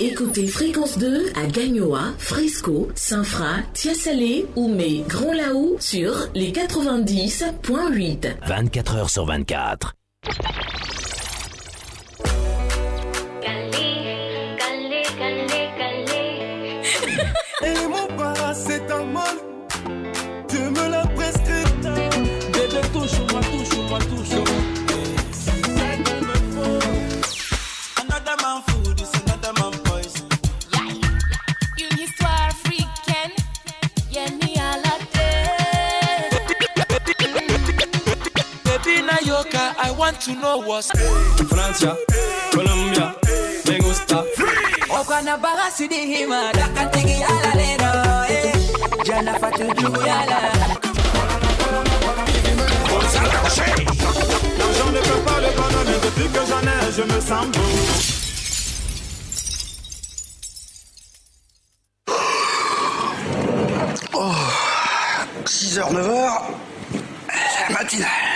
Écoutez Fréquence 2 à Gagnoa, Fresco, Saint-Fra, Tiasalé, Oumé, Grand Laou sur les 90.8. 24 heures sur 24. Want to know what's Francia, Colombia, me gusta. Okwana baga sidi hima dakantigi yala leno eh Jana fatu juyala L'argent ne peut pas le bonheur, depuis que j'en ai, je me sens beau. Oh, 6h, 9h, la matinale.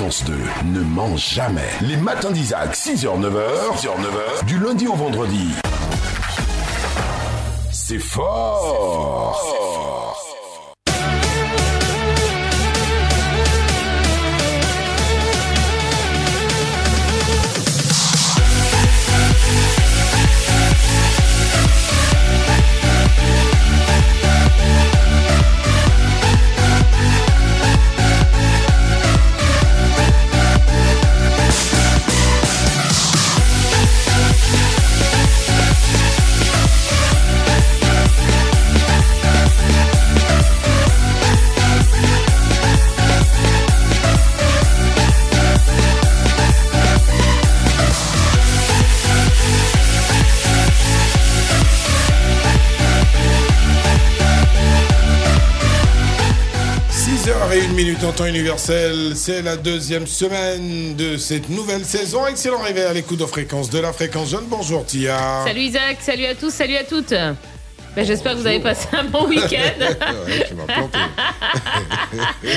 Fréquence 2 ne ment jamais. Les matins d'Isaac, 6h, 9h, 6h, 9h, du lundi au vendredi. C'est fort. Et une minute en temps universel, c'est la deuxième semaine de cette nouvelle saison. Excellent réveil à l'écoute de fréquence de la fréquence jeune. Bonjour Tia. Salut Isaac, salut à tous, salut à toutes. Ben, J'espère que vous avez passé un bon week-end. Ouais, tu m'as planté.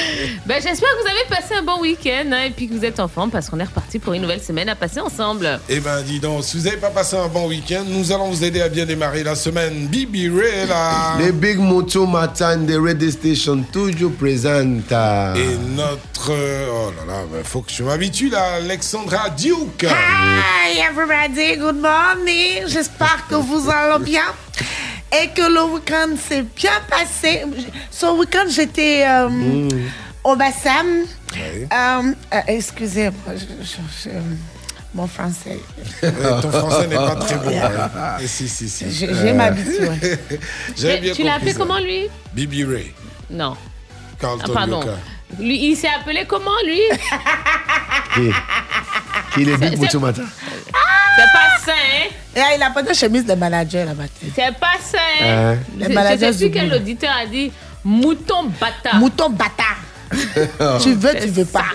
ben, J'espère que vous avez passé un bon week-end hein, et puis que vous êtes en forme parce qu'on est reparti pour une nouvelle semaine à passer ensemble. Eh ben dis donc, si vous n'avez pas passé un bon week-end, nous allons vous aider à bien démarrer la semaine. Bibi Ray là. Les Big Moto Matin de Radio Station, toujours présente. Et notre... Oh là là, il faut que je m'habitue là, Alexandra Duke. Hi everybody, good morning. J'espère que vous allez bien et que le week-end s'est bien passé. Ce week-end, j'étais euh, au Bassam. Oui. Euh, euh, Excusez-moi, je- je- je- mon français. Euh, Ton français n'est pas très bon. hein. Si, si, si. Je- Mais bien tu l'as appelé comment lui? Bibi Ray. Non. Carlton Ah, pardon. Lui, il s'est appelé comment lui? Qui, qui est Big Moto Matin C'est pas sain, hein Et il a pas de chemise de manager là-bas. C'est pas sain. Hein? Hein? Je- Je managers sais plus du quel boulot. auditeur a dit mouton bâtard. Mouton bâtard. tu veux, tu veux pas.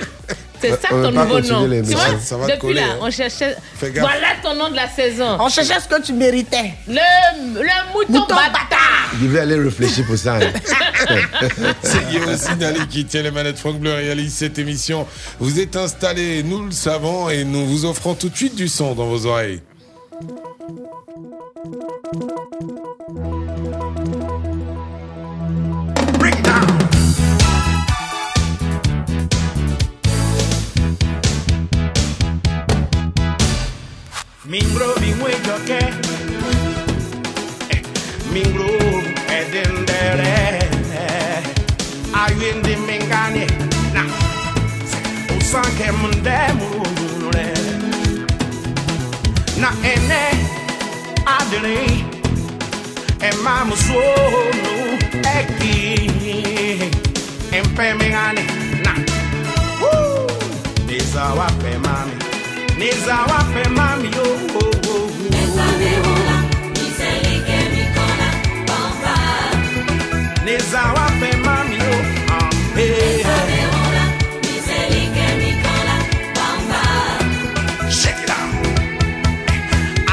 C'est ça On ton nouveau nom. Tu vois, Ça va depuis coller, là, hein. on cherchait. Fais gaffe. Voilà ton nom de la saison. On cherchait ce que tu méritais. Le, le mouton, Mouton bâtard. Je vais aller réfléchir pour ça. hein. C'est Guillaume Sinali qui tient les manettes. Franck Bleu réalise cette émission. Vous êtes installés, nous le savons, et nous vous offrons tout de suite du son dans vos oreilles. Ming bro, ming wake okay. Eh, ming bro, and then there. Are in the mingani? Na ene adere. Emma eh, eki. Empe mingani. Nah. neza wapema mioyo oh, oh, oh, neza wapema mio ampe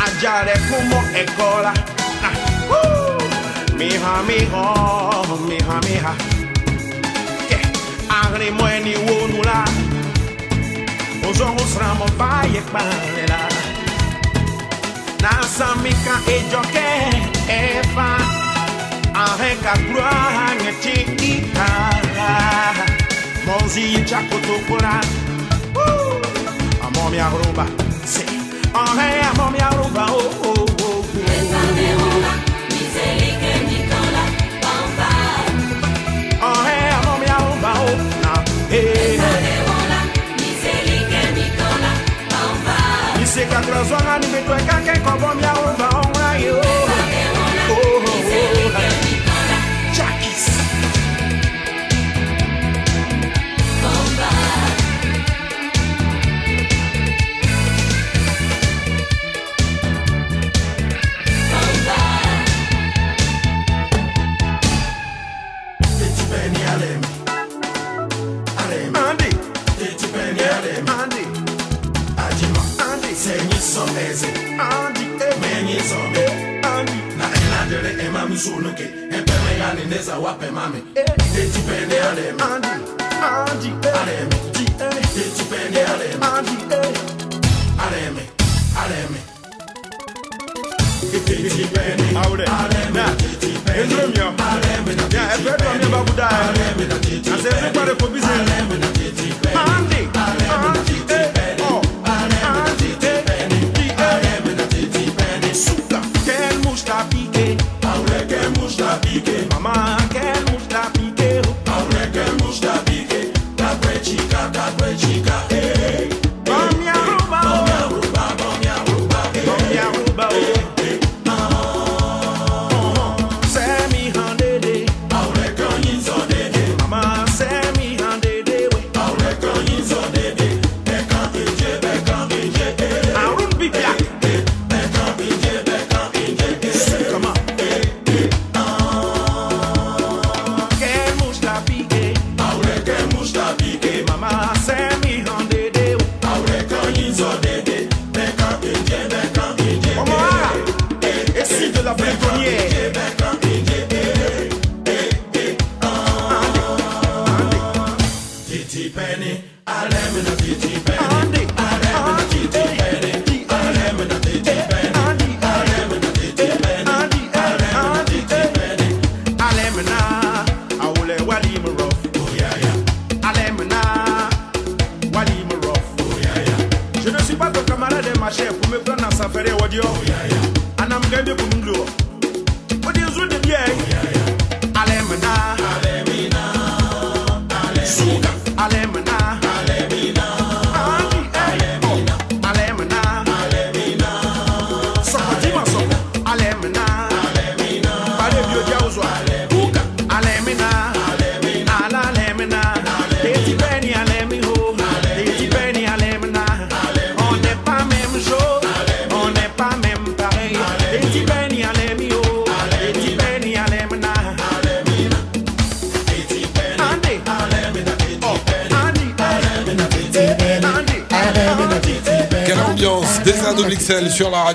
ajare kumo ekola. Ah, miha miho miha miha. Ke agrimweni wonula. Pozon osramo baie kpalela Nasamika ejoke efa Aheka kura ngeti ikara Monzi chakotokora uh! Amomi aruba, se Ahe amomi aruba, oh uh, uh. ni mi to e ka kẹ́kọ̀ọ́ bọ́ mi á. uzunuke empeme yani neza wape mami. Tetipende aleme aleme tetipende aleme aleme aleme ɛduromia ɛfɛ dɔmia babu daa ɛsɛ ɛfɛ kpari ko bisɛ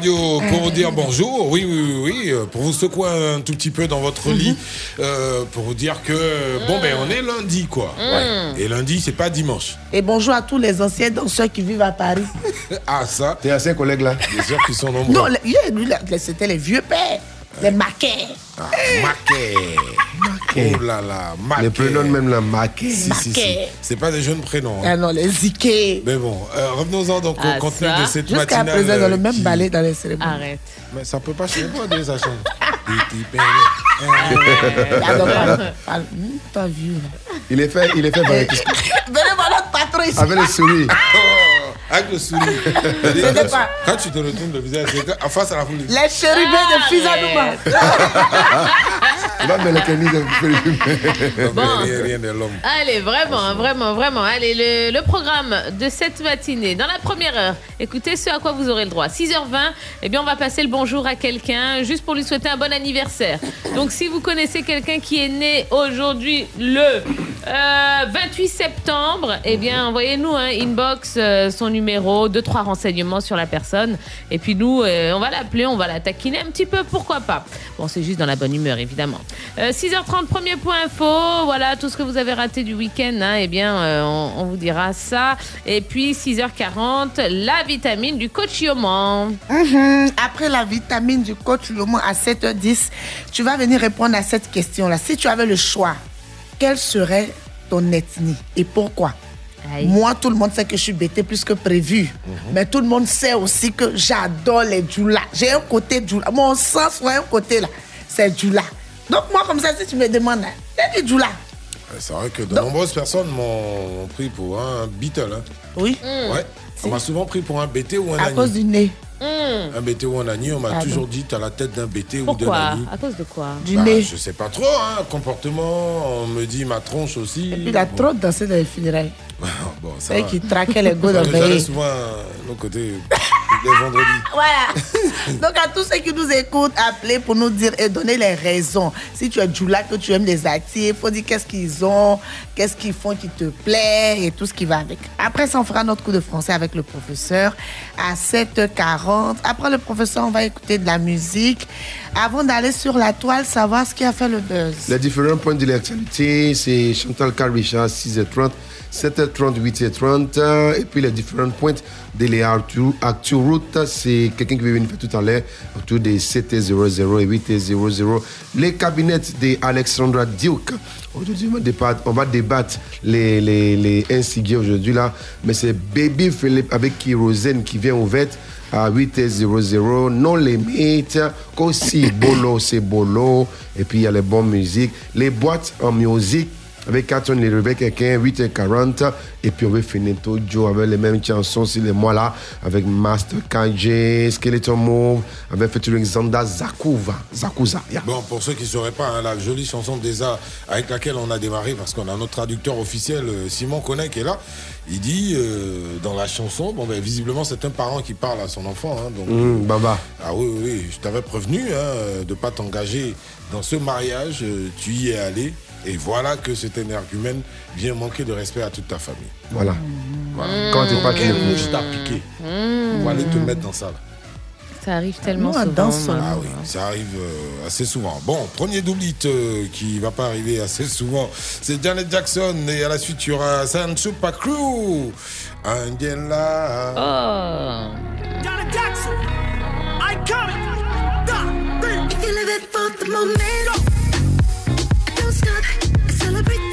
radio pour vous dire bonjour. Oui, oui, oui, oui, euh, pour vous secouer un tout petit peu dans votre lit, euh, pour vous dire que bon ben on est lundi quoi. Mm. Et lundi c'est pas dimanche. Et bonjour à tous les anciens danseurs qui vivent à Paris. Ah ça. Tes anciens collègues là. Bien sûr qu'ils sont nombreux. Non, les- yeah, lui, là, c'était les vieux pères, les maquets. Oh là là, Maquet. Les prénoms même là, Maquet. Si, si, si. C'est pas des jeunes prénoms. hein. Ah non, les ziqués. Mais bon, euh, revenons-en donc Ah, au contenu ça. de cette Jusqu'à matinale. présent, dans le euh, même qui- ballet dans les cérémonies. Arrête. Mais ça peut pas de ça change. Ah, Hmm, Pas vu. là. Il est fait, il est fait par Venez voir notre patron ici. Avec les souris. Avec le sourire. Quand tu te retournes le visage, face à la foule. Les chérubins de Fizadouma. Bon. Rien, rien de l'homme. Allez, vraiment, vraiment, vraiment. Allez, le, le programme de cette matinée. Dans la première heure, écoutez ce à quoi vous aurez le droit. 6h20, eh bien, on va passer le bonjour à quelqu'un juste pour lui souhaiter un bon anniversaire. Donc, si vous connaissez quelqu'un qui est né aujourd'hui le Euh, 28 septembre, eh bien, envoyez-nous un inbox, euh, son numéro, deux, trois renseignements sur la personne. Et puis nous, euh, on va l'appeler, on va la taquiner un petit peu, pourquoi pas. Bon, c'est juste dans la bonne humeur, évidemment. Euh, 6h30, premier point info. Voilà, tout ce que vous avez raté du week-end, hein, eh bien, euh, on, vous dira ça. Et puis, 6h40, la vitamine du coach Yoman. Mhm. Après la vitamine du coach Lomo à 7h10, tu vas venir répondre à cette question-là. Si tu avais le choix, quelle serait ton ethnie et pourquoi? Moi, tout le monde sait que je suis bêtée plus que prévu. Mais tout le monde sait aussi que j'adore les djoulas. J'ai un côté djoula. Mon sang sur un côté là, c'est djoula. Donc moi, comme ça, si tu me demandes, hein, c'est du djoula. Ouais, C'est vrai que de nombreuses personnes m'ont pris pour un Beatle. hein. Oui. Ouais. On m'a souvent pris pour un BT ou un À cause du nez. Un BT ou un Agni, on m'a Ah toujours dit t'as la tête d'un BT ou d'un Pourquoi? Agni. À cause de quoi? Bah, Je sais pas trop, hein. Comportement, on me dit ma tronche aussi. Et puis il a trop dansé dans les funérailles. Bon, ça C'est va. qui traquait les go dans le souvent nos côtés les vendredis. Voilà. Donc à tous ceux qui nous écoutent, appelez pour nous dire et donner les raisons. Si tu es Djoula, que tu aimes les actifs, il faut dire qu'est-ce qu'ils ont, qu'est-ce qu'ils font qui te plaît et tout ce qui va avec. Après ça, on fera notre coup de français avec le professeur à 7h40. Après le professeur, on va écouter de la musique. Avant d'aller sur la toile, savoir ce qui a fait le buzz. Les différents points de l'actualité, c'est Chantal Caricha, 6h30, 7h30, 8h30. euh, Et puis les différents points de l'Actu Actu Route, c'est quelqu'un qui veut venir faire tout à l'heure, autour des 7h00 et 8h00. Les cabinets d'Alexandra Duke. Aujourd'hui, on va débattre, va les, les, les aujourd'hui là. Mais c'est Baby Philippe avec Kérosène qui vient ouverte à 8h00. Non limite. Aussi, Bolo, c'est Bolo. Et puis, il y a les bonnes musiques. Les boîtes en musique. Avec Catherine les quelqu'un, 8h40. Et puis, on va finir tout Joe avec les mêmes chansons, c'est les mois là. Avec Master KJ, Skeleton Move, avec featuring Zanda Zakuva. Zakuza. yeah. Bon, pour ceux qui ne sauraient pas, hein, la jolie chanson d'Eza avec laquelle on a démarré, parce qu'on a notre traducteur officiel, euh, Simon Connet, qui est là, il dit euh, dans la chanson, bon, ben, visiblement, c'est un parent qui parle à son enfant. hein, donc, Mmh, Baba. Ah oui, oui, oui, je t'avais prévenu hein, de ne pas t'engager dans ce mariage, euh, tu y es allé, et voilà que cet énergumène vient manquer de respect à toute ta famille. Voilà. Voilà. Quand t'es pas qui mouche t'a piqué On va aller te mettre dans ça. Là. Ça arrive tellement on souvent. moi. Ah oui, ça arrive euh, assez souvent. Bon, premier doublite euh, qui va pas arriver assez souvent, c'est Janet Jackson. Et à la suite, il y aura Sanchupa Crew. Angela. Oh. Janet Jackson, I coming. If you live it for the moment, don't stop. Celebrate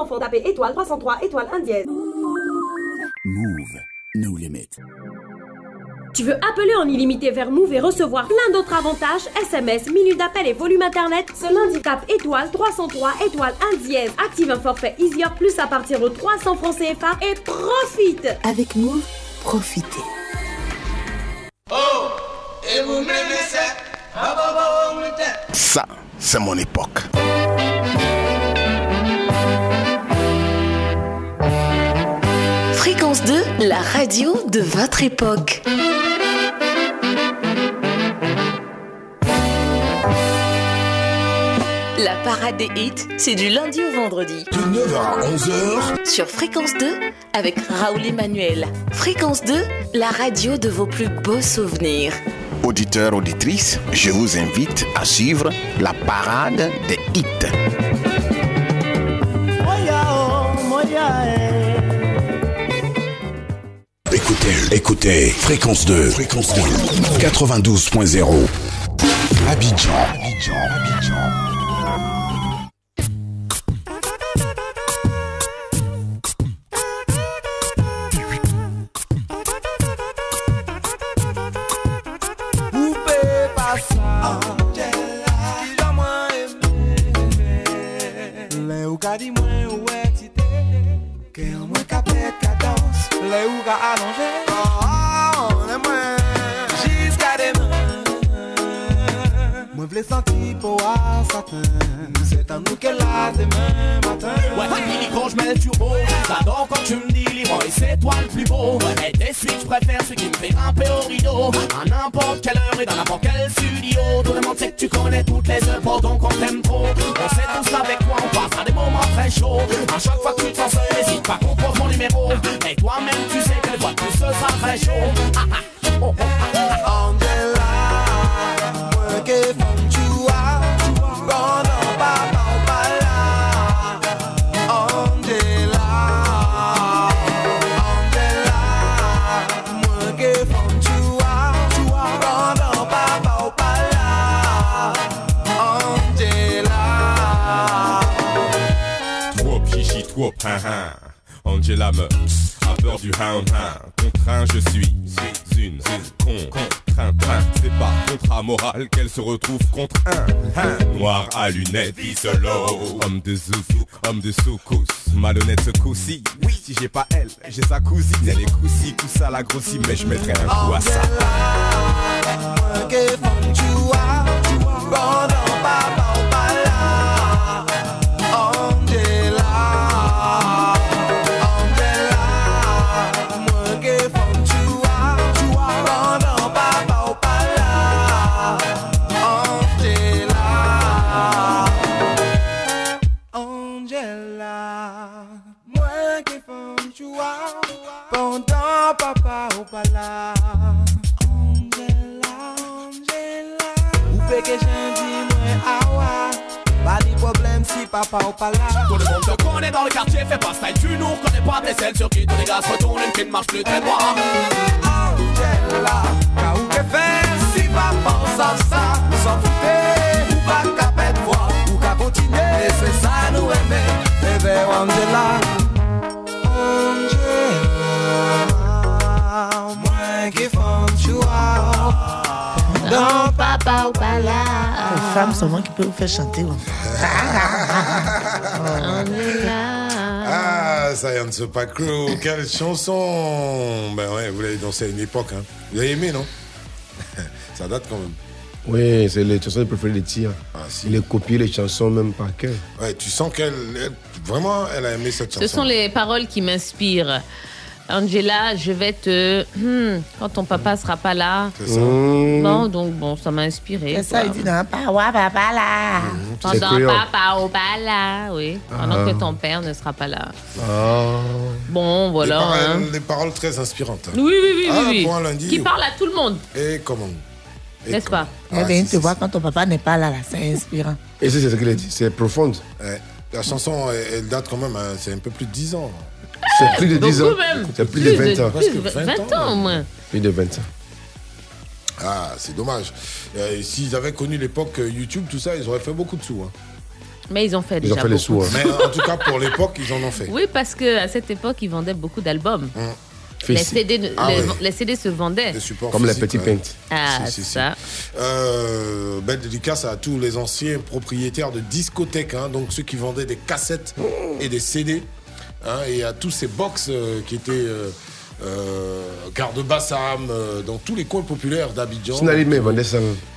300 francs ou 500 francs. Tapez étoile 303 étoile 1 dièse. Move, no limit. Tu veux appeler en illimité vers Move et recevoir plein d'autres avantages SMS, minutes d'appel et volume internet? Ce lundi, tape étoile 303 étoile 1 dièse. Active un forfait Easy Plus à partir de 300 francs CFA et profite Avec Move, profitez. Oh, et vous m'aimez ça Ah bah bah, on était. Ça, c'est mon époque. Radio de votre époque. La parade des hits, c'est du lundi au vendredi. De 9h à 11h, Sur Fréquence 2, avec Raoul Emmanuel. Fréquence 2, la radio de vos plus beaux souvenirs. auditeurs, auditrices, je vous invite à suivre la parade des hits. Écoutez, fréquence 2, fréquence 2, 92.0. Abidjan, Abidjan, Abidjan. Homme de zouzou, homme de soukous. Malhonnête ce coup-ci. Oui, si j'ai pas elle, j'ai sa cousine. Elle est coussi, tout la grossit, mais je mettrai un coup à ça. Les femmes seulement qui peuvent vous faire chanter. ouais. Ah, ça sait pas crew. Quelle chanson Ben ouais, vous l'avez dansé à une époque. Hein. Vous avez aimé, non? Ça date quand même. Oui, c'est les chansons préférées de Tia. Ah, si. Il a copié les chansons même par cœur. Ouais, tu sens qu'elle, elle- vraiment, elle a aimé cette chanson. Ce sont les paroles qui m'inspirent. Angela, je vais te. Hmm, quand ton papa sera pas là. C'est ça. Mmh. Bon, donc bon, ça m'a inspiré. C'est ça, il dit non, pas ouais, papa là. C'est Pendant papa au pas là, oui. Pendant Ah. que ton père ne sera pas là. Ah. Bon, voilà. Des paroles, hein. des paroles très inspirantes. hein. Oui, oui, oui, Ah, oui. lundi, Qui ou- parle à tout le monde, Et comment n'est-ce pas Eh bien, Ah, tu vois, quand ton papa n'est pas là, là c'est inspirant. Et c'est ce qu'il a dit. C'est profonde. si. Ouais. La chanson, elle, elle date quand même, hein, c'est un peu plus de 10 ans. C'est plus de 10 ans. Beaucoup. C'est plus de 20 ans. Plus de Presque 20 20 ans au moins. Plus de 20 ans. Ah, c'est dommage. Euh, S'ils avaient connu l'époque euh, YouTube, tout ça, ils auraient fait beaucoup de sous. hein. Mais ils ont fait Ils déjà ont fait les beaucoup. sous. hein. Mais en tout cas, pour l'époque, ils en ont fait. Oui, parce qu'à cette époque, ils vendaient beaucoup d'albums. Les Fais- CD, Ah les, ouais. les CD se vendaient. Comme les petits ouais. peintes. Ah, si. ça. Euh, belle dédicace à tous les anciens propriétaires de discothèques, hein, donc ceux qui vendaient des cassettes et des CD, hein, et à tous ces box euh, qui étaient euh, euh, Gare de Bassam, euh, dans tous les coins populaires d'Abidjan.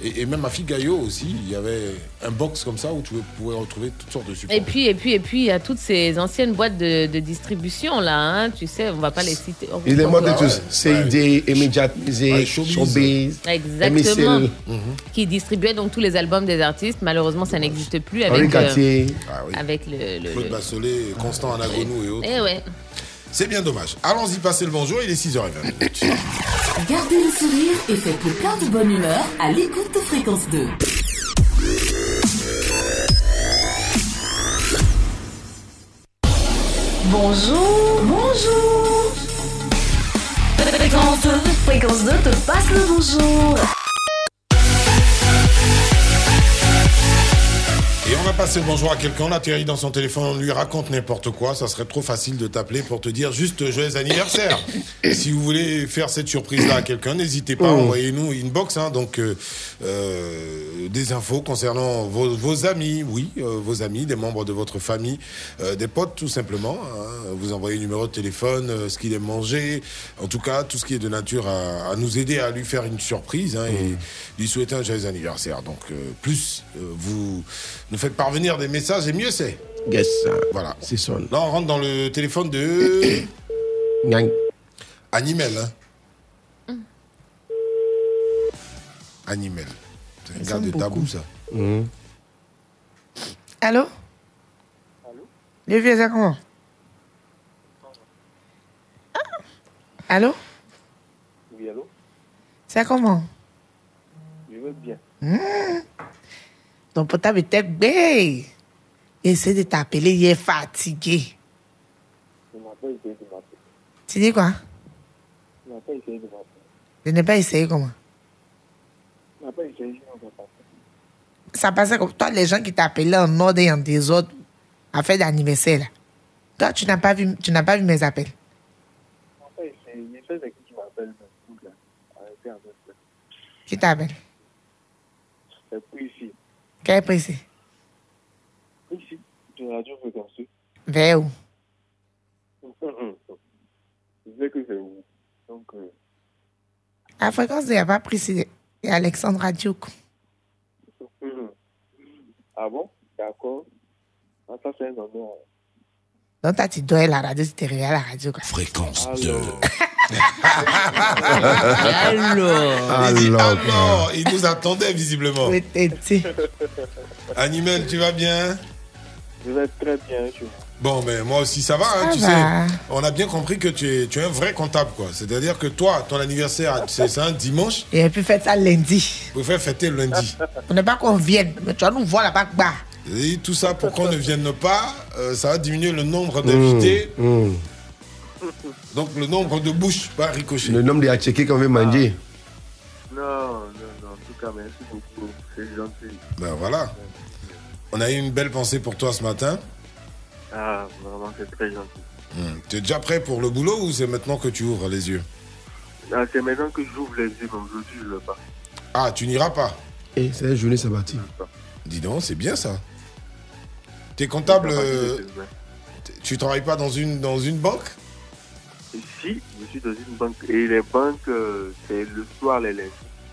Et, et même à Figayo aussi, il y avait un box comme ça où tu pouvais retrouver toutes sortes de supports. Et puis, et puis, et puis, il y a toutes ces anciennes boîtes de, de distribution là, hein, tu sais, on va pas les citer. On- Il est mort de Ah tous. CID, Immediate Music, Showbiz, Exactement. Qui distribuait donc tous les albums des artistes. Malheureusement, ça n'existe plus avec, euh. Ah oui. avec le. le- Claude le- Bassolé, Constant Anagonou et autres. Eh ouais. C'est bien dommage. Allons-y passer le bonjour, il est 6h20. Gardez le sourire et faites le plein de bonne humeur à l'écoute de Fréquence 2. Bonjour, bonjour. Fréquence 2, Fréquence 2 te passe le bonjour. Et on va passer le bonjour à quelqu'un, on atterrit dans son téléphone, on lui raconte n'importe quoi, ça serait trop facile de t'appeler pour te dire juste joyeux anniversaire. Si vous voulez faire cette surprise-là à quelqu'un, n'hésitez pas, Oh. envoyez-nous une box, hein, donc euh, euh, des infos concernant vos, vos amis, oui, euh, vos amis, des membres de votre famille, euh, des potes tout simplement. hein. Vous envoyez le numéro de téléphone, euh, ce qu'il aime manger, en tout cas tout ce qui est de nature à, à nous aider à lui faire une surprise hein, et lui souhaiter un joyeux anniversaire. Donc euh, plus euh, vous nous faites parvenir des messages et mieux c'est. Yes. Voilà. C'est son. Là on rentre dans le téléphone de Gang. Animel. Hein. Animel. C'est un gars de tabou ça. Mhm. Allô? Le vieux, c'est comment? Ah. Allô? Oui, allô? C'est comment? Je veux bien. Hmm. Ton portable était bête. Essaie de t'appeler, il est fatigué. Il n'a pas essayé de m'appeler. Tu dis quoi? Il n'a pas essayé de m'appeler. Je n'ai pas essayé comment? Ça passait comme toi, les gens qui t'appelaient en ordre et en désordre à faire d'anniversaire. là. Toi, tu n'as pas vu, tu n'as pas vu mes appels. Qui m'appelle avec. Qui t'appelle? C'est pour ici. Quel est précis Ici, de la radio fréquence. Vers où? Je sais que c'est vous. Donc, euh, À fréquence, il n'y a pas précisé. Il y a Alexandre Radiouk. ah bon? D'accord. Ah, ça, c'est un honneur. Donc, toi, tu dois la radio, réveillé à la radio. Quoi. Fréquence 2. Alors. Il dit alors. Il nous attendait visiblement. Animel, tu vas bien? Je vais très bien, tu vois. Bon, mais moi aussi ça va, hein, Ça tu va. sais. On a bien compris que tu es, tu es un vrai comptable, quoi. C'est-à-dire que toi, ton anniversaire, c'est un dimanche? Et puis, faites ça lundi. Vous faites fêter lundi. On n'est pas qu'on vienne, mais tu vas nous voir là-bas. bas. Et tout ça pour qu'on ne vienne pas, euh, ça va diminuer le nombre d'invités. Mhm. Donc le nombre de bouches va ricocher. Le nombre de Hacheke qu'on veut manger. Non, non, non. En tout cas, merci beaucoup. C'est gentil. Ben voilà. On a eu une belle pensée pour toi ce matin. Ah, vraiment, c'est très gentil. Hmm. Tu es déjà prêt pour le boulot ou c'est maintenant que tu ouvres les yeux? Ah, c'est maintenant que j'ouvre les yeux, aujourd'hui, je ne veux pas. Ah, tu n'iras pas Et c'est la journée sabbatique. Dis donc, c'est bien ça. Tu es comptable. euh, tu travailles pas dans une, dans une banque? Ici, je suis dans une banque. Et les banques, euh, c'est le soir, les lundis.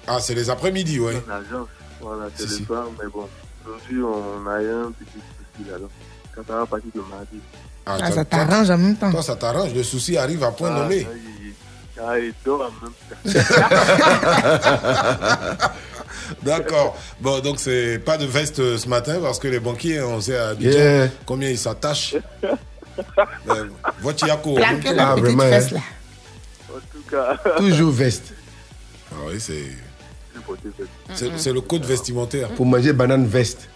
Ah, c'est les après-midi, ouais. En agence. Voilà, c'est Si, le si. soir, mais bon. Aujourd'hui, on a un petit souci là-dedans. Quand ça va partir de mardi. Ah, Ah, toi- ça t'arrange en même temps. Toi, ça t'arrange. Le souci arrive à point Ah, nommé. ah, il- dort en même temps. D'accord. Bon, donc c'est pas de veste ce matin parce que les banquiers, on sait à Abidjan Yeah. combien ils s'attachent. Euh, Voici Yako. La Ah, petite vraiment, fesse hein. là. En tout cas, Toujours veste. Ah oui, c'est. C'est le code vestimentaire. Pour manger banane veste.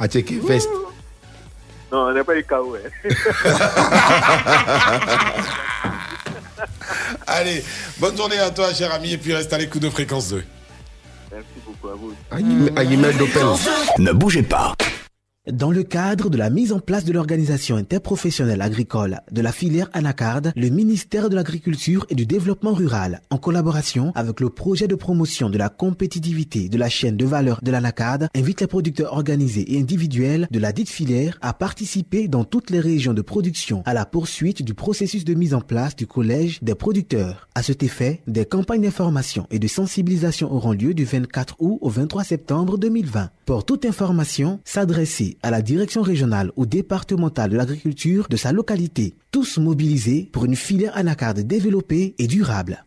Hacheke veste? Non, on n'est pas les KO. Hein. Allez, bonne journée à toi, cher ami, et puis reste à l'écoute de Fréquence 2. beaucoup à vous. Aguimel d'Opel. Ne bougez pas. Dans le cadre de la mise en place de l'organisation interprofessionnelle agricole de la filière Anacarde, le ministère de l'Agriculture et du Développement rural, en collaboration avec le projet de promotion de la compétitivité de la chaîne de valeur de l'Anacarde, invite les producteurs organisés et individuels de la dite filière à participer dans toutes les régions de production à la poursuite du processus de mise en place du collège des producteurs. À cet effet, des campagnes d'information et de sensibilisation auront lieu du 24 août au 23 septembre 2020. Pour toute information, s'adresser à la direction régionale ou départementale de l'agriculture de sa localité, tous mobilisés pour une filière anacarde développée et durable.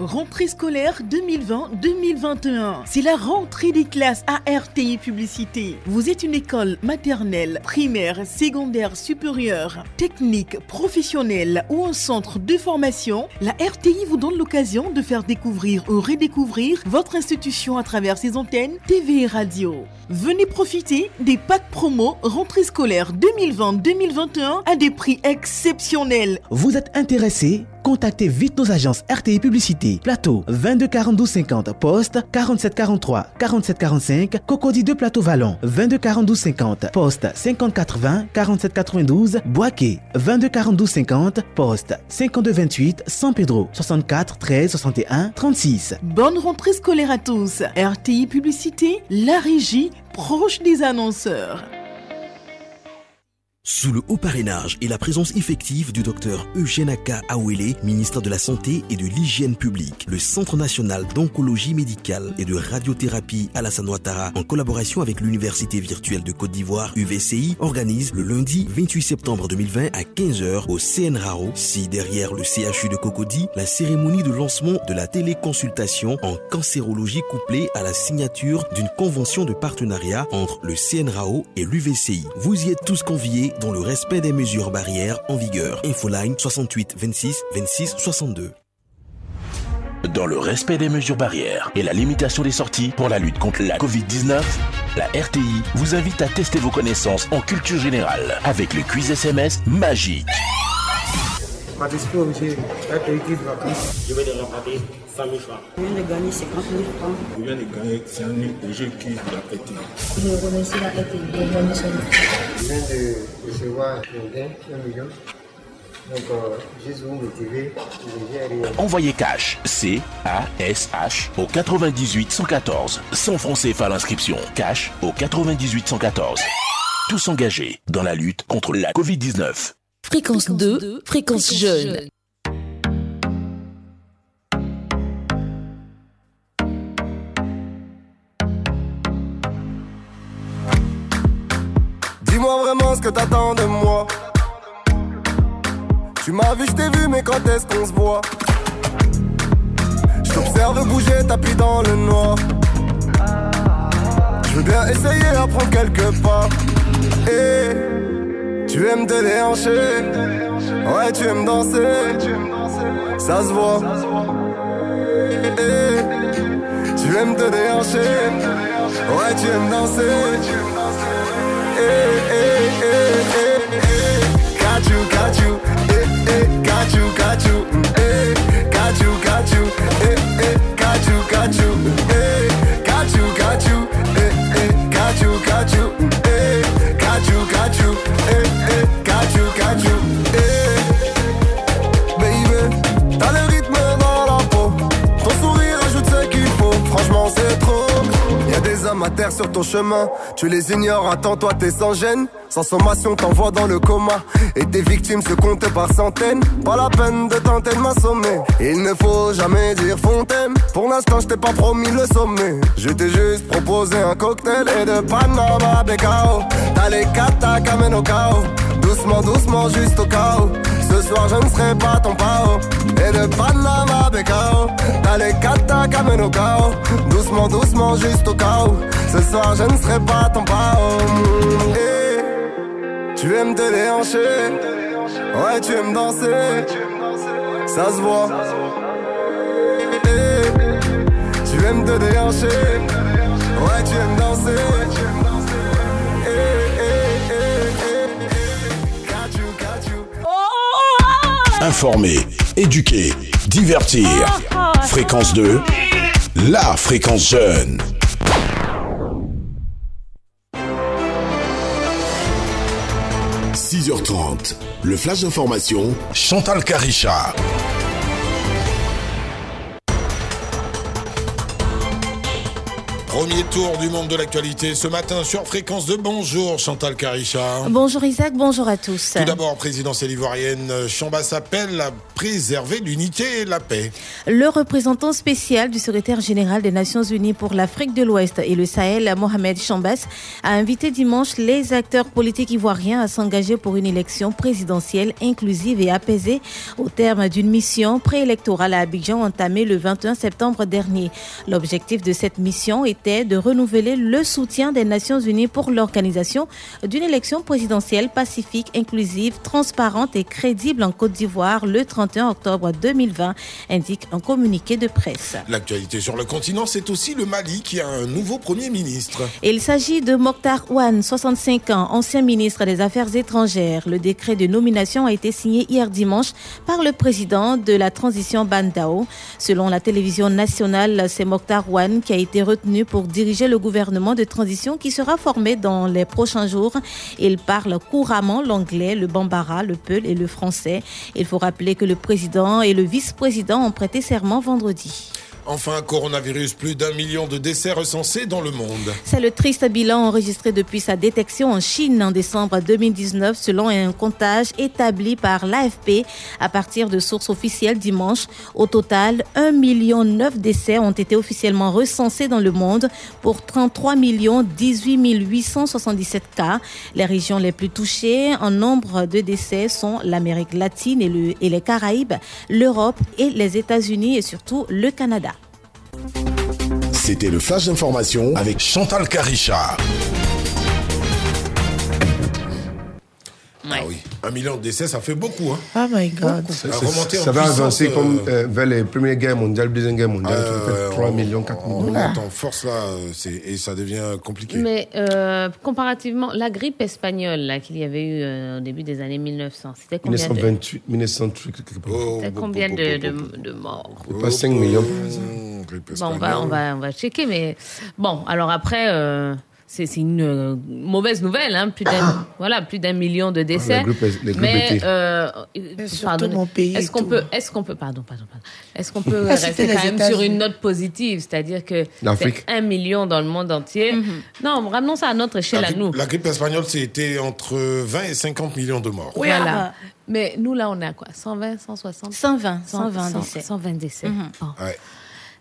Rentrée scolaire 2020-2021. C'est la rentrée des classes à RTI Publicité. Vous êtes une école maternelle, primaire, secondaire, supérieure, technique, professionnelle ou un centre de formation. La RTI vous donne l'occasion de faire découvrir ou redécouvrir votre institution à travers ses antennes TV et radio. Venez profiter des packs promo rentrée scolaire 2020-2021 à des prix exceptionnels. Vous êtes intéressé Contactez vite nos agences RTI Publicité, Plateau 22 42 50, Poste 47 43 47 45, Cocody 2 Plateau Vallon 22 42 50, Poste 50 80 47 92, Boaké 22 42 50, Poste 52 28, San Pedro 64 13 61 36. Bonne rentrée scolaire à tous. RTI Publicité, la régie proche des annonceurs. Sous le haut parrainage et la présence effective du docteur Eugène Aka Awele, ministre de la Santé et de l'Hygiène publique, le Centre national d'oncologie médicale et de radiothérapie Alassane Ouattara, en collaboration avec l'Université virtuelle de Côte d'Ivoire, UVCI, organise le lundi 28 septembre 2020 à 15h au CNRAO, si derrière le CHU de Cocody, la cérémonie de lancement de la téléconsultation en cancérologie couplée à la signature d'une convention de partenariat entre le CNRAO et l'UVCI. Vous y êtes tous conviés dans le respect des mesures barrières en vigueur. Infoline 68 26 26 62. Dans le respect des mesures barrières et la limitation des sorties pour la lutte contre la Covid-19, la RTI vous invite à tester vos connaissances en culture générale avec le quiz SMS magique. Participer au musée RTI Kids Vacances. Je vais de remporter 100 000 francs. Je viens de gagner 50 000 francs. Je viens de gagner 100 000 au jeu de la RTI. Je remercie la RTI de gagner son Je viens de recevoir mon gain, 1 million. Donc, euh, juste vous motiver. Envoyez cash C-A-S-H au 98 114. Sans francs CFA l'inscription. Cash au 98 114. Tous engagés dans la lutte contre la Covid-19. Fréquence 2, fréquence jeune. Dis-moi vraiment ce que t'attends de moi. Tu m'as vu, je t'ai vu, mais quand est-ce qu'on se voit? Je t'observe bouger, tapis dans le noir. Je veux bien essayer à prendre quelques pas. Et tu aimes te déhancher. Ouais, tu aimes danser. Ça se voit. Tu aimes te déhancher. Ouais, tu aimes danser. Got you, got you. Got you, got you. À terre sur ton chemin. Tu les ignores, attends, toi t'es sans gêne. Sans sommation, t'envoies dans le coma. Et tes victimes se comptent par centaines. Pas la peine de tenter de m'assommer. Il ne faut jamais dire fontaine. Pour l'instant, je t'ai pas promis le sommet. Je t'ai juste proposé un cocktail et de Panama Becao. T'as les qu'amènent au chaos. Doucement, doucement, juste au chaos. Ce soir, je ne serai pas ton pao. Et de Panama Becao. Katas qu'amènent au chaos. Doucement, doucement, juste au chaos. Ce soir, je ne serai pas ton pao. Et tu aimes te déhancher. Ouais, tu aimes danser. Ça se voit. Et tu aimes te déhancher. Ouais, tu aimes danser. Informer, éduquer, divertir. Fréquence 2, la fréquence jeune. « 6h30, le flash d'information, Chantal Caricha. Premier tour du monde de l'actualité ce matin sur Fréquence de Bonjour, Chantal Caricha. Bonjour Isaac, bonjour à tous. Tout d'abord, présidentielle ivoirienne, Chambas appelle à préserver l'unité et la paix. Le représentant spécial du secrétaire général des Nations Unies pour l'Afrique de l'Ouest et le Sahel, Mohamed Chambas, a invité dimanche les acteurs politiques ivoiriens à s'engager pour une élection présidentielle inclusive et apaisée au terme d'une mission préélectorale à Abidjan entamée le 21 septembre dernier. L'objectif de cette mission de renouveler le soutien des Nations Unies pour l'organisation d'une élection présidentielle pacifique, inclusive, transparente et crédible en Côte d'Ivoire le 31 octobre 2020, indique un communiqué de presse. L'actualité sur le continent, c'est aussi le Mali qui a un nouveau Premier ministre. Il s'agit de Mokhtar Ouane, 65 ans, ancien ministre des Affaires étrangères. Le décret de nomination a été signé hier dimanche par le président de la transition Bandao. Selon la télévision nationale, c'est Mokhtar Ouane qui a été retenu pour diriger le gouvernement de transition qui sera formé dans les prochains jours. Il parle couramment l'anglais, le bambara, le peul et le français. Il faut rappeler que le président et le vice-président ont prêté serment vendredi. Enfin, coronavirus, plus d'un million de décès recensés dans le monde. C'est le triste bilan enregistré depuis sa détection en Chine en décembre 2019 selon un comptage établi par l'AFP à partir de sources officielles dimanche. Au total, 1 million 9 décès ont été officiellement recensés dans le monde pour 33 millions 18 877 cas. Les régions les plus touchées en nombre de décès sont l'Amérique latine et les Caraïbes, l'Europe et les États-Unis et surtout le Canada. C'était le flash d'information avec Chantal Caricha. Ah oui, un million de décès, ça fait beaucoup. Hein. Oh my God. Ça, va avancer euh, comme euh, vers les premières guerres mondiales, deuxième guerre mondiale, euh, qui fait 3 millions, 4 on millions. remonte en force là, euh, c'est- et ça devient compliqué. Mais euh, comparativement, la grippe espagnole là qu'il y avait eu euh, au début des années 1900, c'était combien de, 1928, 1930, quelque part. c'était combien de, de- de morts? Pas 5 millions. Bon, on va, on va, on va checker, mais bon, alors après, euh, c'est une euh, mauvaise nouvelle, hein, plus d'un, voilà, plus d'un million de décès. grippe mais euh, surtout pardonnez, mon pays Est-ce qu'on peut, est-ce qu'on peut, pardon, pardon, pardon, est-ce qu'on peut Ah, rester quand même sur une note positive, c'est-à-dire que c'est un million dans le monde entier. Non, ramenons ça à notre échelle La, à nous. la grippe espagnole, c'était entre 20 et 50 millions de morts. Voilà. Mais nous, là, on est à quoi? 120, 160 120, 100, 120 100, décès. 120 décès. Bon. Ouais.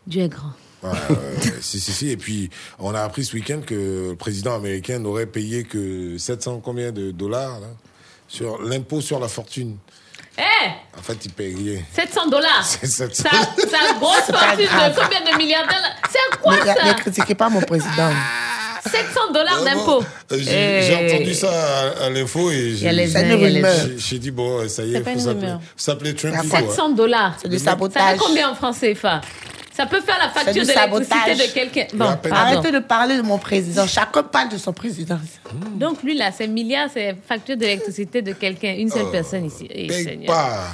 Dieu est grand. Ouais, si, si, si. Et puis, on a appris ce week-end que le président américain n'aurait payé que 700 combien de dollars là, sur l'impôt sur la fortune. Eh En fait, il paye rien. 700 dollars C'est 700. Ça, ça grosse fortune de combien de milliardaires là? C'est quoi Ne, ça? ne critiquez pas mon président. 700 dollars d'impôts. Euh, J'ai Eh. entendu ça à, à l'info et Il j'ai il dit, bon, ça y est, pas faut s'appeler Trump. il faut, hein. 700 dollars. C'est du Ça sabotage. fait combien en francs CFA Ça peut faire la facture du d'électricité sabotage. de quelqu'un. Bon. Arrêtez de parler de mon président. Chacun parle de son président. Donc lui là, ces milliards, c'est facture d'électricité de quelqu'un, une seule Oh, personne ici. Eh, pas.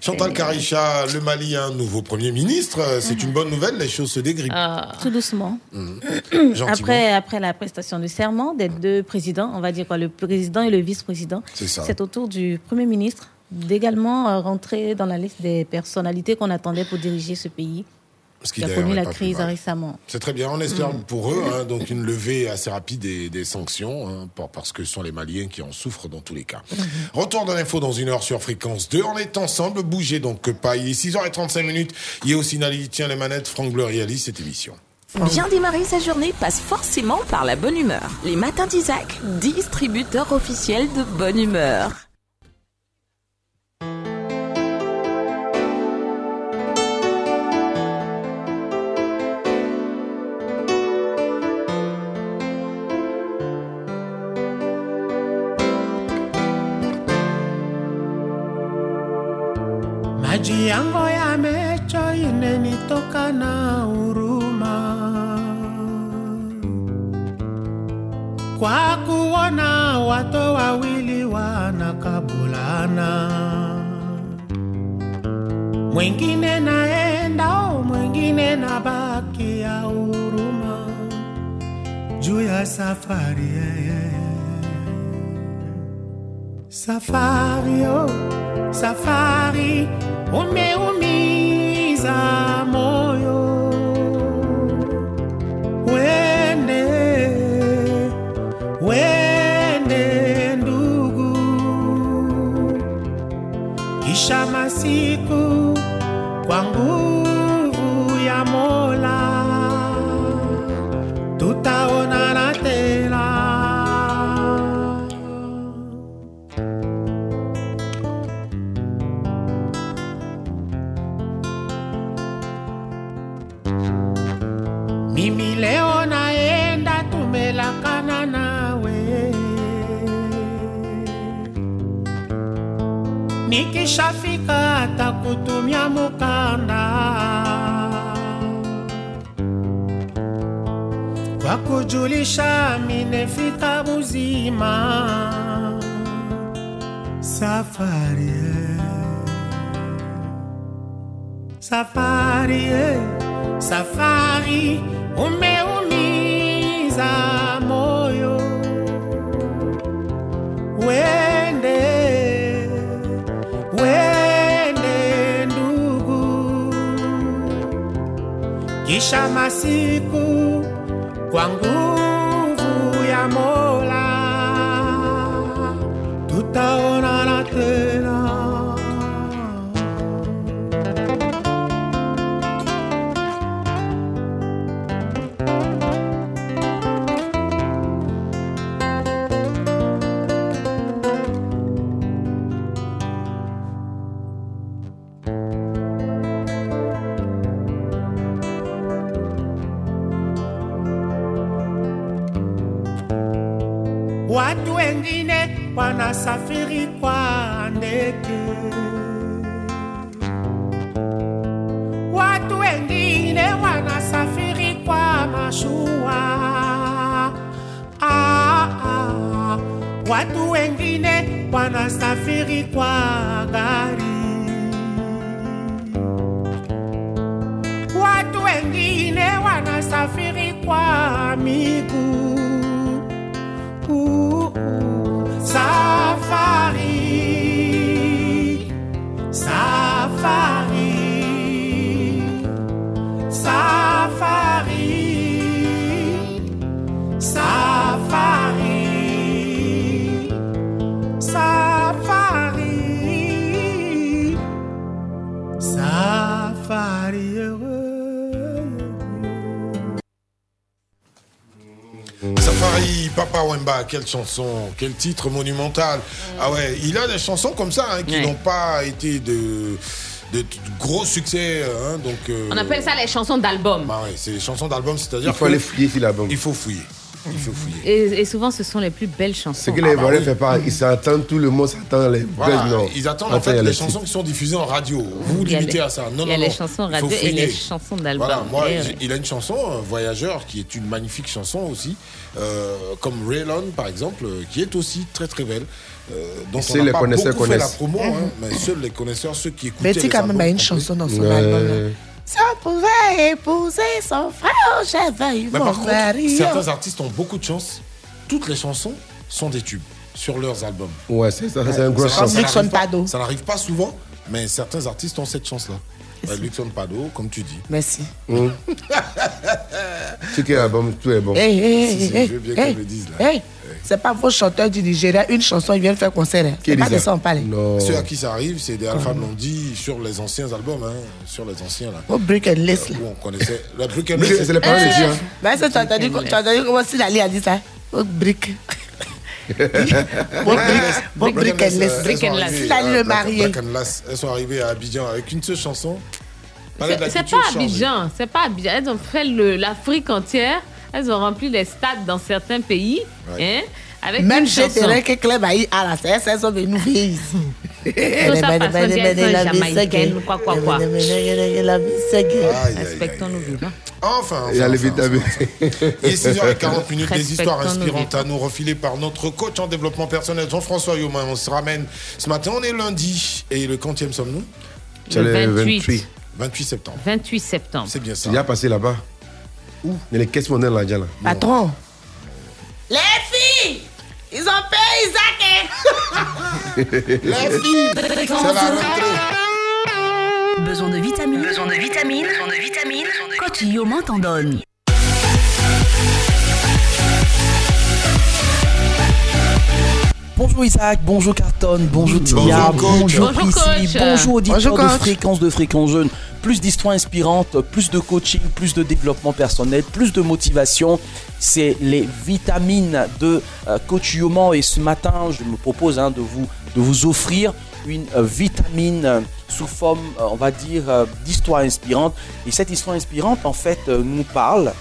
Chantal Caricha, le Mali a un nouveau Premier ministre. C'est une bonne nouvelle, les choses se dégrippent. Ah. Tout doucement. Mmh. Après, après la prestation du serment des deux présidents, on va dire quoi, le président et le vice-président, c'est au tour du Premier ministre d'également euh, rentrer dans la liste des personnalités qu'on attendait pour diriger ce pays Ce qui qui a connu est la crise récemment. C'est très bien, on espère Mm. pour eux, hein, donc une levée assez rapide des, des sanctions, hein, par- parce que ce sont les Maliens qui en souffrent dans tous les cas. Retour de l'info dans une heure sur Fréquence 2. On est ensemble, bougez donc pas. Il est 6h35 minutes. Il y a aussi Nali, tient les manettes, Franck Bleu réalise cette émission. Bien démarrer sa journée passe forcément par la bonne humeur. Les matins d'Isaac, distributeur officiel de bonne humeur. Maji ya yamecho inenitoka na huruma. Kwa kuona wato wawili wanakabulana, mwingine naenda, o mwingine na baki ya huruma. Juu ya safari safari oh, safari o meu misamoyo nikishafika atakutumia mukanda kwa kujulisha minefika muzima safari eh. safari eh. safari umeumiza moyo wende kisha masiku kwa nguvu ya mola tutaonana tena wanasafiri kwa ndege, watu wengine wanasafiri kwa mashua. Ah, ah. Watu wengine wanasafiri kwa gari, watu wengine wanasafiri kwa miguu. fire. Papa Wemba, quelle chanson, quel titre monumental. Ah ouais, il a des chansons comme ça hein, qui Ouais. n'ont pas été de, de, de gros succès. hein, donc, euh, On appelle ça les chansons d'album. bah ouais, c'est les chansons d'album, c'est-à-dire Il faut que aller fouiller l'album. Il faut fouiller. Il faut fouiller. Et, et souvent, ce sont les plus belles chansons. Ce que les Ivoiriens ne font pas, ils s'attendent, tout le monde s'attend les Voilà, belles non. ils attendent en fait les les chansons qui sont diffusées en radio. Vous vous limitez les- à ça. Non, il y a non, les non. chansons radio et les chansons d'album. Voilà, moi, ouais. il a une chanson, euh, Voyageur, qui est une magnifique chanson aussi, euh, comme Raylon par exemple, euh, qui est aussi très très belle. Euh, donc on les pas connaisseurs beaucoup fait la connaissent. promo, hein, mais seuls les connaisseurs, ceux qui écoutaient Betty quand même a une chanson dans son album. Si on pouvait épouser son frère, j'avais eu Mais mon par contre, mari. certains artistes ont beaucoup de chance. Toutes les chansons sont des tubes sur leurs albums. Ouais, c'est ça, c'est un gros chance. ça n'arrive pas- Ça n'arrive pas souvent, mais certains artistes ont cette chance-là. Ouais, Luxon Pado, comme tu dis. Merci. Ce qui est album, tout est bon. Hey, hey, Si, hey, si, hey, je veux bien hey, qu'on le dise, là. C'est pas vos chanteurs du Nigeria, une chanson, ils viennent faire concert. hein. Qui C'est pas de ça ça on parle. Ceux à qui ça arrive, c'est des Alpha Blondie sur les anciens albums, hein, sur les anciens là. Au Brick and List. là. Où on connaissait. La Brick and List, c'est les paroles de Dieu, hein. Ben, ça, tu as entendu comment Silali a dit ça Au Brick. Au Brick. Au Brick and List. Brick and Lass. Silali le marié. Brick and Lass, elles sont arrivées à Abidjan avec une seule chanson. C'est pas. Abidjan, c'est pas Abidjan. Elles ont fait l'Afrique entière. Elles ont rempli les stades dans certains pays. Hein, avec Même chez. Terre que Clem a eu à la CS, elles sont venues vivre ici. Quoi. Respectons-nous vivants. Enfin, Il y a enfin, les enfin, vitamines. Il est 6h40 minutes, des histoires inspirantes à nous refilées par notre coach en développement personnel, Jean-François Yomain. On se ramène ce matin, on est lundi. Et le quantième sommes-nous? C'est le 28. 28 septembre. 28 septembre. C'est bien ça. Il y a passé là-bas. Où? Il y a les caisses monnaie là, déjà là. Patron, Les filles, ils ont payé Isaac. hein. Les filles, c'est la rentrée. Besoin de vitamines. Besoin de vitamines. Besoin de vitamines. Coach Yoman t'en donne. Bonjour Isaac, bonjour Carton, bonjour Tia, Bonjour, bonjour Bonjour, Prissy, Bonjour, de fréquence de fréquence jeune. Plus d'histoires inspirantes, plus de coaching, plus de développement personnel, plus de motivation. C'est les vitamines de euh, Coach Yoman et ce matin, je me propose hein, de, vous, de vous offrir une euh, vitamine euh, sous forme, euh, on va dire, d'histoire inspirante. Et cette histoire inspirante, en fait, nous parle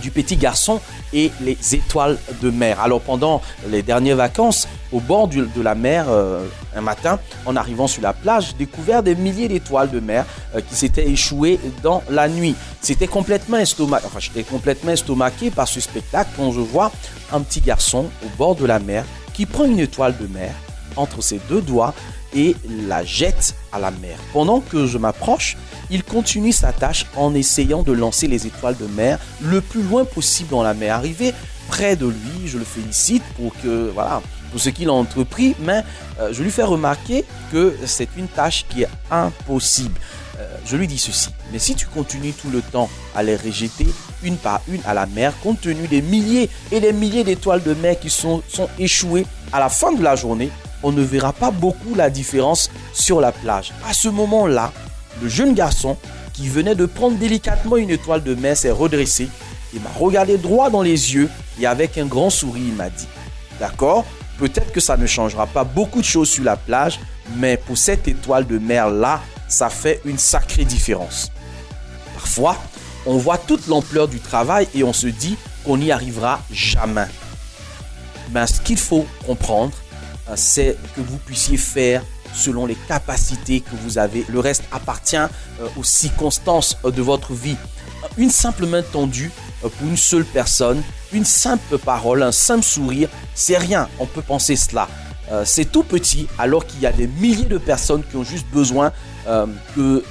du petit garçon et les étoiles de mer. Alors pendant les dernières vacances, au bord de la mer, euh, un matin, en arrivant sur la plage, j'ai découvert des milliers d'étoiles de mer euh, qui s'étaient échouées dans la nuit. C'était complètement j'étais complètement estomaqué par ce spectacle quand je vois un petit garçon au bord de la mer qui prend une étoile de mer entre ses deux doigts et la jette à la mer. Pendant que je m'approche, il continue sa tâche en essayant de lancer les étoiles de mer le plus loin possible dans la mer. Arrivé près de lui, je le félicite pour que voilà pour ce qu'il a entrepris, mais euh, je lui fais remarquer que c'est une tâche qui est impossible. Euh, je lui dis ceci, mais si tu continues tout le temps à les rejeter une par une à la mer, compte tenu des milliers et des milliers d'étoiles de mer qui sont, sont échouées à la fin de la journée, on ne verra pas beaucoup la différence sur la plage. À ce moment-là, le jeune garçon qui venait de prendre délicatement une étoile de mer s'est redressé et m'a regardé droit dans les yeux et avec un grand sourire, il m'a dit, d'accord, peut-être que ça ne changera pas beaucoup de choses sur la plage, mais pour cette étoile de mer-là, ça fait une sacrée différence. Parfois, on voit toute l'ampleur du travail et on se dit qu'on n'y arrivera jamais. Mais ce qu'il faut comprendre, c'est que vous puissiez faire selon les capacités que vous avez. Le reste appartient euh, aux circonstances euh, de votre vie. Une simple main tendue euh, pour une seule personne, une simple parole, un simple sourire, c'est rien. On peut penser cela. Euh, c'est tout petit alors qu'il y a des milliers de personnes qui ont juste besoin euh, que euh,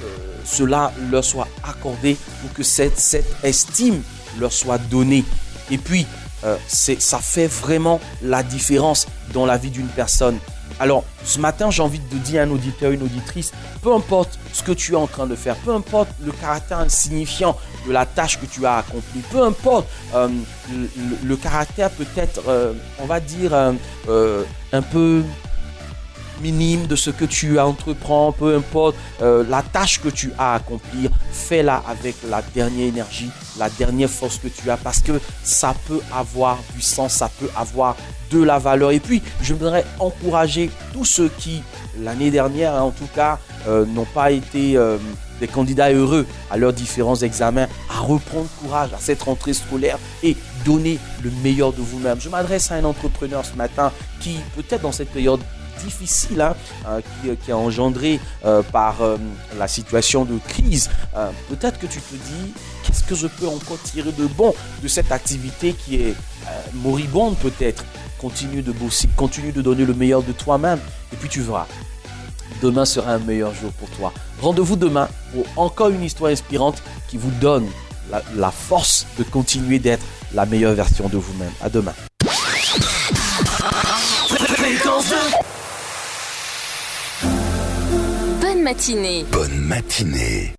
cela leur soit accordé ou que cette, cette estime leur soit donnée. Et puis, euh, ça fait vraiment la différence dans la vie d'une personne. Alors, ce matin, j'ai envie de dire à un auditeur, une auditrice, peu importe ce que tu es en train de faire, peu importe le caractère insignifiant de la tâche que tu as accomplie, peu importe euh, le, caractère peut-être, euh, on va dire, un peu minime de ce que tu entreprends, peu importe euh, la tâche que tu as à accomplir, fais-la avec la dernière énergie, la dernière force que tu as, parce que ça peut avoir du sens, ça peut avoir de la valeur. Et puis, je voudrais encourager tous ceux qui, l'année dernière, en tout cas, euh, n'ont pas été euh, des candidats heureux à leurs différents examens, à reprendre courage à cette rentrée scolaire et donner le meilleur de vous-même. Je m'adresse à un entrepreneur ce matin qui, peut-être dans cette période difficile hein, euh, qui, qui est engendrée euh, par euh, la situation de crise, peut-être que tu te dis qu'est-ce que je peux encore tirer de bon de cette activité qui est moribonde peut-être? Continue de bosser, continue de donner le meilleur de toi-même et puis tu verras. Demain sera un meilleur jour pour toi. Rendez-vous demain pour encore une histoire inspirante qui vous donne la, la force de continuer d'être la meilleure version de vous-même. À demain. Bonne matinée. Bonne matinée.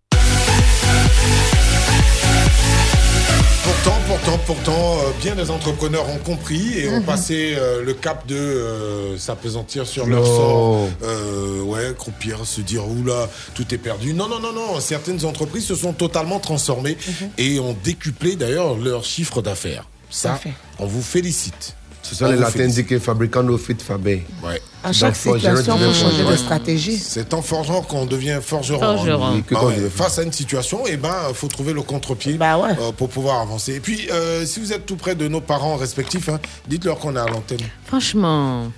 Pourtant, pourtant, pourtant, euh, bien des entrepreneurs ont compris et ont Mhm. passé euh, le cap de euh, s'apesantir sur leur sort. Euh, ouais, croupir, se dire oula, tout est perdu. Non, non, non, non. Certaines entreprises se sont totalement transformées et ont décuplé d'ailleurs leur chiffre d'affaires. Ça, Parfait. on vous félicite. Ce sont On les latins dit que fabricano fit faber. Ouais. À chaque situation, il faut changer de stratégie. C'est en forgeant qu'on devient forgeron. Forgeron. hein. Oui, que Bah ouais. Face à une situation, il ben, faut trouver le contre-pied Bah euh, pour pouvoir avancer. Et puis, euh, si vous êtes tout près de nos parents respectifs, hein, dites-leur qu'on est à l'antenne. Franchement.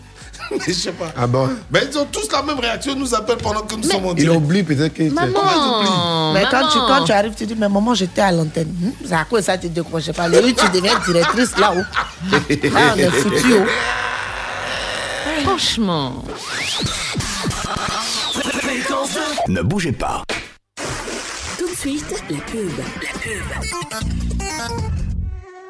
Mais je sais pas. Ah bon? Mais ils ont tous la même réaction, ils nous appellent pendant que nous sommes en Il direct. oublie peut-être que. Maman, Mais quand tu, quand tu arrives, tu dis, mais maman, j'étais à l'antenne. Hmm, C'est à quoi ça, tu décrochais pas? Le tu deviens directrice là-haut. Là, on est foutu. oh. Franchement. Ne bougez pas. Tout de suite, la pub. La pub.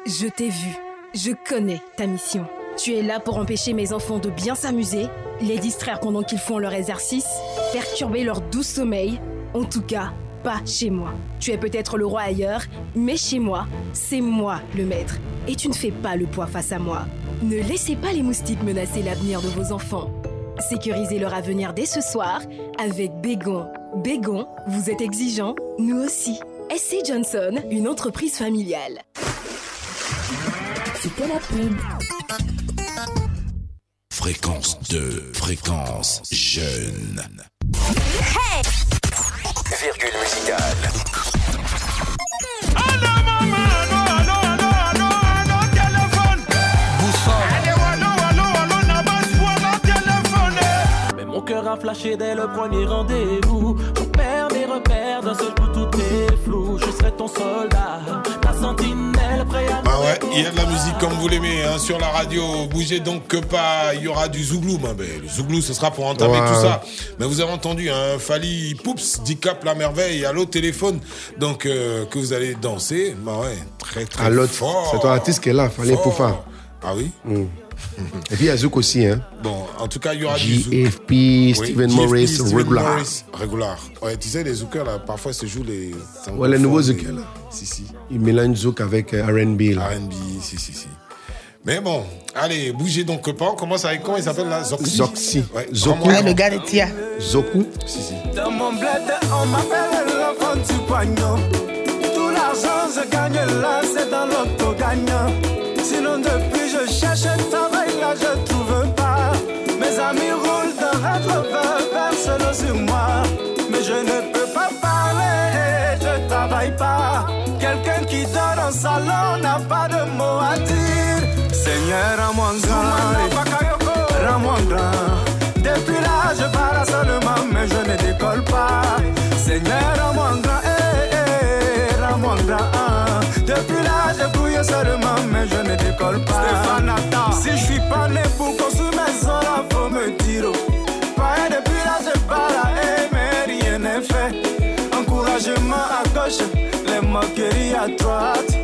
Je t'ai vu, je connais ta mission. Tu es là pour empêcher mes enfants de bien s'amuser, les distraire pendant qu'ils font leur exercice, perturber leur doux sommeil. En tout cas, pas chez moi. Tu es peut-être le roi ailleurs, mais chez moi, c'est moi le maître. Et tu ne fais pas le poids face à moi. Ne laissez pas les moustiques menacer l'avenir de vos enfants. Sécurisez leur avenir dès ce soir avec Bégon. Bégon, vous êtes exigeants, nous aussi. SC Johnson, une entreprise familiale. C'était la pub. Fréquence 2, fréquence jeune. Hey Virgule musicale. Mais mon cœur a flashé dès le premier rendez-vous. Mon père mes repères, d'un seul coup tout est flou. Je serai ton soldat, ta sentinelle Ah ouais, il y a de la musique comme vous l'aimez hein, sur la radio. Bougez donc que pas. Il y aura du zouglou, ma belle. Le zouglou, ce sera pour entamer Ouais. tout ça. Mais vous avez entendu, hein, Fali Poups, Dicap la merveille, à l'autre téléphone. Donc, euh, que vous allez danser. Bah ouais, très très l'autre, fort. c'est ton artiste qui est là, pour faire. Ah oui? Et puis il y a Zouk aussi, hein. Bon, en tout cas, il y aura du zouk. JFP, Oui, Steven JFP, Morris, Steven Regular. Morris, Regular. Ouais, tu sais, les zoukers, là, parfois, se jouent les. Ouais, les nouveaux fort, Zouk, mais- là. Si, si. Il mélange Zouk avec euh, R&B, là. R&B, si, si, si. Mais bon, allez, bougez donc pas. On commence avec comment il s'appelle là? Zoxy. Zoxy. Ouais, Zoku. Ouais, le gars de Tia. Zoku. Si, si. Dans mon bled, on m'appelle l'enfant du poignon. Tout l'argent, je gagne là, c'est dans l'auto gagnant. Sinon, depuis, je cherche un décolle pas. Stéphane, attends. Si je suis pas né pour construire maison, là, faut me dire. Pas depuis là, je pars là, eh, mais rien n'est fait. Encouragement à gauche, les moqueries à droite.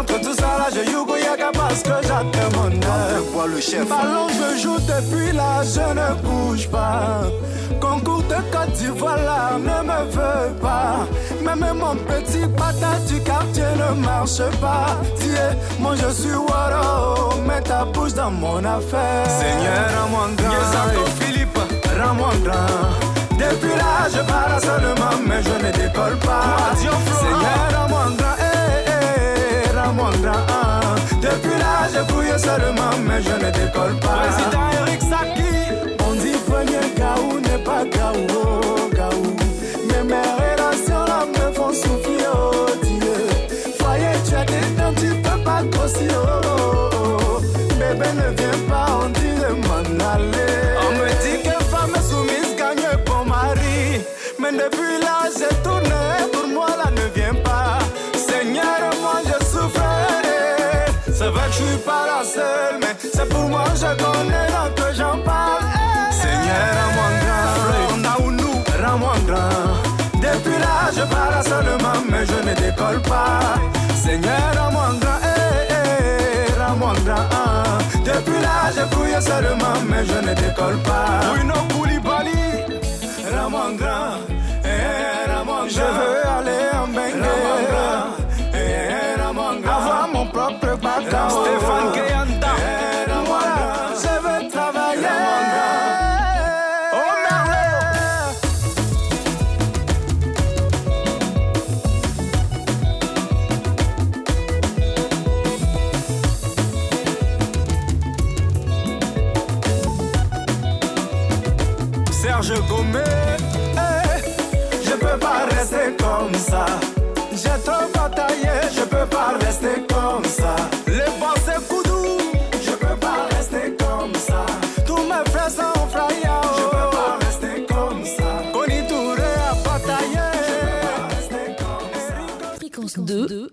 Entre tout ça là, je yugo yaga parce que j'attends mon heure. le chef. Ballon, je joue depuis là, je ne bouge pas. Concours de Côte d'Ivoire là, ne me veut pas. Même mon petit patate du quartier ne marche pas. Tiens, moi je suis Waro, mets ta bouche dans mon affaire. Seigneur, rends-moi grand. Philippe, rends-moi grand. Depuis là, je pars seulement, mais je ne décolle pas. Seigneur, rends-moi grand, rends-moi grand. Depuis là, je bouille seulement, mais je ne décolle pas. Président Eric Saki, on dit premier gaou n'est pas gaou, oh, gaou. Mais mes décolle pas. Seigneur, rends-moi grand. Eh, eh, rends-moi grand. Depuis là, je fouille seulement, mais je ne décolle pas. Bruno Koulibaly, rends-moi grand. Eh, rends-moi grand. Je veux aller en Bengue. Rends-moi grand. Eh, rends-moi grand. Avoir mon propre bateau. Stéphane Kayanda.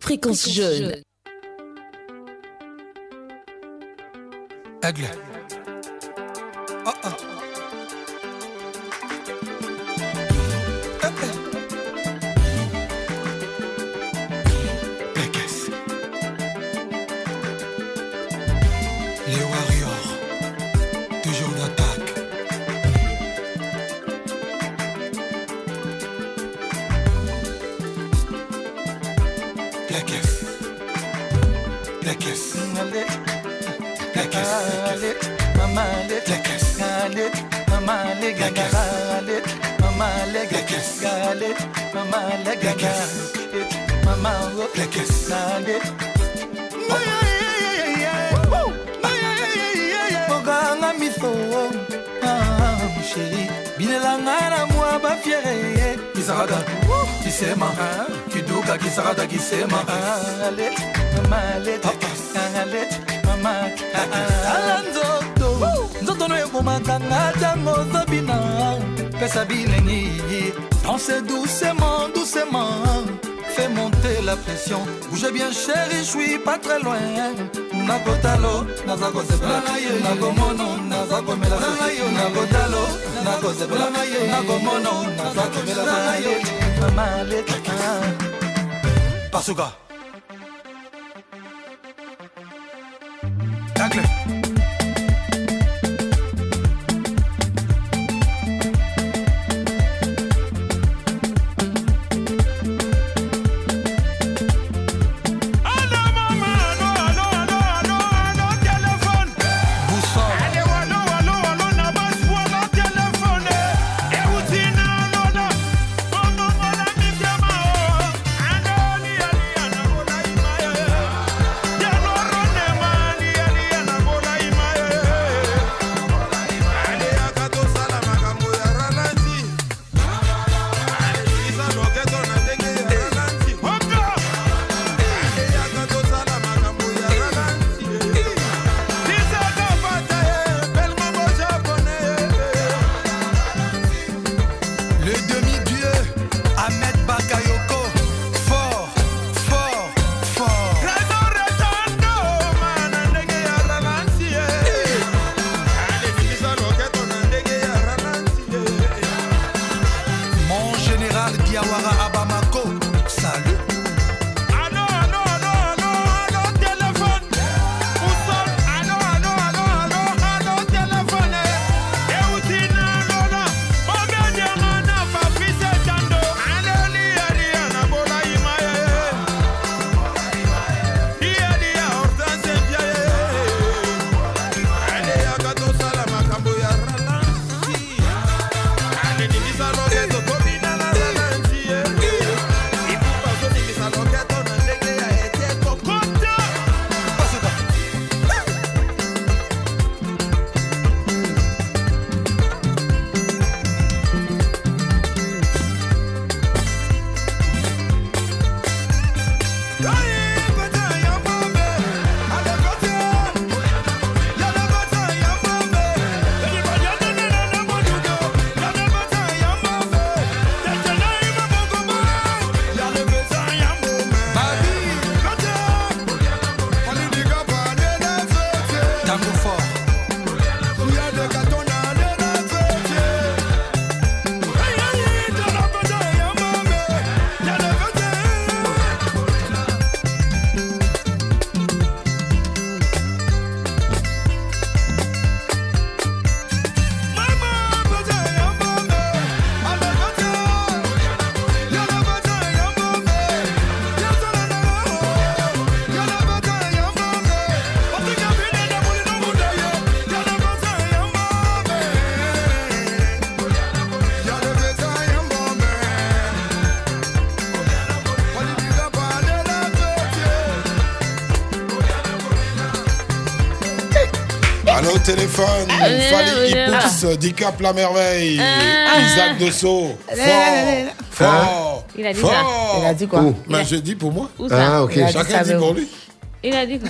2, fréquence jeune. mama legana mama nande oganga miso sheri binelanga na mwa bafiere kisarada kisema kiduka kisarada kisema tala nzoto nzoto no ebomaka nga ntango zobina pesa bilengi Pensez doucement, doucement, fais monter la pression. Bougez bien, chérie, je suis pas très loin. Nakotalo, Nazako Sebla, Nagomono, Nazako Mela, Nakotalo, Nazako Sebla, Nagomono, Nazako Mela, Mamalekaka. Pasuka. Téléphone. Fallait Ipoux, Dicap la merveille. Ah. Isaac Dessau. Fort. là. Fort. Il a dit fort. ça. Il a dit quoi? Ben, je dis pour moi. Ah, ok. Il a dit Chacun dit pour lui. Il a dit quoi?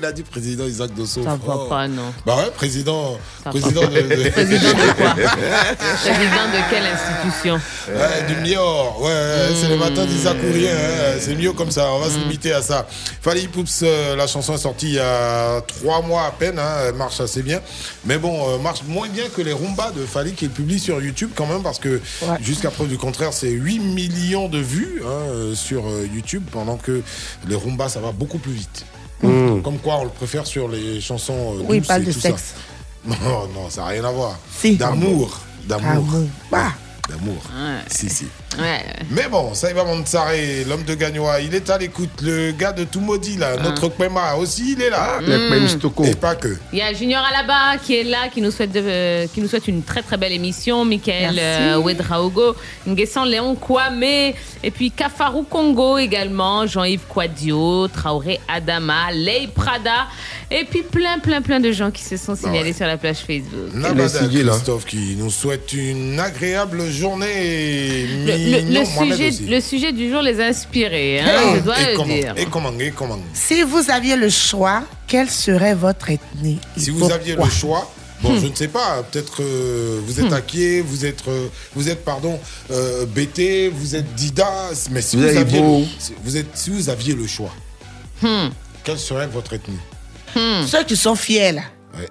Il a dit président Isaac Dosso. Ça va fort. pas, non. Bah ouais, président. Ça Président va de, pas. de- Président de quoi? Président de quelle institution? Ouais, du Mior, ouais, c'est le matin d'Isaac ou rien, hein, c'est mieux comme ça, on va se limiter à ça. Fali Poups, euh, la chanson est sortie il y a trois mois à peine, hein, elle marche assez bien, mais bon, euh, marche moins bien que les Rumba de Fali qu'il publie sur YouTube quand même, parce que jusqu'à preuve du contraire, c'est 8 millions de vues hein, euh, sur YouTube, pendant que les Rumba, ça va beaucoup plus vite. Mm. Comme quoi, on le préfère sur les chansons euh, Oui, et de tout sexe. ça. Non, non, ça n'a rien à voir. Si. D'amour. D'amour. Amour. Bah. D'amour. Si, si. Ouais. Mais bon, Saïba Mansaré, l'homme de Gagnoa, il est à l'écoute. Le gars de tout maudit, là, notre Kwema aussi, il est là. Ah, Stoko. Et pas que. Il y a Junior Alaba qui est là, qui nous souhaite, de- euh, qui nous souhaite une très très belle émission. Michael euh, Ouedraogo, Nguessan Léon Kwame, et puis Kafarou Congo également, Jean-Yves Quadio, Traoré Adama, Lei Prada, et puis plein plein plein de gens qui se sont signalés sur la page Facebook. Nabada Christophe qui nous souhaite une agréable journée. Le, le- sujet, aussi. le sujet du jour les a inspirés, hein, je dois et le comment, dire. Et comment, et comment Si vous aviez le choix, quelle serait votre ethnie et Si vous aviez le choix, bon, Hmm. je ne sais pas, peut-être euh, vous êtes Hmm. Aké, vous êtes, euh, vous êtes pardon, euh, BT, vous êtes Dida, mais si Vous aviez, le, si vous êtes, si vous aviez le choix, Hmm. quelle serait votre ethnie Ceux qui sont fiers là, Ouais.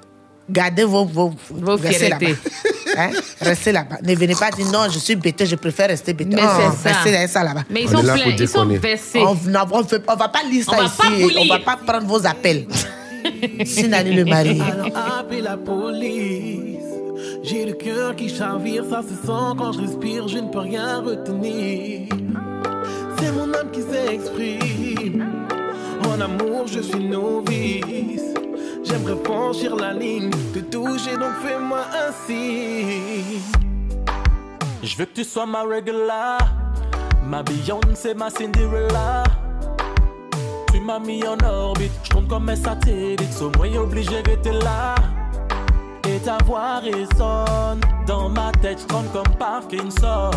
gardez vos, vos. Hein? Restez là-bas. Ne venez pas dire non, je suis bêté, je préfère rester bêté. Mais Non, c'est ça. Restez ça là-bas. Mais ils sont pleins, ils sont versés. On on on va pas lire On ça va ici. pas vous On va pas prendre vos appels. Sinani le mari. Alors appelle la police. J'ai le cœur qui chavire, ça se sent quand je respire, je ne peux rien retenir. C'est mon âme qui s'exprime. En amour, je suis novice. J'aimerais franchir la ligne, te toucher, donc fais-moi ainsi. Je veux que tu sois ma regular, ma Beyoncé, ma Cinderella. Tu m'as mis en orbite, je compte comme un satellite, au moins obligé d'être là. Et ta voix résonne dans ma tête, je tremble comme Parkinson.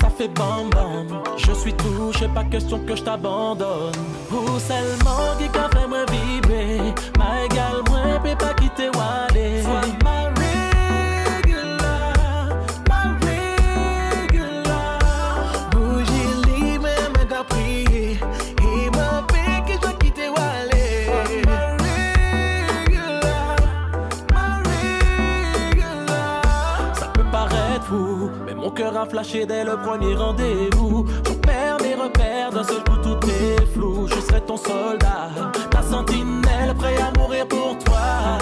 Ça fait bam bam, je suis touché, pas question que je t'abandonne. Ou seulement qui qu'a fait moi vibrer, ma égale, moi, peut pas quitter Wale. Sois ma regular, ma libre, mais t'as prié. Et ma paix que je dois quitter Wale. Ma regular, ma regular. Ça peut paraître fou, mais mon cœur a flashé dès le premier rendez-vous. Je perds mes repères, d'un seul coup tout est flou. Je serai ton soldat, ta sentinelle, mourir pour toi.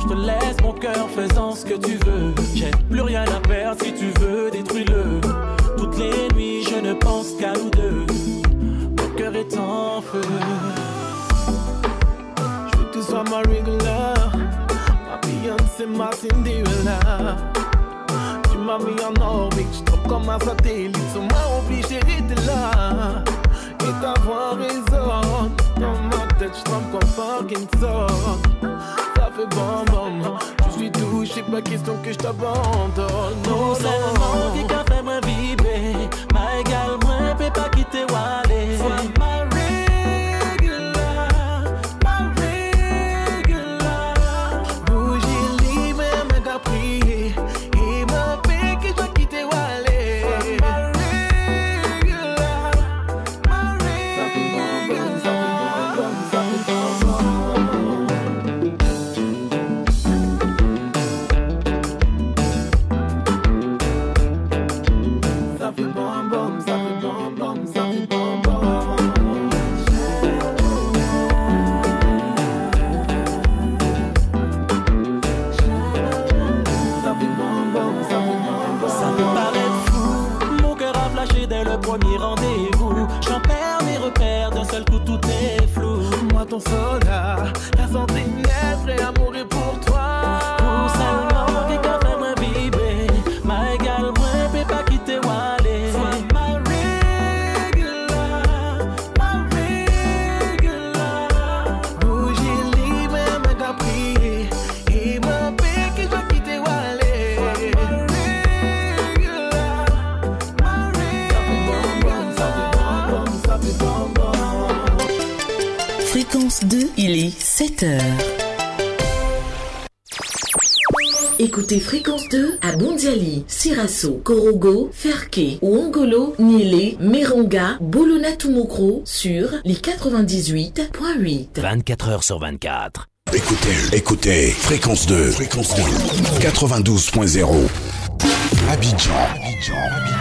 Je te laisse mon cœur faisant ce que tu veux. J'ai plus rien à perdre si tu veux, détruis-le. Toutes les nuits, je ne pense qu'à nous deux. Mon cœur est en feu. Je veux que tu sois ma regular. Ma Beyoncé, ma Cinderella. Tu m'as mis en orbite, je comme un satellite. Sur moi, obligé d'être là. Et ta voix résonne dans ma tête, je tremble comme Parkinson. Ça fait bon, bon. Je suis touché, pas question que je t'abandonne. Non, seulement qui qu'a fait moi vibrer. Ma égale, moi, peut pas quitter Wale. Il est 7 heures. Écoutez Fréquence 2 à Bondiali, Sirasso, Korogo, Ferke, Ouangolo, Niélé, Meronga, Bolona Tumokro sur les 98.8. 24 heures sur 24. Écoutez, écoutez, fréquence 2, fréquence 2, 92.0. Abidjan, Abidjan, Abidjan.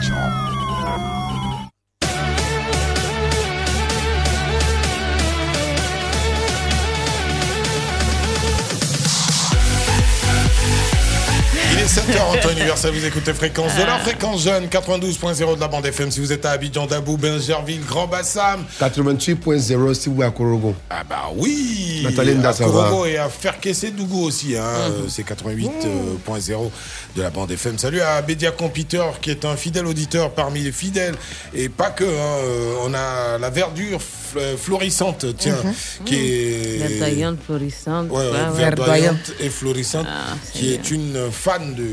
7h en temps universel, vous écoutez Fréquence de la Fréquence Jeune, 92.0 de la bande FM. Si vous êtes à Abidjan, Dabou, Benjerville, Grand Bassam. 88.0 si vous êtes à Korogo. Ah bah oui Nathalie Nda, à. Korogo et à Ferkessé-Dougou aussi, hein, euh, c'est 88.0 de la bande FM. Salut à Bédia Computer qui est un fidèle auditeur parmi les fidèles et pas que. hein, euh, on a la verdure fl- florissante, tiens, qui est Verdoyante, florissante. Ouais, ouais, verdoyante et florissante, Ah, qui bien. est une fan de,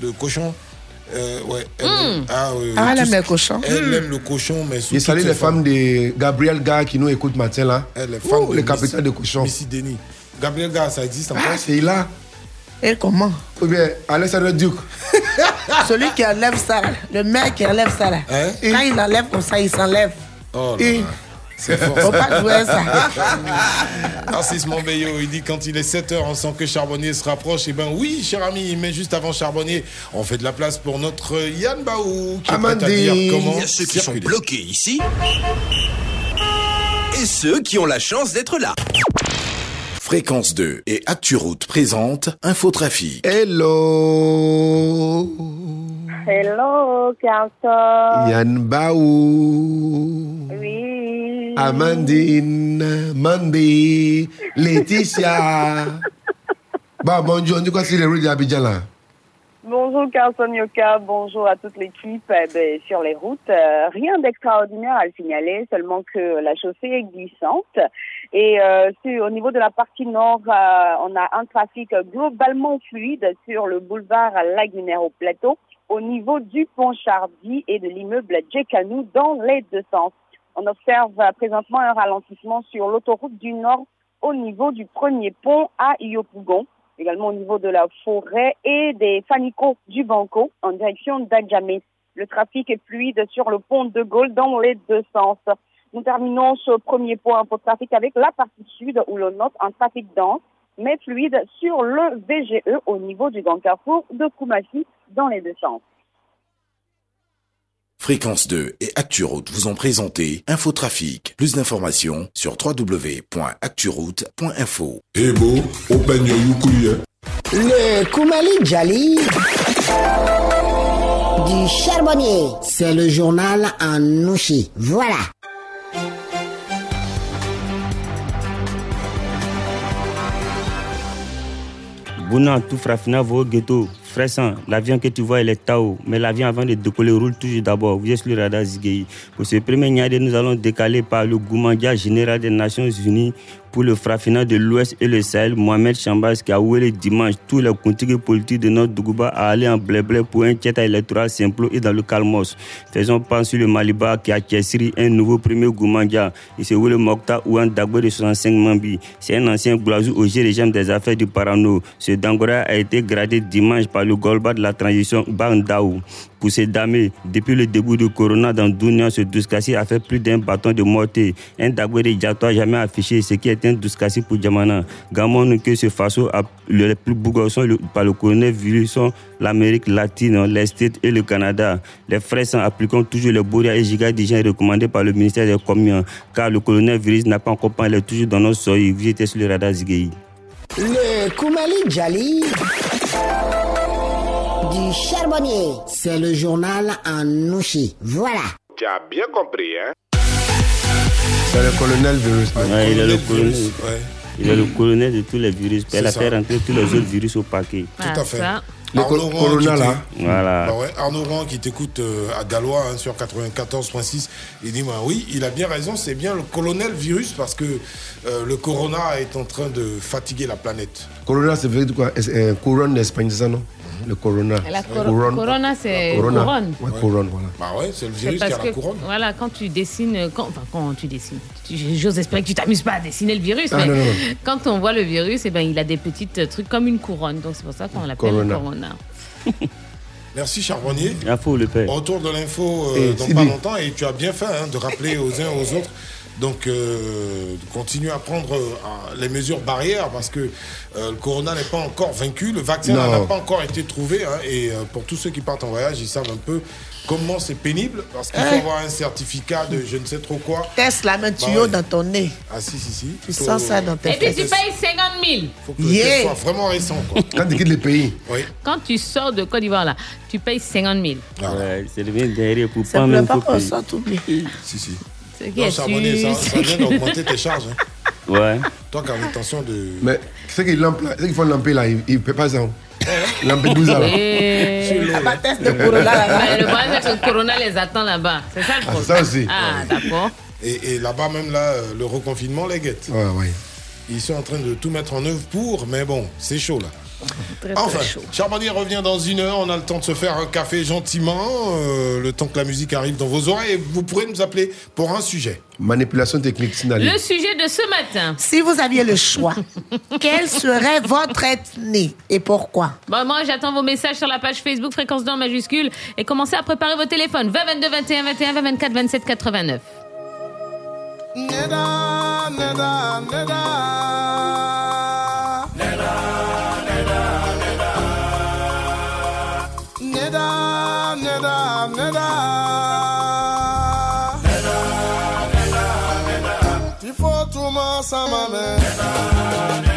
de cochon. Euh, ouais, elle, Mm. ah, oui, oui, Ah, elle aime les cochons. Elle Mm. aime le cochon, mais sous Et salut les femmes de Gabriel Gars qui nous écoutent matin là. Elle Ouh, de le capitaine de cochon. Missy Denis. Gabriel Gars, ça existe encore? Ah, c'est là. Et comment? Ou bien Alexandre Duc. Celui qui enlève ça, le mec qui enlève ça, là. quand il enlève comme ça, il s'enlève. Hein? Oh là Et- là. C'est fort. Faut pas jouer à ça. Narcisse Montbeyo, il dit quand il est 7h, on sent que Charbonnier se rapproche. Eh ben oui, cher ami, mais juste avant Charbonnier, on fait de la place pour notre Yann Baou qui est prêt à dire comment Il y a ceux qui sont bloqués ici et ceux qui ont la chance d'être là. Fréquence 2 et ActuRoute présente Infotrafic. Hello. Hello, Carlton. Yann Baou. Oui. Amandine, Mandy, Laetitia. bon, bonjour, on dit quoi sur les routes d'Abidjan là? Bonjour Carlson Yoka, bonjour à toute l'équipe. Eh ben, sur les routes, euh, rien d'extraordinaire à le signaler, seulement que la chaussée est glissante. Et euh, sur- au niveau de la partie nord, euh, on a un trafic globalement fluide sur le boulevard Lagunaire au plateau, au niveau du pont Chardy et de l'immeuble Djekanou dans les deux sens. On observe euh, présentement un ralentissement sur l'autoroute du Nord au niveau du premier pont à Yopougon, également au niveau de la forêt et des Fanico du Banco en direction d'Adjamé. Le trafic est fluide sur le pont de Gaulle dans les deux sens. Nous terminons ce premier point pour trafic avec la partie sud où l'on note un trafic dense mais fluide sur le VGE au niveau du Grand Carrefour de Koumassi dans les deux sens. Fréquence 2 et ActuRoute vous ont présenté Infotrafic. Plus d'informations sur www.acturoute.info. Your ukulele. Le Koumali Djali du charbonnier. C'est le journal en nouchi. Voilà. Bouna, tout frafina, vos ghetto, fraissant. L'avion que tu vois, il est Tao. Mais l'avion, avant de décoller, roule toujours d'abord. Vous êtes le radar Zigei. Pour ce premier Niade, nous allons décaler par le Goumandia général des Nations Unies pour le fraffinat de l'Ouest et le Sahel, Mohamed Chambas, qui a oué dimanche tous les contigres politiques de notre Dougouba à aller en blé-blé pour un tiers électoral simple et dans le calmos. Faisons pas sur le Maliba qui a Tchessri un nouveau premier Goumandia. Il se le Mokta ou un Dagbo de 65 Mambi. C'est un ancien Gloazou au régime des affaires du Parano. Ce Dangora a été gradé dimanche par le Golba de la transition Bandaou. Pour ces dames, depuis le début du corona dans Dounia, ce Douskassi a fait plus d'un bâton de mortier. Un Dagbo de Diato jamais affiché ce qui est un Douskassi pour Djamana. Gamon que ce faso a le plus bougossant le- par le coronavirus sont l'Amérique latine, l'Est et le Canada. Les frais sont appliquant toujours les Boria et Giga déjà recommandés par le ministère des Communes, car le coronavirus n'a pas encore est toujours dans notre sol. Vous étiez sur le radar Zigei. Le Koumali Djali du charbonnier. C'est le journal en nouchi. Voilà. Tu as bien compris, hein? C'est le colonel virus. Ouais, il est le colonel. virus, ouais. Il est le colonel de tous les virus. Elle a fait rentrer tous les autres virus au paquet. Tout à fait. Le Arnaud Corona, t'é- là. Voilà. Bah ouais, Arnaud Rohan qui t'écoute euh, à Gallois hein, sur 94.6, il dit bah, oui, il a bien raison, c'est bien le colonel virus parce que euh, le corona est en train de fatiguer la planète. Corona, c'est veut dire quoi? C'est un couronne d'Espagne, c'est ça, non? Le corona. La cor- Couronne. corona, c'est Corona. couronne. Ouais, couronne, voilà. Bah ouais, c'est le virus qui parce a la que, couronne. voilà, quand tu dessines, quand, enfin, quand tu dessines, j'ose espérer que tu t'amuses pas à dessiner le virus, Ah, mais non, non, non. quand on voit le virus, eh ben, il a des petits trucs comme une couronne, donc c'est pour ça qu'on l'appelle Corona. corona. Merci Charbonnier. Info, le père. Retour de l'info euh, Et dans pas longtemps et tu as bien fait hein, de rappeler aux uns aux autres. Donc, euh, de continuer à prendre euh, les mesures barrières parce que euh, le corona n'est pas encore vaincu, le vaccin n'a pas encore été trouvé. hein, et euh, pour tous ceux qui partent en voyage, ils savent un peu comment c'est pénible parce qu'il faut Hein? avoir un certificat de je ne sais trop quoi. Teste la main Bah tuyau dans ton nez. Ah si, si, si. Tu sens ça dans tes Et puis tu payes 50 000. Faut que le test soit vraiment récent. Quoi. Quand tu quittes les pays. Oui. Quand tu sors de Côte d'Ivoire, là, tu payes 50 000. Ouais, c'est le bien derrière pour ne même pas qu'on payer. soit oublié. Si, si. C'est Non, ça, ça vient d'augmenter tes charges. Hein. Ouais. Toi qui as l'intention de. Mais ceux qui, lampent là- ceux qui font lamper là, ils ne paient pas ça. Lampedusa là. Et... Ah test de Corona là-bas. Mais le problème, c'est que le Corona les attend là-bas. C'est ça le Ah, problème. c'est ça aussi. Ah, d'accord. Et, et là-bas, même là, euh, le reconfinement les guette. Ouais, ouais. Ils sont en train de tout mettre en œuvre pour, mais bon, c'est chaud là. Très, très Enfin, chaud. Charbonnier revient dans une heure. On a le temps de se faire un café gentiment, euh, le temps que la musique arrive dans vos oreilles. Et vous pourrez nous appeler pour un sujet. Manipulation technique, Sinali. Le sujet de ce matin. Si vous aviez le choix, quelle serait votre ethnie et pourquoi? Bon, moi, j'attends vos messages sur la page Facebook Fréquence d'or majuscule et commencez à préparer vos téléphones 20 22 21 21 20 24 27 89. Neda, neda, neda. Neda, neda, neda. Il faut tout m'en ça ma mère. Tu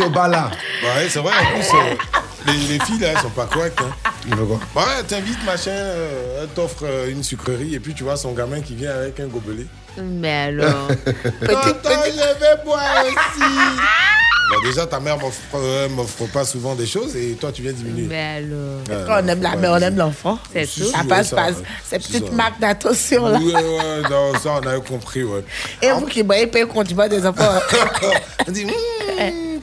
Yaoto Bala. Bah ouais, c'est vrai, en plus, euh, les, les filles là, elles sont pas correctes. Hein. Bah ouais, t'invites machin, euh, elle t'offre euh, une sucrerie et puis tu vois son gamin qui vient avec un gobelet. Mais alors? Tonton, je vais boire aussi. Bah déjà, ta mère m'offre euh, m'offre pas souvent des choses et toi, tu viens diminuer. Mais alors? Euh, Quand on aime la mère, on aime l'enfant. C'est Si, tout. si, Ça passe, ça, passe. ouais. Ces C'est petites ça. marques d'attention là. Ouais, non, ça, on avait compris, ouais. Et vous qui voyez payer le condiment des enfants. On dit,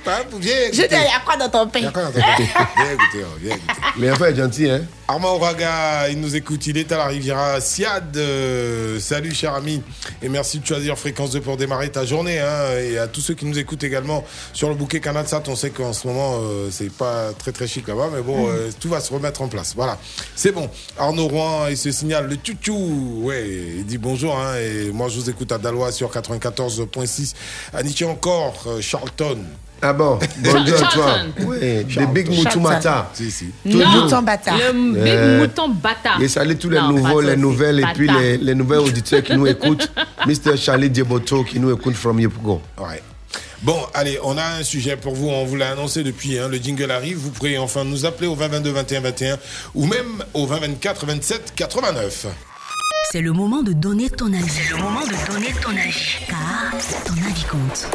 Hum, Hein, viens Je dis, il écouter. y a quoi dans ton pain Il y a quoi dans ton pain? Viens écouter, oh, viens écouter. Mais enfin, est gentil, hein. Armand Ouraga, il nous écoute, il est à la Riviera. Siad, euh, salut cher ami, et merci de choisir Fréquence 2 pour démarrer ta journée. hein. et à tous ceux qui nous écoutent également sur le bouquet Canadsat, on sait qu'en ce moment, euh, c'est pas très très chic là-bas, mais bon, euh, tout va se remettre en place. Voilà, c'est bon. Arnaud Rouen, il se signale le tchou ouais, il dit bonjour, hein, et moi je vous écoute à Dalois sur 94.6. Anichi encore, euh, Charlton. Ah bon, bonjour à toi. Charlton. Big Moutoumata. Si, si. Non, le big Euh, mouton bâtard. Et salut tous les Non, nouveaux, les nouvelles et puis les, les nouvelles auditeurs qui nous écoutent. Mr. Charlie Dieboto qui nous écoute from Yepougon. Ouais. Bon, allez, on a un sujet pour vous. On vous l'a annoncé depuis. hein, le jingle arrive. Vous pourrez enfin nous appeler au 20 22 21 21 ou même au 20 24 27 89. C'est le moment de donner ton avis. C'est le moment de donner ton avis. Car ton avis compte.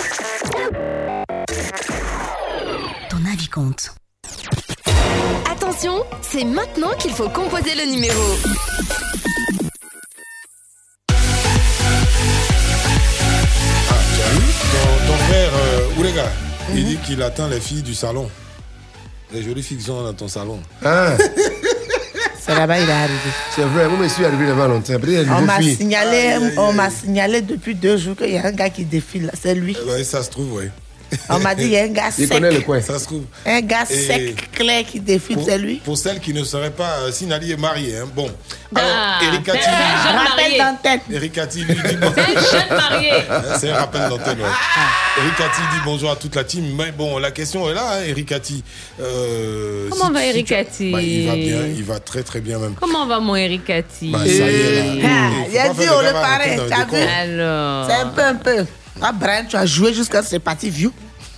Ton avis compte. Attention, c'est maintenant qu'il faut composer le numéro. Ah, tu as vu ton, ton frère, euh, Oulega, il dit qu'il attend les filles du salon. Les jolies filles qui sont dans ton salon. Ah, C'est là-bas, il est arrivé. c'est vrai, moi, je suis arrivé devant longtemps. Peut-être il y a On m'a signalé, on m'a signalé depuis deux jours qu'il y a un gars qui défile. là. C'est lui. Ouais, ça se trouve, oui. On m'a dit il y a un gars Il sec. connaît le coin. Ça se trouve. Un gars Et- sec, clair qui défile, c'est lui. pour celles qui ne seraient pas euh, signalées et mariées. hein. Bon. Ah, Alors, Erika c'est un jeune Rappel marié. d'antenne. Erika dit bon. C'est un jeune marié. C'est un rappel d'antenne, ouais. Erika T dit bonjour à toute la team. Mais bon, la question est là, hein, Erika. Euh, Comment si- va Erika T Bah, Il va bien, il va très très bien même. Comment va mon Ericati Bah, ça y est, là. Ah, faut il a dit on le paraît, t'as vu? Alors. C'est un peu, un peu. Ah, Brian, tu as joué jusqu'à ce que c'est parti vieux.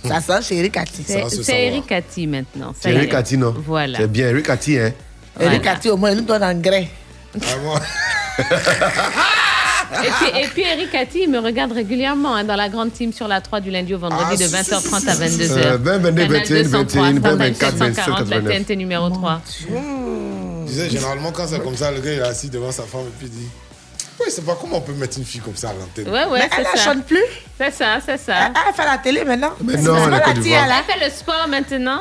Ça sent chez Eric Atti. C'est c'est Ericati maintenant. C'est. Eric non? Voilà. C'est bien, Eric Ati, hein? Eric Atti, au moins, il nous donne engrais. Ah bon Et puis, et puis Ericati, il me regarde régulièrement hein, dans la grande team sur la 3 du lundi au vendredi Ah, de si, 20h30 à 22h. Euh, 20, 22, Canal 21, 203, 21, 24, 27, 27, 140, la 89. TNT numéro 3. Je disais, généralement, quand c'est comme ça, le gars il est assis devant sa femme et puis il dit Oui, c'est pas comment on peut mettre une fille comme ça à l'antenne. Ouais, ouais, Mais elle ne chante plus. C'est ça, c'est ça. Elle, elle fait la télé maintenant. Mais non, C'est elle la d'Ivoire. tia, là. Elle fait le sport maintenant.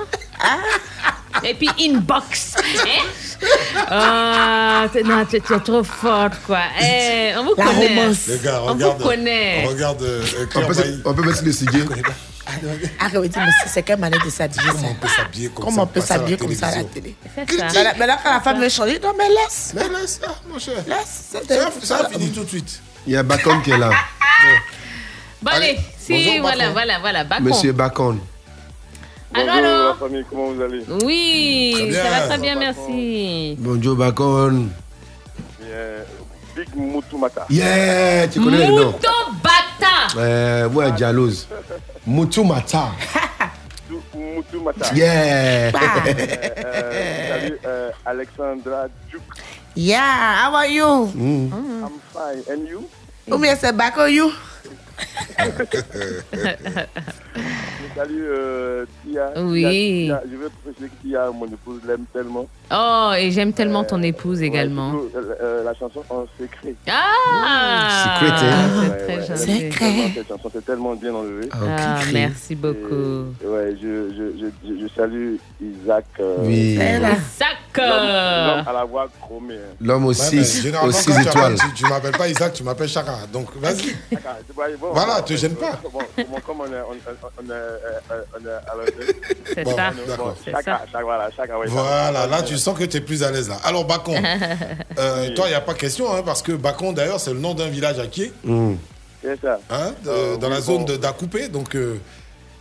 Et puis inbox. Hein? Ah, t'es- non, tu es trop forte, quoi. Eh, on vous La connaît. romance. Les gars, On regarde. vous connaît. Regarde euh, On peut, on peut mettre le CD. Ah, oui, dis, mais c'est- quelle manière de s'habiller Comment on peut s'habiller comme Comment ça? on peut passer à la s'habiller comme ça à la télé? Maintenant, quand la femme veut changer, non, mais laisse. Mais laisse, ah, mon cher. Laisse. Ça, ça a fini tout de suite. Il y a Bacon qui est là. Bon, allez, Allez, si, bonjour, voilà, voilà, voilà, Bacon. Monsieur Bacon. Allô, Bonjour allô? la famille, comment vous allez? Oui, ça va très bien, merci. Bonjour Bacon. Bien, Big Moutoumata. Yeah, tu connais le nom. Mouton bata. Euh, ouais, jalouse. Moutoumata. Moutoumata. Yeah. Salut euh, Alexandra Duke. Yeah, how are you? Mm. I'm fine. And you Ou bien c'est back on you? Salut euh, Tia. Oui. Tia, Tia. Je veux préciser que Tia, mon épouse, l'aime tellement. Oh, et j'aime tellement ton épouse également. Ouais, surtout, euh, euh, la chanson en secret. Ah Secret, hein? C'est très gentil. Secret. Cette chanson, c'est tellement bien enlevée. Ah, merci beaucoup. Et, ouais, je, je, je, je, je salue Isaac. euh, Oui. C'est. Sac l'homme- à la voix chromée. hein. L'homme aux Ouais, six, aux six tu étoiles. Tu, tu m'appelles pas Isaac, tu m'appelles Chara. Donc, vas-y. Bon, Voilà, te gêne pas. Comme on est. C'est ça. voilà, chaque, ouais, Voilà, là tu sens que tu es plus à l'aise là. Alors Bacon, euh, toi il n'y a pas question, hein, parce que Bacon d'ailleurs c'est le nom d'un village à qui Mm. C'est ça. hein, de- Euh, Dans oui, la zone bon. d'Acoupé. Donc euh,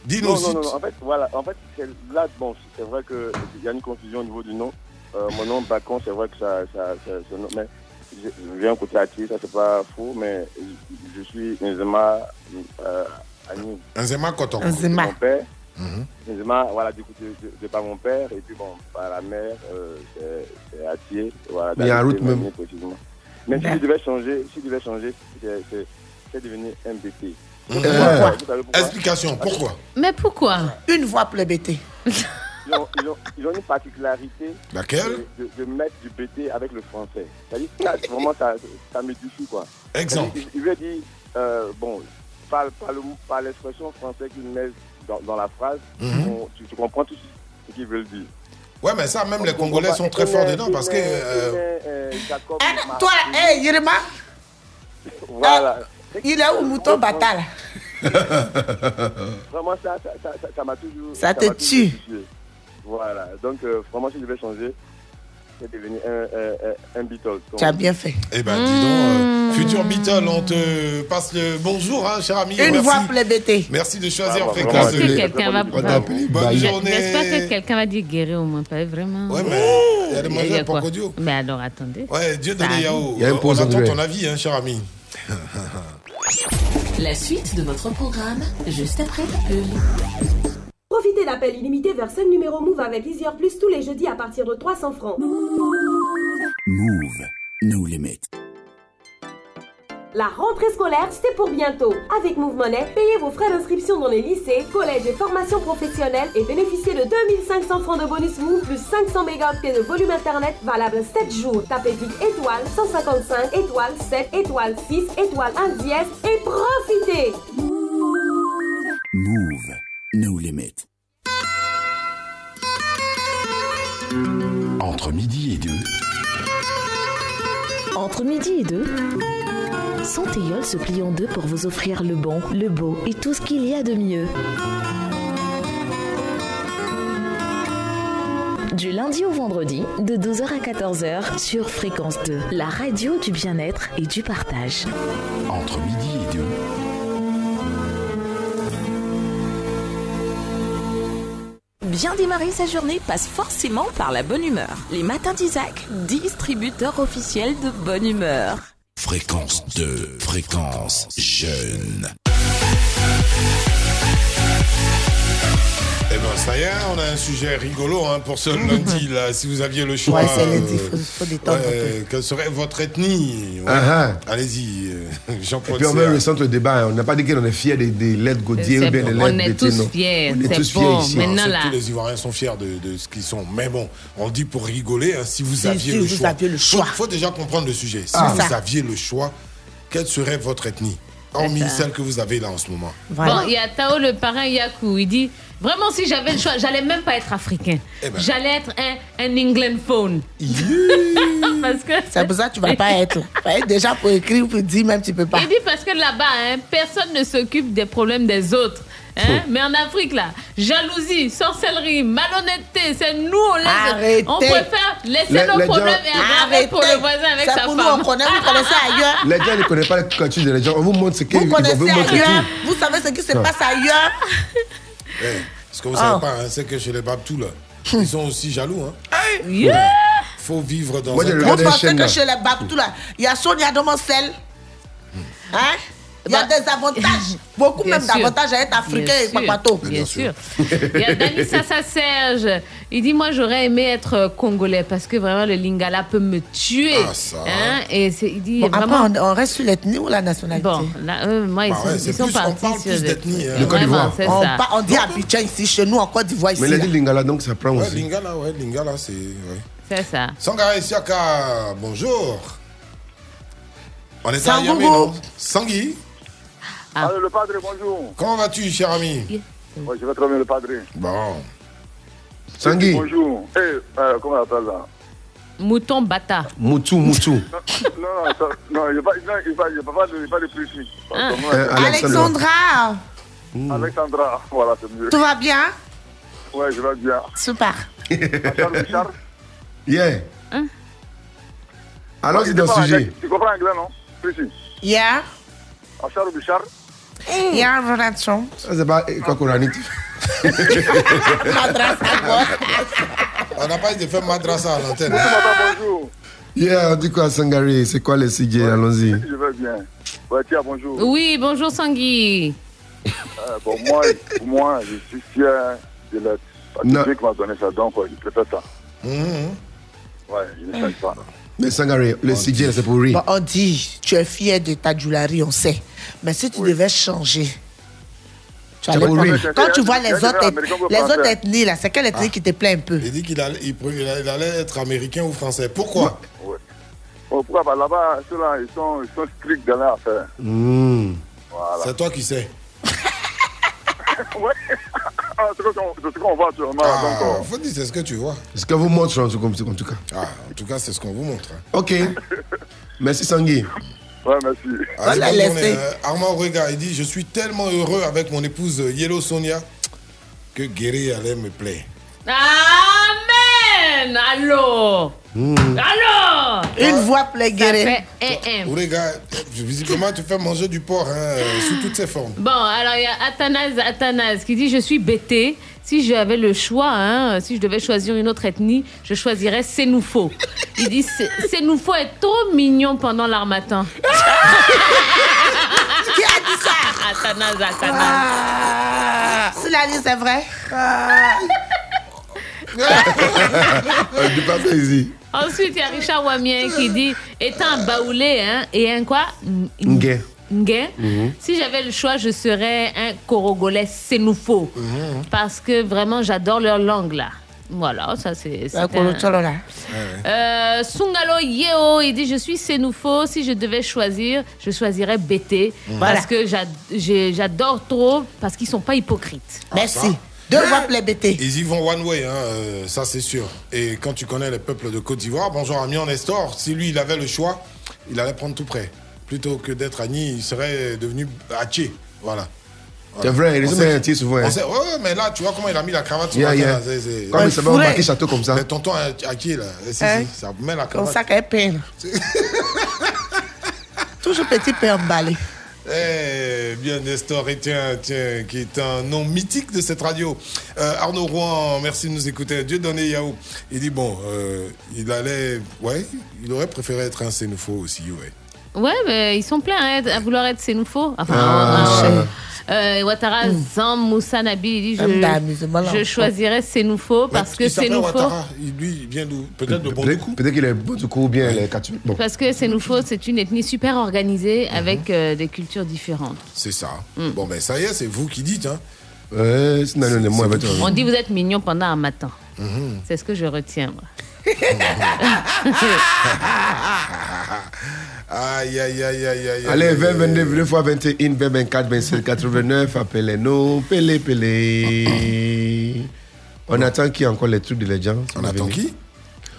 dis-nous Non, non, non, en fait, voilà, en fait, c'est- là, bon, c'est vrai qu'il y a une confusion au niveau du nom. Euh, mon nom, Bacon, c'est vrai que ça, ça, ça, ça- non, mais je, viens côté Ati, ça c'est pas faux, mais je, suis Nzema euh, Ani. Nzema Koton. Nzema. Mon père. Mhm. Nzema, voilà, du coup, de, de, de par mon père, et puis bon, par la mère, euh, c'est- Atier. Voilà, Mais en route même. Précisément. Mais si je devais changer, si je devais changer, c'est- devenu MBT. Savez pourquoi? Explication, pourquoi? Mais pourquoi? Une voix pour le BT. ils ont, ils, ont, ils ont une particularité Laquelle de, de, de mettre du BT avec le français. C'est-à-dire que ça, vraiment, ça, ça m'édifie, quoi. Exemple. Il, veut dire, euh, bon, par, par, le- par l'expression française qu'ils mettent dans, dans la phrase, Mhm. on- tu, tu comprends tout ce qu'ils veulent dire. Ouais, mais ça, même les Congolais sont très forts dedans parce que. euh, Eh, Toi, hé, Yirima, Voilà. il est où Mouton Bata là Vraiment, ça ça- ça- ça- ça m'a toujours. Ça te tue. Voilà. Donc, euh, vraiment, si je devais changer, c'est devenu un, un, un, Beatles. Tu as bien fait. Eh ben, dis donc, euh, futur Beatle, on te passe le bonjour, hein, cher ami. Une Merci. voix pour les BT. Merci de choisir Ah, bah, fréquence. Est-ce que quelqu'un va On. Bonne journée. J'espère que quelqu'un va dire guérir au moins, pas vraiment. Ouais, mais il y a des mademoiselles quoi Pocodio. Mais alors, attendez. Ouais, Dieu donne. Yao. On attend ton avis, hein, cher ami. La suite de votre programme, juste après la pub. Profitez d'appels illimités vers 5 numéros Move avec Easier Plus tous les jeudis à partir de 300 francs. Move. No limit. La rentrée scolaire, c'est pour bientôt. Avec Move Money, payez vos frais d'inscription dans les lycées, collèges et formations professionnelles et bénéficiez de 2500 francs de bonus Move plus 500 mégaoctets de volume internet valable 7 jours. Tapez vite étoile 155 étoile 7 étoile 6 étoile 1 dièse et profitez Move. No limit. Entre midi et deux. Entre midi et deux, Santéol se plie en deux pour vous offrir le bon, le beau et tout ce qu'il y a de mieux. Du lundi au vendredi, de 12h à 14h sur Fréquence 2, la radio du bien-être et du partage. Entre midi et deux. Bien démarrer sa journée passe forcément par la bonne humeur. Les matins d'Isaac, distributeur officiel de bonne humeur. Fréquence 2. Fréquence jeune. Eh ben, ça y est, on a un sujet rigolo hein, pour ce lundi, là. Si vous aviez le choix. Ouais, c'est lundi, euh, faut, faut détendre ouais, Quelle serait votre ethnie? Ouais. Ah, Allez-y, euh, Et Jean-Paul puis on ressentir le débat. hein. On n'a pas dit qu'on est fiers des, des lettres Gaudier ou bien des on lettres est Bété, tous fiers, On est tous bon. fiers ici. Maintenant, là. Tous les Ivoiriens sont fiers de, de ce qu'ils sont. Mais bon, on dit pour rigoler, hein, si vous Si- aviez si le vous choix. aviez le choix. Faut, faut déjà comprendre le sujet. Si Ah. vous ça. aviez le choix, quelle serait votre ethnie? Hormis celle que vous avez là en ce moment. Bon, il y a Tao le parrain Yaku. Il dit Vraiment, si j'avais le choix, j'allais même pas être africain. Eh ben. J'allais être un, un England phone. parce que. C'est pour ça que tu vas pas être. Ouais, Déjà pour écrire, pour dire même tu peux pas. Il dit parce que là-bas, hein, personne ne s'occupe des problèmes des autres. Hein? Mais en Afrique, là, jalousie, sorcellerie, malhonnêteté, c'est nous, on laisse. Arrêtez. On préfère laisser nos problèmes gens- et aggraver pour le voisin avec sa pour femme. nous, on connaît, vous connaissez ailleurs. Les gens ne connaissent pas la culture des gens. On vous montre ce qu'ils Vous connaissez vous ailleurs. tout. Vous savez ce qui se Ah. passe ailleurs. Eh, ce que vous Ah. savez pas, hein, c'est que chez les Babtou, là, ils sont aussi jaloux. Hein. Yeah. faut vivre dans Moi, un Vous pensez chaîne, que là. chez les Babtou, là, il y a Sonia Domocel Hein? Il y a des avantages, beaucoup Bien même sûr. d'avantages à être africain Bien et sûr. Papato. Bien sûr. Il y a Dani Sassa Serge. Il dit Moi, j'aurais aimé être euh, congolais parce que vraiment, le lingala peut me tuer. Ah, ça. Hein? Et c'est- il dit Bon, après, vraiment. on, on reste sur l'ethnie ou la nationalité? Bon, là, eux, moi, ils Bah sont, ouais, ils c'est sont plus- on partis parle sur plus d'ethnie, hein. De Côte Vraiment, d'Ivoire. c'est on, ça. pa- on dit Abidjan ici, chez nous en Côte d'Ivoire ici. Mais il a là. dit Lingala, donc ça prend Ouais, aussi. Lingala, ouais, Lingala, c'est. Ouais. C'est ça. Sangara Siaka, bonjour. On est à non? Sangui Ah. Allô, le padre, bonjour. Comment vas-tu, cher ami je vais très bien, le padre. Bon. Sangui, Bonjour. Eh, euh, comment on appelle là Mouton bata. Moutou, Moutou. Non, non, ça- non, il n'y a pas, pas, de, il y a pas de précis. Ah. Euh, Alexandra, Alexandra, voilà, c'est mieux. tout va bien? Ouais, je vais bien. Super. Charles Richard. Yeah. Hein? Alors, c'est dans le sujet. Tu comprends anglais, non? Précis. Yeah. Achar Bichard. Yeah, relation. Ça, c'est pas quoi coranique. On n'a pas été faire madrasa à l'antenne. bonjour. Yeah, on dit quoi, Sangari? C'est quoi les sujets Allons-y. Je vais bien. Ouais, tiens, bonjour. Oui, bonjour Sangui. Euh, bon, moi, pour moi, je suis fier de la. Parce que Non. Dieu qui m'a donné ça, donc je préfère ça. Ouais, je ne change pas. Mais Sangari, le sujet, c'est pour rire. Bon, on dit, tu es fier de ta joularie, on sait. Mais si tu devais changer, tu allais pour prendre- rire. Quand tu vois les autres, les autres ethnies, là, c'est quelle ethnie qui te plaît un peu? Il dit qu'il allait, il il être américain ou français. Pourquoi? Bon, pourquoi? Bah, Là-bas, ceux-là, ils sont, ils sont stricts dans leur affaire. Hmm. Voilà. C'est toi qui sais. ouais. Ah, c'est ce qu'on c'est ce qu'on voit sûrement. donc, euh, Ah, faut dire, c'est ce que tu vois. C'est ce que vous montre en tout cas. En tout cas. Ah, en tout cas, c'est ce qu'on vous montre. hein. Ok. Merci Sangui. Ouais, merci. Journée, hein. Armand Rega, il dit Je suis tellement heureux avec mon épouse euh, Yellow Sonia que Guéry allait me plaire. Amen Allô Allô Une voix plaît guérie. fait un, un. Rega, visiblement, tu fais manger du porc hein, euh, sous toutes ses formes. Bon, alors il y a Athanase, Athanase qui dit Je suis bêté. Si j'avais le choix, hein, si je devais choisir une autre ethnie, je choisirais Sénoufo. Il dit Sé- Sénoufo est trop mignon pendant l'armatan. Qui a dit ça? Athanase, Athanase. Ah, S'il a dit c'est vrai. Ah. Euh, Du pas plaisir. Ensuite, il y a Richard Wamien qui dit Étant un baoulé hein, et un quoi? Ngue. Ngue. Mhm. Si j'avais le choix, je serais un Corogolais Sénoufo. Parce que vraiment, j'adore leur langue là. Voilà, ça c'est. Un. Euh, Sungalo Yeo, il dit Je suis Sénoufo. Si je devais choisir, je choisirais BT. Mhm. Parce que j'adore trop, parce qu'ils sont pas hypocrites. Merci. Deux. Ils y vont one way, hein, euh, ça c'est sûr. Et quand tu connais les peuples de Côte d'Ivoire, bonjour Amiens Nestor, si lui il avait le choix, il allait prendre tout près. Plutôt que d'être Agni, il serait devenu Haché. Voilà. C'est vrai, il est un souvent. hein. sait- ouais, ouais, mais là, tu vois comment il a mis la cravate sur Yeah, là, Comme il embarquer château comme ça. Mais tonton Haché, là, si, si, Hein? ça met la Comme cravate. ça qu'elle peine. Toujours petit peu emballé. Eh bien, Nestor, et tiens, tiens, qui est un nom mythique de cette radio. Euh, Arnaud Rouen, merci de nous écouter. Dieu donné Yahoo. Il dit, bon, euh, il allait, ouais, il aurait préféré être un Sénoufo aussi, ouais. Ouais, mais ils sont pleins hein, à vouloir être Sénoufo. Enfin, Ah. Euh, Ouattara Zam Moussa Nabi, il dit bah, Je, amusement, là. je choisirais Sénoufo parce que Sénoufo. Lui, il vient Peut-être de Peut-être qu'il est ou bien les. Parce que Sénoufo, c'est une ethnie super organisée Mhm. avec euh, des cultures différentes. C'est ça. Mm. Bon, ben ça y est, c'est vous qui dites, hein. Ouais, c'est non, non, non, moi, C'est- avec- On dit vous êtes mignon pendant un matin. Mhm. C'est ce que je retiens, moi. Aïe, aïe, aïe, aïe, aïe. Allez, aïe, 20, aïe, 22, 22 fois 21, 20, 24, 27, 89, appelez-nous, pelé, pelé. On attend qui encore les trucs de les gens? On attend qui?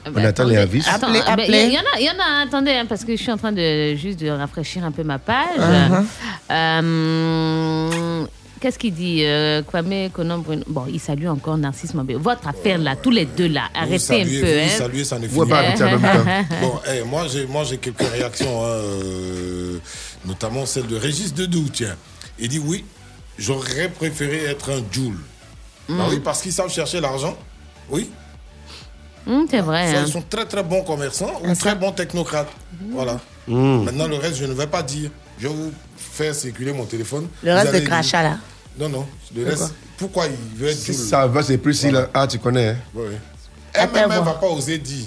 On attend les avis. Appelez, ah, ben, appelez. Il y, en a, il y en a, attendez, hein, parce que je suis en train de juste de rafraîchir un peu ma page. Uh-huh. Euh, Qu'est-ce qu'il dit euh, Kwame Bruno? Bon, il salue encore Narcisse Mabé. Votre affaire là, tous les deux là, arrêtez saluez, un peu. vous hein. saluez, ça ne finit pas. Bon, eh, moi, j'ai, moi, j'ai quelques réactions, hein, euh, notamment celle de Régis Dedou, tiens. Il dit oui, j'aurais préféré être un Joule. Bah Mm. oui, parce qu'ils savent chercher l'argent. Oui. Hum, c'est vrai. Ça, hein. Ils sont très très bons commerçants ou très bons technocrates. Voilà. Mm. Maintenant, le reste, je ne vais pas dire. Je vais vous faire circuler mon téléphone. Le reste de crachat, là. Non, non. Le Pourquoi reste. Pourquoi il veut être Si ça va, c'est plus si là. Ah, tu connais. hein. Attends, Elle-même, elle ne voir. va pas oser dire.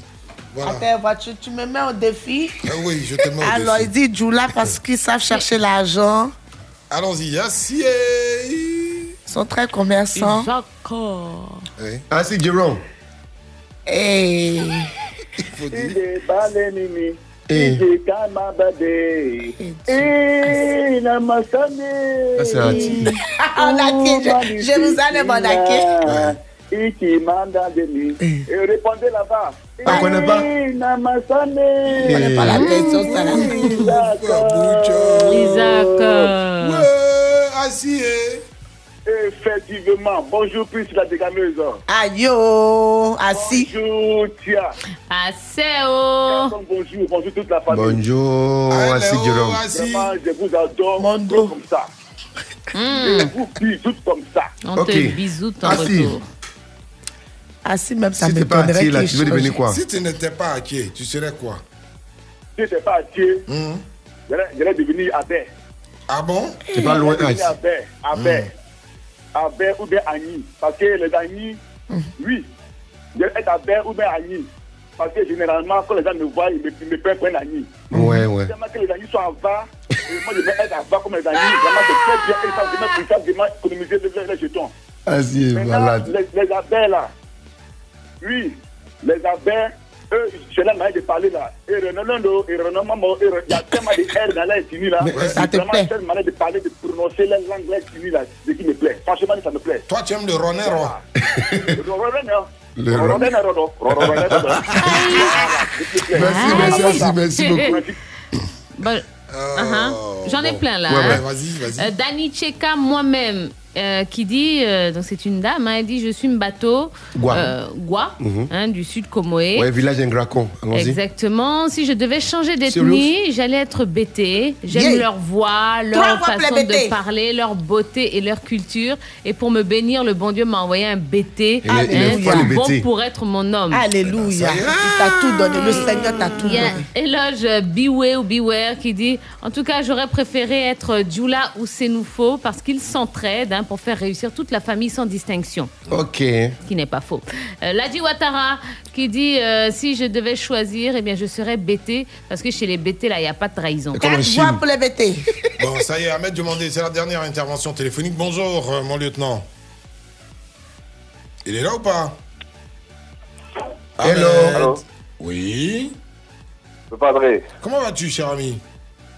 Voilà. Attends, tu, tu me mets au défi. Ah oui, je te mets au Alors, défi. il dit Djoula parce qu'ils savent chercher l'argent. Allons-y, assis. Ils sont très commerçants. Oui. Ah, c'est Jérôme. Et. faut dire. Eh. Ide kama bade. Eh, qui Jérusalem, manda de mi. Et répondez là-bas. On connaît pas Eh. On connaît pas la question, ça. Isaac. euh, Ouais, assis. Effectivement. Bonjour, plus la dégameuse. Aïe, assis. Bonjour, Tia. Aseo. Bonjour, bonjour toute la famille. Bonjour, oh, Jérôme. assis. Vraiment, je vous adore Mon dos. comme ça. Hum, Je vous bisous comme ça. On Ok. te bisoute en Assis. retour. Assis, même ça Si pas là, tu veux devenir quoi Si tu n'étais pas hacké, tu serais quoi Si je n'étais pas Dieu, Hum. j'allais j'allais devenir abbé. Ah bon T'es pas loin. Ah, abbé, abbé. Abbé ou bien Agni. Parce que les Agni, oui, j'allais être abbé ou bien Agni. Parce que généralement, quand les gens me voient, ils me, ils me prennent pour un Agni. Ouais, ouais. Tellement que les Agni sont en bas, et moi je vais être en bas comme les Agni. Vraiment, c'est très bien. Ils savent vraiment, ils savent vraiment économiser les, les, jetons. Assis, Maintenant, malade. les, les abeilles là, oui, les abeilles, eux, c'est la manière de parler là. Et Renando, et Renomamo, et il y a tellement de R dans l'air fini là. Mais ça te plaît manière de parler, de prononcer la langue là fini là, ce qui me plaît. Franchement, ça me plaît. Toi, tu aimes le Ronero Le Le Ronero. Merci, merci, merci, merci beaucoup. Bon, uh-huh. J'en ai plein là. Ouais, hein. vas-y, vas-y. Euh, Dani Cheka, moi-même, euh, qui dit, euh, donc c'est une dame, hein, elle dit Je suis Mbato, Gwa. euh, Mhm. hein, du sud Comoé. Ouais, village Ingracon. Exactement. Si je devais changer d'ethnie, j'allais être bété. J'aime Yeah. leur voix, leur façon de parler, leur beauté et leur culture. Et pour me bénir, le bon Dieu m'a envoyé un bété, hein, le bon bété. pour être mon homme. Alléluia. Il t'a tout donné. Le Seigneur t'a tout Il y a donné. éloge Biwe ou Beware qui dit En tout cas, j'aurais préféré être Djula ou Senoufo parce qu'ils s'entraident hein, pour faire réussir toute la famille sans distinction. Ok. Ce qui n'est pas faux. Euh, Ladi Ouattara qui dit euh, Si je devais choisir, eh bien, je serais BT parce que chez les BT, là, il n'y a pas de trahison. Quatre voix pour les BT. Bon, ça y est, Ahmed demandé, c'est la dernière intervention téléphonique. Bonjour, euh, mon lieutenant. Il est là ou pas Hello. Allô Oui. Le padré Comment vas-tu, cher ami?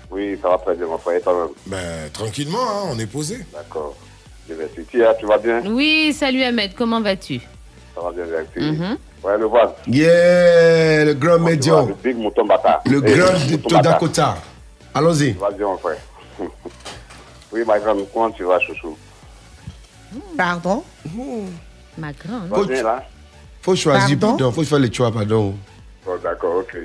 Oui, ça va très bien, mon frère. Toi-même? Ben, tranquillement, hein, on est posé. D'accord. Je vais Tia, tu vas bien? Oui, salut Ahmed, comment vas-tu? Ça va bien, merci. Mhm. Ouais, le voile. Yeah, le grand médium. Le big mouton bata. Le Eh, grand de bata. Dakota. Allons-y. Vas-y, mon frère? oui, ma grande, comment tu vas, chouchou? Pardon? Ma grande. Bien, là? Faut choisir, Pardon? pardon. Faut faire le choix, pardon. Bon, d'accord, ok.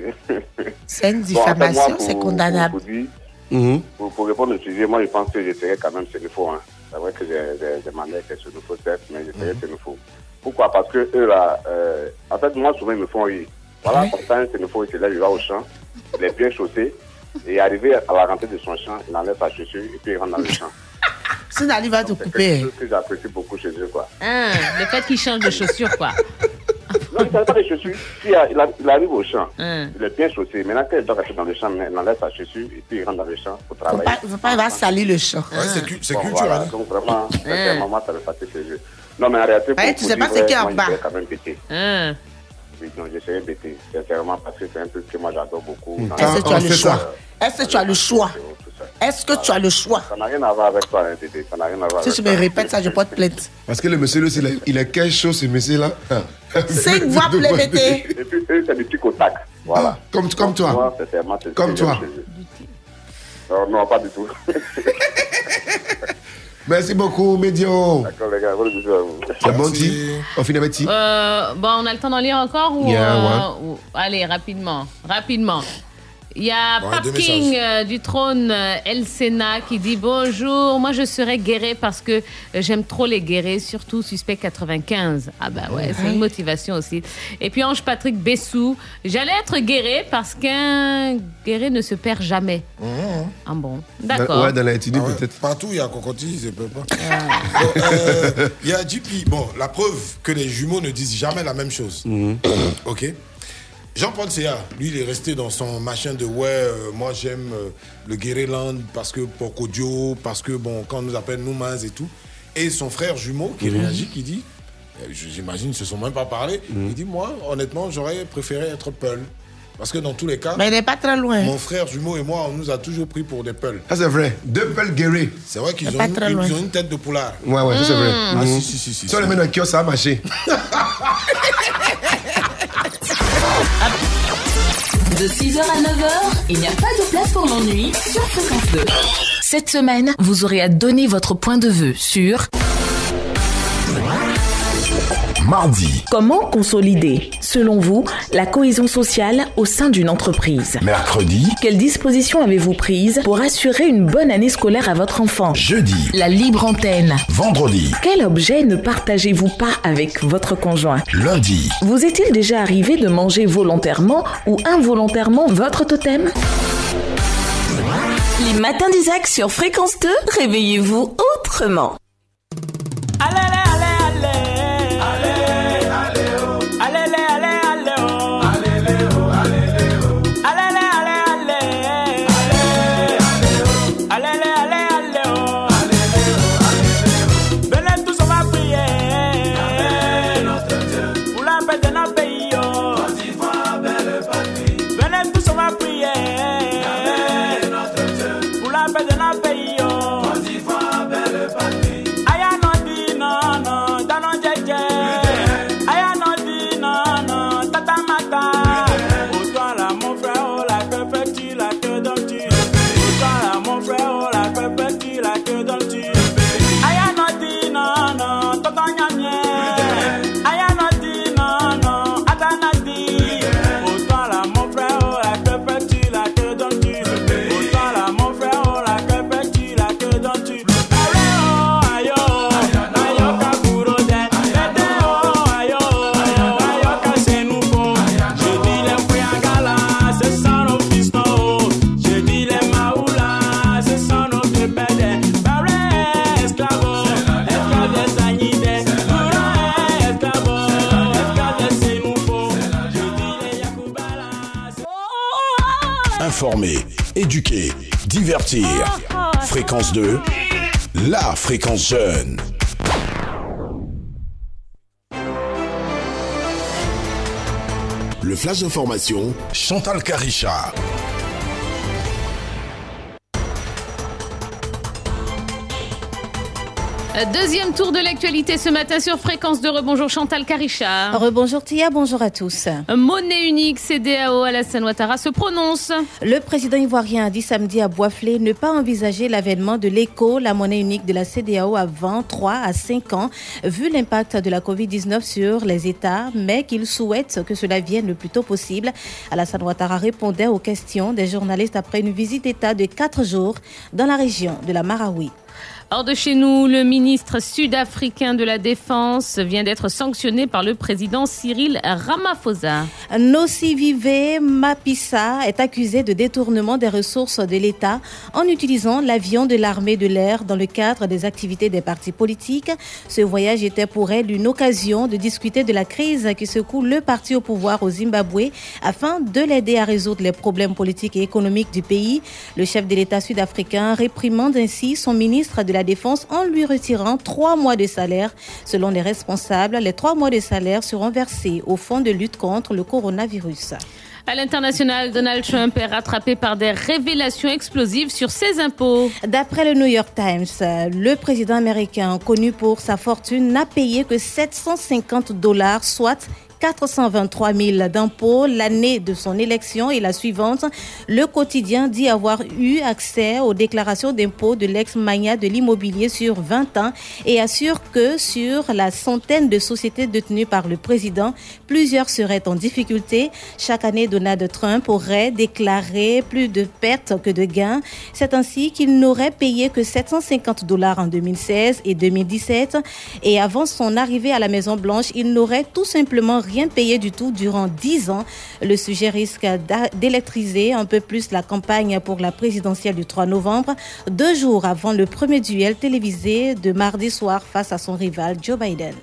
C'est une diffamation, pour- c'est condamnable. Pour, pour dire- Mhm. pour, pour répondre au sujet, moi, je pense que je serais quand même Sénéfo. Hein. C'est vrai que j'ai j'ai- j'ai demandé que c'est Sénéfo, certes, mais je serais Sénéfo. Pourquoi? Parce que eux, là, euh, en fait, moi, souvent, ils me font rire. Voilà, comme ça, un Sénéfo, il se lève, il va au champ, il est bien chaussé, et arrivé à la rentrée de son champ, il enlève sa chaussure, et puis il rentre dans le champ. Si Nali va te C'est quelque couper. chose que j'apprécie beaucoup chez eux, quoi. Hein, Le fait qu'il change de chaussures, quoi. Non, il pas de chaussures. Si, il, a- il arrive au champ, Hein. il est bien chaussé. Maintenant, quand il doit rester dans le champ, il enlève sa chaussure, et puis il rentre dans le champ pour Faut travailler. pas, faut pas, il va salir le champ. Ouais, c'est cu- Bon, culturel. voilà. Donc vraiment, sincèrement, moi, ça me fatigue chez eux. Non, mais en réalité, pour, Ouais, tu pour sais pas ce qu'il y a vrai, en bas. quand même pété. Hein. Oui, non, je serais pété. Sincèrement, parce que c'est un truc que moi, j'adore beaucoup. Dans Est-ce que tu as le choix? Est-ce que tu as le choix? Est-ce que tu as le choix? Ça n'a rien à voir avec toi, hein. Ça n'a rien à voir Si avec tu me répètes ça, je porte plainte. Parce que le monsieur, il a quelle chose, ce monsieur-là Cinq voix pour les BT. Et puis, eux, c'est du tic au tac. Voilà. Comme, comme toi. Comme toi. Non, non, pas du tout. Merci beaucoup, Médion. D'accord, les gars, bisous à vous. C'est bon, Ti On finit avec Ti Euh, bon, on a le temps d'en lire encore ou, Yeah, euh, ouais. ou- Allez, rapidement, rapidement. Il y a Ouais, Pape deux King messages. euh, du trône euh, El Sena qui dit bonjour. Moi, je serais guéré parce que euh, j'aime trop les guérés, surtout suspect 95. Ah bah ouais, c'est une motivation aussi. Et puis Ange Patrick Bessou, j'allais être guéré parce qu'un guéré ne se perd jamais. Ah bon, d'accord. Ouais, dans l'attitude, Ah ouais, peut-être. Partout, il y a cocotti, je peux pas. Bon, euh, Il y a JP. Bon, la preuve que les jumeaux ne disent jamais la même chose. Ok Jean-Paul Céa, lui, il est resté dans son machin de ouais, euh, moi j'aime euh, le Guéréland parce que pour Kodio, parce que bon, quand on nous appelle Noumaz et tout. Et son frère jumeau qui Mhm. réagit, qui dit, euh, je- j'imagine, ils se sont même pas parlé, il dit, moi, honnêtement, j'aurais préféré être Peul. Parce que dans tous les cas, Mais il n'est pas très loin. mon frère jumeau et moi, on nous a toujours pris pour des Peuls. Ah, c'est vrai. Deux pelles guéries. C'est vrai qu'ils C'est ont, une- ont tête de poulard. Ouais, ouais, ça, c'est vrai. Ah, Mhm. si, si, si. si, Si on les met dans le kiosque, ça a marché. De 6h à 9h, il n'y a pas de place pour l'ennui sur Fréquence 2. Cette semaine, vous aurez à donner votre point de vue sur Mardi, Comment consolider, selon vous, la cohésion sociale au sein d'une entreprise mercredi, Quelles dispositions avez-vous prises pour assurer une bonne année scolaire à votre enfant jeudi, La libre antenne. vendredi, Quel objet ne partagez-vous pas avec votre conjoint lundi. Vous est-il déjà arrivé de manger volontairement ou involontairement votre totem Les matins d'Isaac sur Fréquence 2, réveillez-vous autrement. Divertir. Fréquence 2, la fréquence jeune. Le flash d'information, Chantal Caricha. Deuxième tour de l'actualité ce matin sur Fréquence de Rebonjour Chantal Caricha. Rebonjour Tia, bonjour à tous. Monnaie unique, CDAO, Alassane Ouattara se prononce. Le président ivoirien a dit samedi à Boisflé ne pas envisager l'avènement de l'éco, la monnaie unique de la CDAO avant 3 à 5 ans, vu l'impact de la Covid-19 sur les États, mais qu'il souhaite que cela vienne le plus tôt possible. Alassane Ouattara répondait aux questions des journalistes après une visite d'État de 4 jours dans la région de la Marawi. Hors de chez nous, le ministre sud-africain de la Défense vient d'être sanctionné par le président Cyril Ramaphosa. Nocivive Mapissa est accusé de détournement des ressources de l'État en utilisant l'avion de l'armée de l'air dans le cadre des activités des partis politiques. Ce voyage était pour elle une occasion de discuter de la crise qui secoue le parti au pouvoir au Zimbabwe afin de l'aider à résoudre les problèmes politiques et économiques du pays. Le chef de l'État sud-africain réprimande ainsi son ministre de la Défense en lui retirant trois mois de salaire. Selon les responsables, les trois mois de salaire seront versés au Fonds de lutte contre le coronavirus. À l'international, Donald Trump est rattrapé par des révélations explosives sur ses impôts. D'après le New York Times, le président américain, connu pour sa fortune, n'a payé que 750 dollars, soit 423 000 d'impôts l'année de son élection et la suivante. Le quotidien dit avoir eu accès aux déclarations d'impôts de l'ex-mania de l'immobilier sur 20 ans et assure que sur la centaine de sociétés détenues par le président, plusieurs seraient en difficulté. Chaque année, Donald Trump aurait déclaré plus de pertes que de gains. C'est ainsi qu'il n'aurait payé que 750 dollars en 2016 et 2017. Et avant son arrivée à la Maison-Blanche, il n'aurait tout simplement rien payé du tout durant 10 ans. Le sujet risque d'électriser un peu plus la campagne pour la présidentielle du 3 novembre, deux jours avant le premier duel télévisé de mardi soir face à son rival Joe Biden.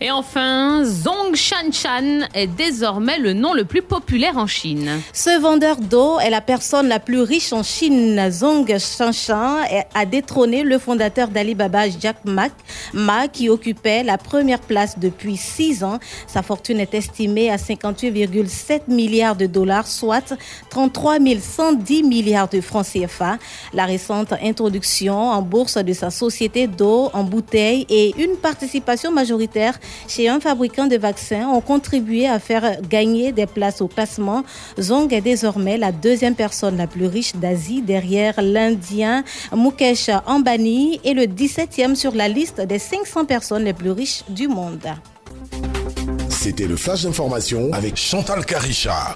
Et enfin, Zhong Shanshan est désormais le nom le plus populaire en Chine. Ce vendeur d'eau est la personne la plus riche en Chine. Zhong Shanshan a détrôné le fondateur d'Alibaba, Jack Ma, Ma, qui occupait la première place depuis 6 ans. Sa fortune est estimée à 58,7 milliards de dollars, soit 33 110 milliards de francs CFA. La récente introduction en bourse de sa société d'eau en bouteille et une participation majoritaire chez un fabricant de vaccins ont contribué à faire gagner des places au classement. Zong est désormais la deuxième personne la plus riche d'Asie derrière l'Indien Mukesh Ambani et le 17e sur la liste des 500 personnes les plus riches du monde. C'était le flash d'information avec Chantal Caricha.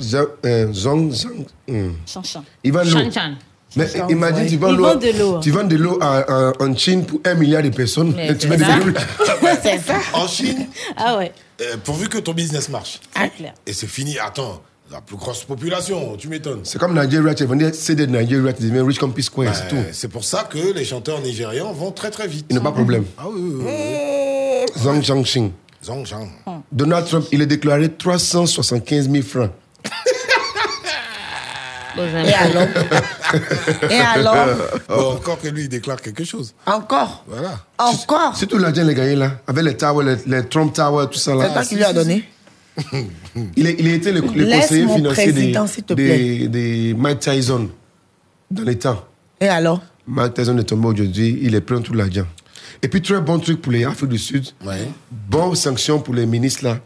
Zong, Zong, hmm. Chanchan. Il vend l'eau. Shanshan. Mais imagine, ouais. tu vends l'eau. vend de l'eau. Tu vends de l'eau en Chine pour un milliard de personnes. Mais et tu c'est mets de l'eau. C'est ça. En Chine, Ah ouais, euh, pourvu que ton business marche. c'est clair. Et c'est fini. Attends, la plus grosse population, tu m'étonnes. C'est comme Nigeria, tu vendais CD de Nigeria, tu deviens riche comme P-Square, c'est tout. Euh, C'est pour ça que les chanteurs nigérians vont très très vite. Il n'y a pas de problème. Ah oui, oui, oui. Zhang Zhangxing. Zhang Zhang. Donald Trump, il a déclaré 375 000 francs. Et alors Et alors Bon, encore que lui, il déclare quelque chose. Encore Voilà. Encore C'est tout l'argent qu'il a gagné là, avec les towers, les, les Trump Towers, tout ça là. C'est toi qui lui as donné Il, est- il a été le, conseiller mon financier des, des, des Mike Tyson dans l'État. Et alors? Mike Tyson est tombé aujourd'hui, il est plein tout l'argent. Et puis, très bon truc pour les Afrique du Sud. Ouais. Bonne sanction pour les ministres là.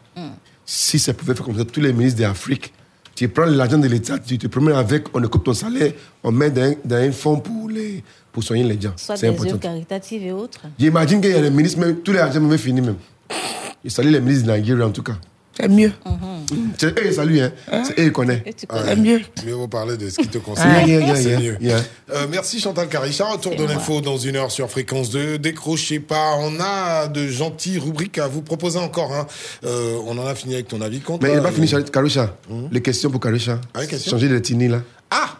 Si ça pouvait faire comme ça, tous les ministres d'Afrique, tu prends l'argent de l'État, tu te promènes avec, on coupe ton salaire, on met dans, un- dans un fonds pour, les, pour soigner les gens. Soit C'est des important. œuvres caritatives et autres. J'imagine qu'il y a les ministres, même, tous les argent même fini même. Je salue les ministres de Nigeria en tout cas. C'est mieux. C'est eux, salut, hein. C'est eux, ils connaissent. C'est mieux. Mieux vaut parler de ce qui te concerne. Yeah, yeah, C'est yeah, mieux. yeah. Euh, merci Chantal Caricha. Retour de l'info dans une heure sur Fréquence 2. Décrochez pas. On a de gentilles rubriques à vous proposer encore. hein. Euh, on en a fini avec ton avis contre. Mais il n'a pas euh, fini, Charlotte. Karusha. Les questions pour Karusha. Ah, Changer de tini là. Ah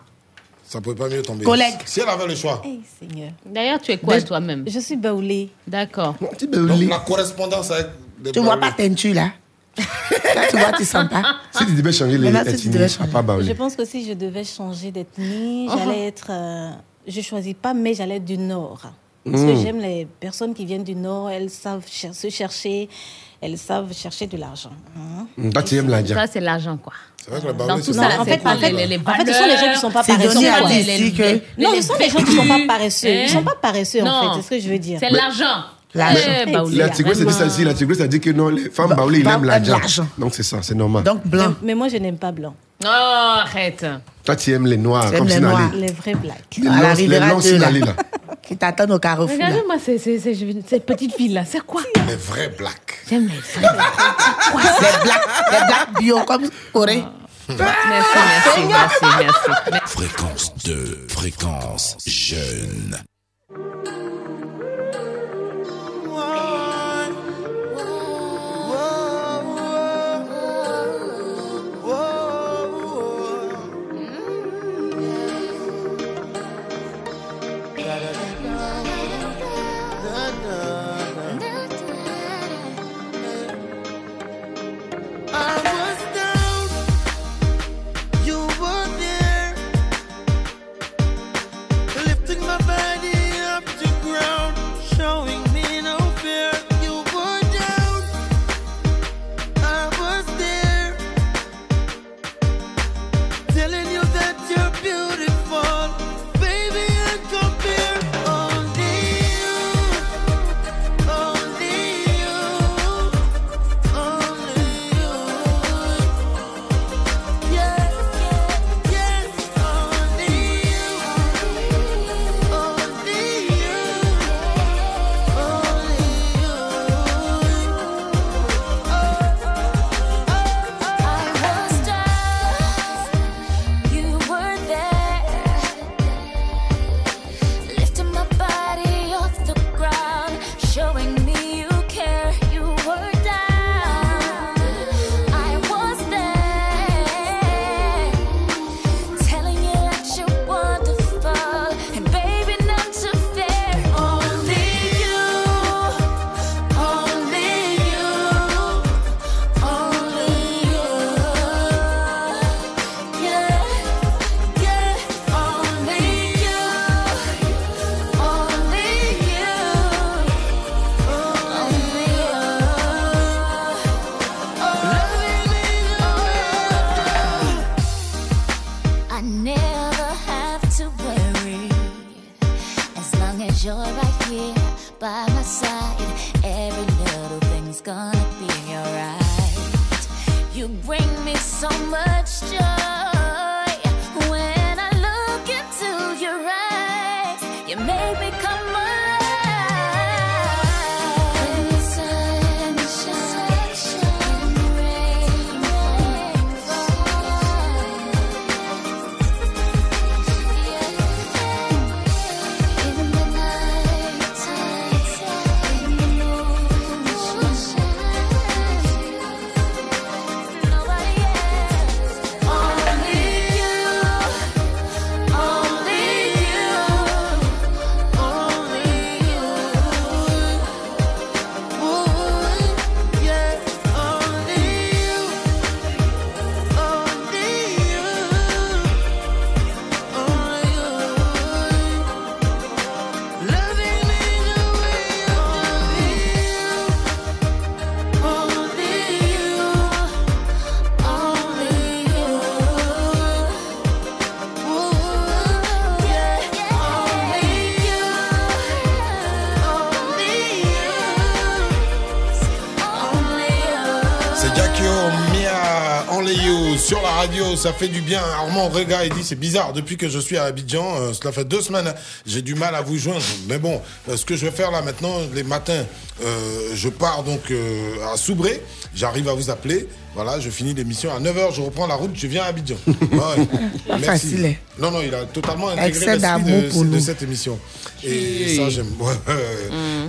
Ça pouvait pas mieux tomber. Collègue. Si elle avait le choix. Hey, Seigneur. D'ailleurs, tu es quoi toi-même? Je suis baoulée. D'accord. Donc la correspondance avec. Tu vois Barry. pas teinture là? Quand tu vois, tu sens pas. Si tu devais changer les si ethnies, changer. Je pense que si je devais changer d'ethnie, Uh-huh. j'allais être. euh, je choisis pas, mais j'allais être du Nord. Parce que Mm. j'aime les personnes qui viennent du Nord, elles savent cher- se chercher, elles savent chercher de l'argent. hein. Toi, tu aimes l'Indien. Ça, c'est l'argent, quoi. C'est vrai que la Dans Baoulé, tout ça, en fait, quoi en fait, les, les en fait, ce sont les gens qui sont pas paresseux. Non, ce sont les gens qui sont pas paresseux. Ils sont pas paresseux, en Non. fait. C'est ce que je veux dire. C'est l'argent. La tigresse a dit ça ici. La tigresse a dit que non, les femmes Baoulé, ils aiment l'argent. Donc c'est ça, c'est normal. Donc, blanc. Mais, moi, je n'aime pas blanc. Oh, arrête. Toi, tu aimes les noirs, comme les Sinali. noirs. Les vrais blacks. Les À la lances- les 2, là. Sinali, là. Qui t'attendent au carrefour. c'est- c'est- c'est- je- cette petite fille-là. C'est quoi? Les vrais blacks. J'aime les vrais. Les blacks, les blacks bio comme Corée. Merci, merci, merci, merci. Fréquence 2, fréquence jeune. Ça fait du bien. Armand Rega, il dit c'est bizarre, depuis que je suis à Abidjan, euh, cela fait deux semaines, j'ai du mal à vous joindre. Mais bon, euh, ce que je vais faire là maintenant, les matins, euh, je pars donc à Soubré, j'arrive à vous appeler. Voilà, je finis l'émission à 9h, je reprends la route, je viens à Abidjan. Ouais. Pas facile. Non, non, il a totalement Excès intégré l'esprit d'amour de, de cette émission. Et ça, j'aime. Ouais.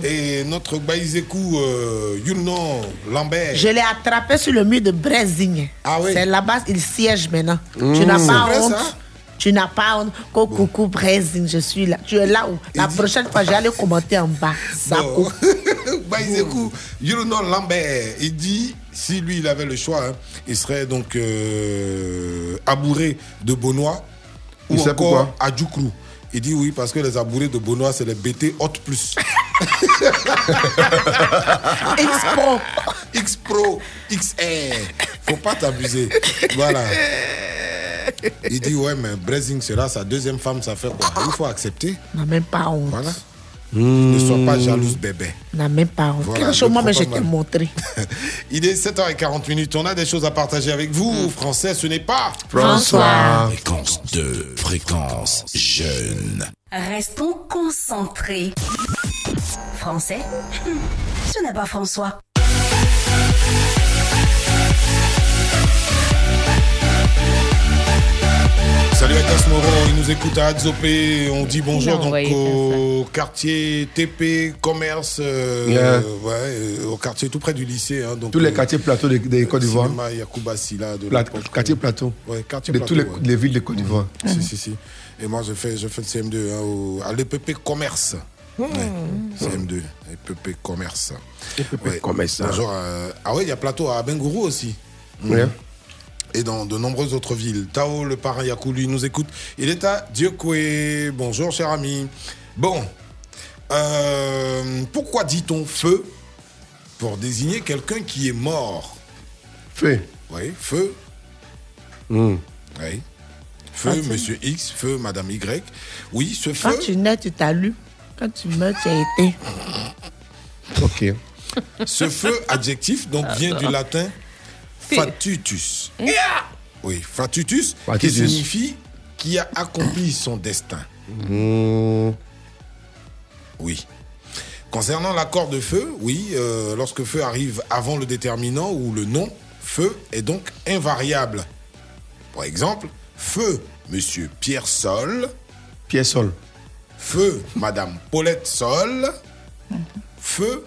Et notre Baïzekou, euh, Yulnon Lambert. Je l'ai attrapé sur le mur de Brésigne. Ah oui. C'est là-bas, il siège maintenant. Mmh. Tu n'as pas vrai, honte. ça Tu n'as pas honte. Coucou je suis là. Tu es là où? La prochaine fois, j'allais commenter en bas. Zako. Baïzekou, Yulnon Lambert, il dit si lui, il avait le choix, hein, il serait donc euh, abouré de Benoît ou Il encore à Djoukrou. Il dit oui, parce que les abourés de Benoît, c'est les BT Hot Plus. X-Pro. X-Pro, XR. Faut pas t'abuser. Voilà. Il dit ouais, mais Blessing sera sa deuxième femme, ça fait quoi? Il faut accepter. N'a même pas honte. Voilà. Ne sois pas jalouse, bébé. N'a même pas honte. Voilà, Quelque chose, ne moi, mais je t'ai montré. Il est 7h40 minutes. On a des choses à partager avec vous. Français, ce n'est pas François. Fréquence 2, fréquence jeune. Restons concentrés. Français, ce n'est pas François. Salut à Moro, il nous écoute à Adzopé. On dit bonjour donc au quartier TP commerce, euh, Yeah. ouais, euh, au quartier tout près du lycée. hein, donc, Tous les euh, quartiers plateaux de, de Côte d'Ivoire. Cinéma Yacouba Silla de Pla- quartier plateau. Ouais, quartier de plateau, toutes les, ouais. les villes de Côte d'Ivoire. Si, si, si. Et moi, je fais, je fais le CM2 hein, au- à l'EPP Commerce. Ouais, CM2, EPP Commerce. EPP Commerce. Bonjour. euh, ah ouais, il y a Plateau à Bengourou aussi. Et dans de nombreuses autres villes. Tao, le parrain Yakou, lui, nous écoute. Il est à Diokwe. Bonjour, cher ami. Bon. Euh, pourquoi dit-on feu pour désigner quelqu'un qui est mort? Feu. Oui, feu. Hmm. Oui. Feu, Ah, monsieur X, feu, madame Y. Oui, ce Quand feu. tu nais, tu t'allumes. Quand tu meurs, tu as été. Ok. Ce feu adjectif donc vient du latin fatutus. Oui, fatutus, qui signifie qui a accompli son destin. Hmm. Oui. Concernant l'accord de feu, oui, euh, lorsque feu arrive avant le déterminant ou le nom, feu est donc invariable. Par exemple, feu Monsieur Pierre Sol, Pierre Sol. feu Madame Paulette Sol, feu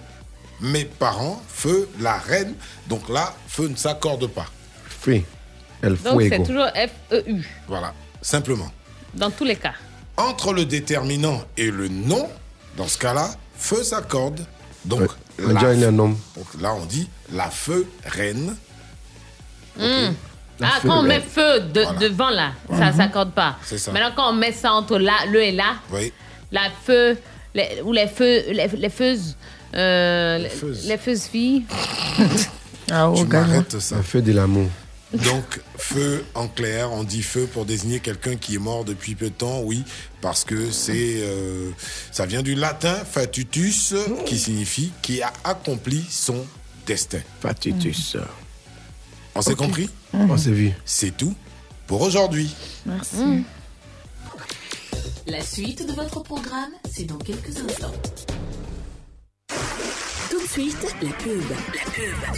mes parents, feu la reine. Donc là, feu ne s'accorde pas. Feu. El Donc c'est toujours F-E-U, Voilà, simplement. dans tous les cas. Entre le déterminant et le nom, dans ce cas-là, feu s'accorde. Donc, Ouais, la- donc là, on dit la feu reine. Hmm. La Ah, feu, quand on met feu de- Voilà. devant là, ça Mhm. s'accorde pas. C'est ça. Maintenant, quand on met ça entre là, le et là, Oui. la feu, les, ou les feux, les, les feuses, euh, les, feuses. les feuses filles. Ah, Tu oh, gagne. m'arrêtes ça. La feu de l'amour. Donc, feu en clair, on dit feu pour désigner quelqu'un qui est mort depuis peu de temps, oui, parce que c'est, euh, ça vient du latin fatutus, qui signifie qui a accompli son destin. Fatutus. On s'est compris? On s'est vu. C'est tout pour aujourd'hui. Merci. La suite de votre programme, c'est dans quelques instants. Tout de suite, la pub. La pub.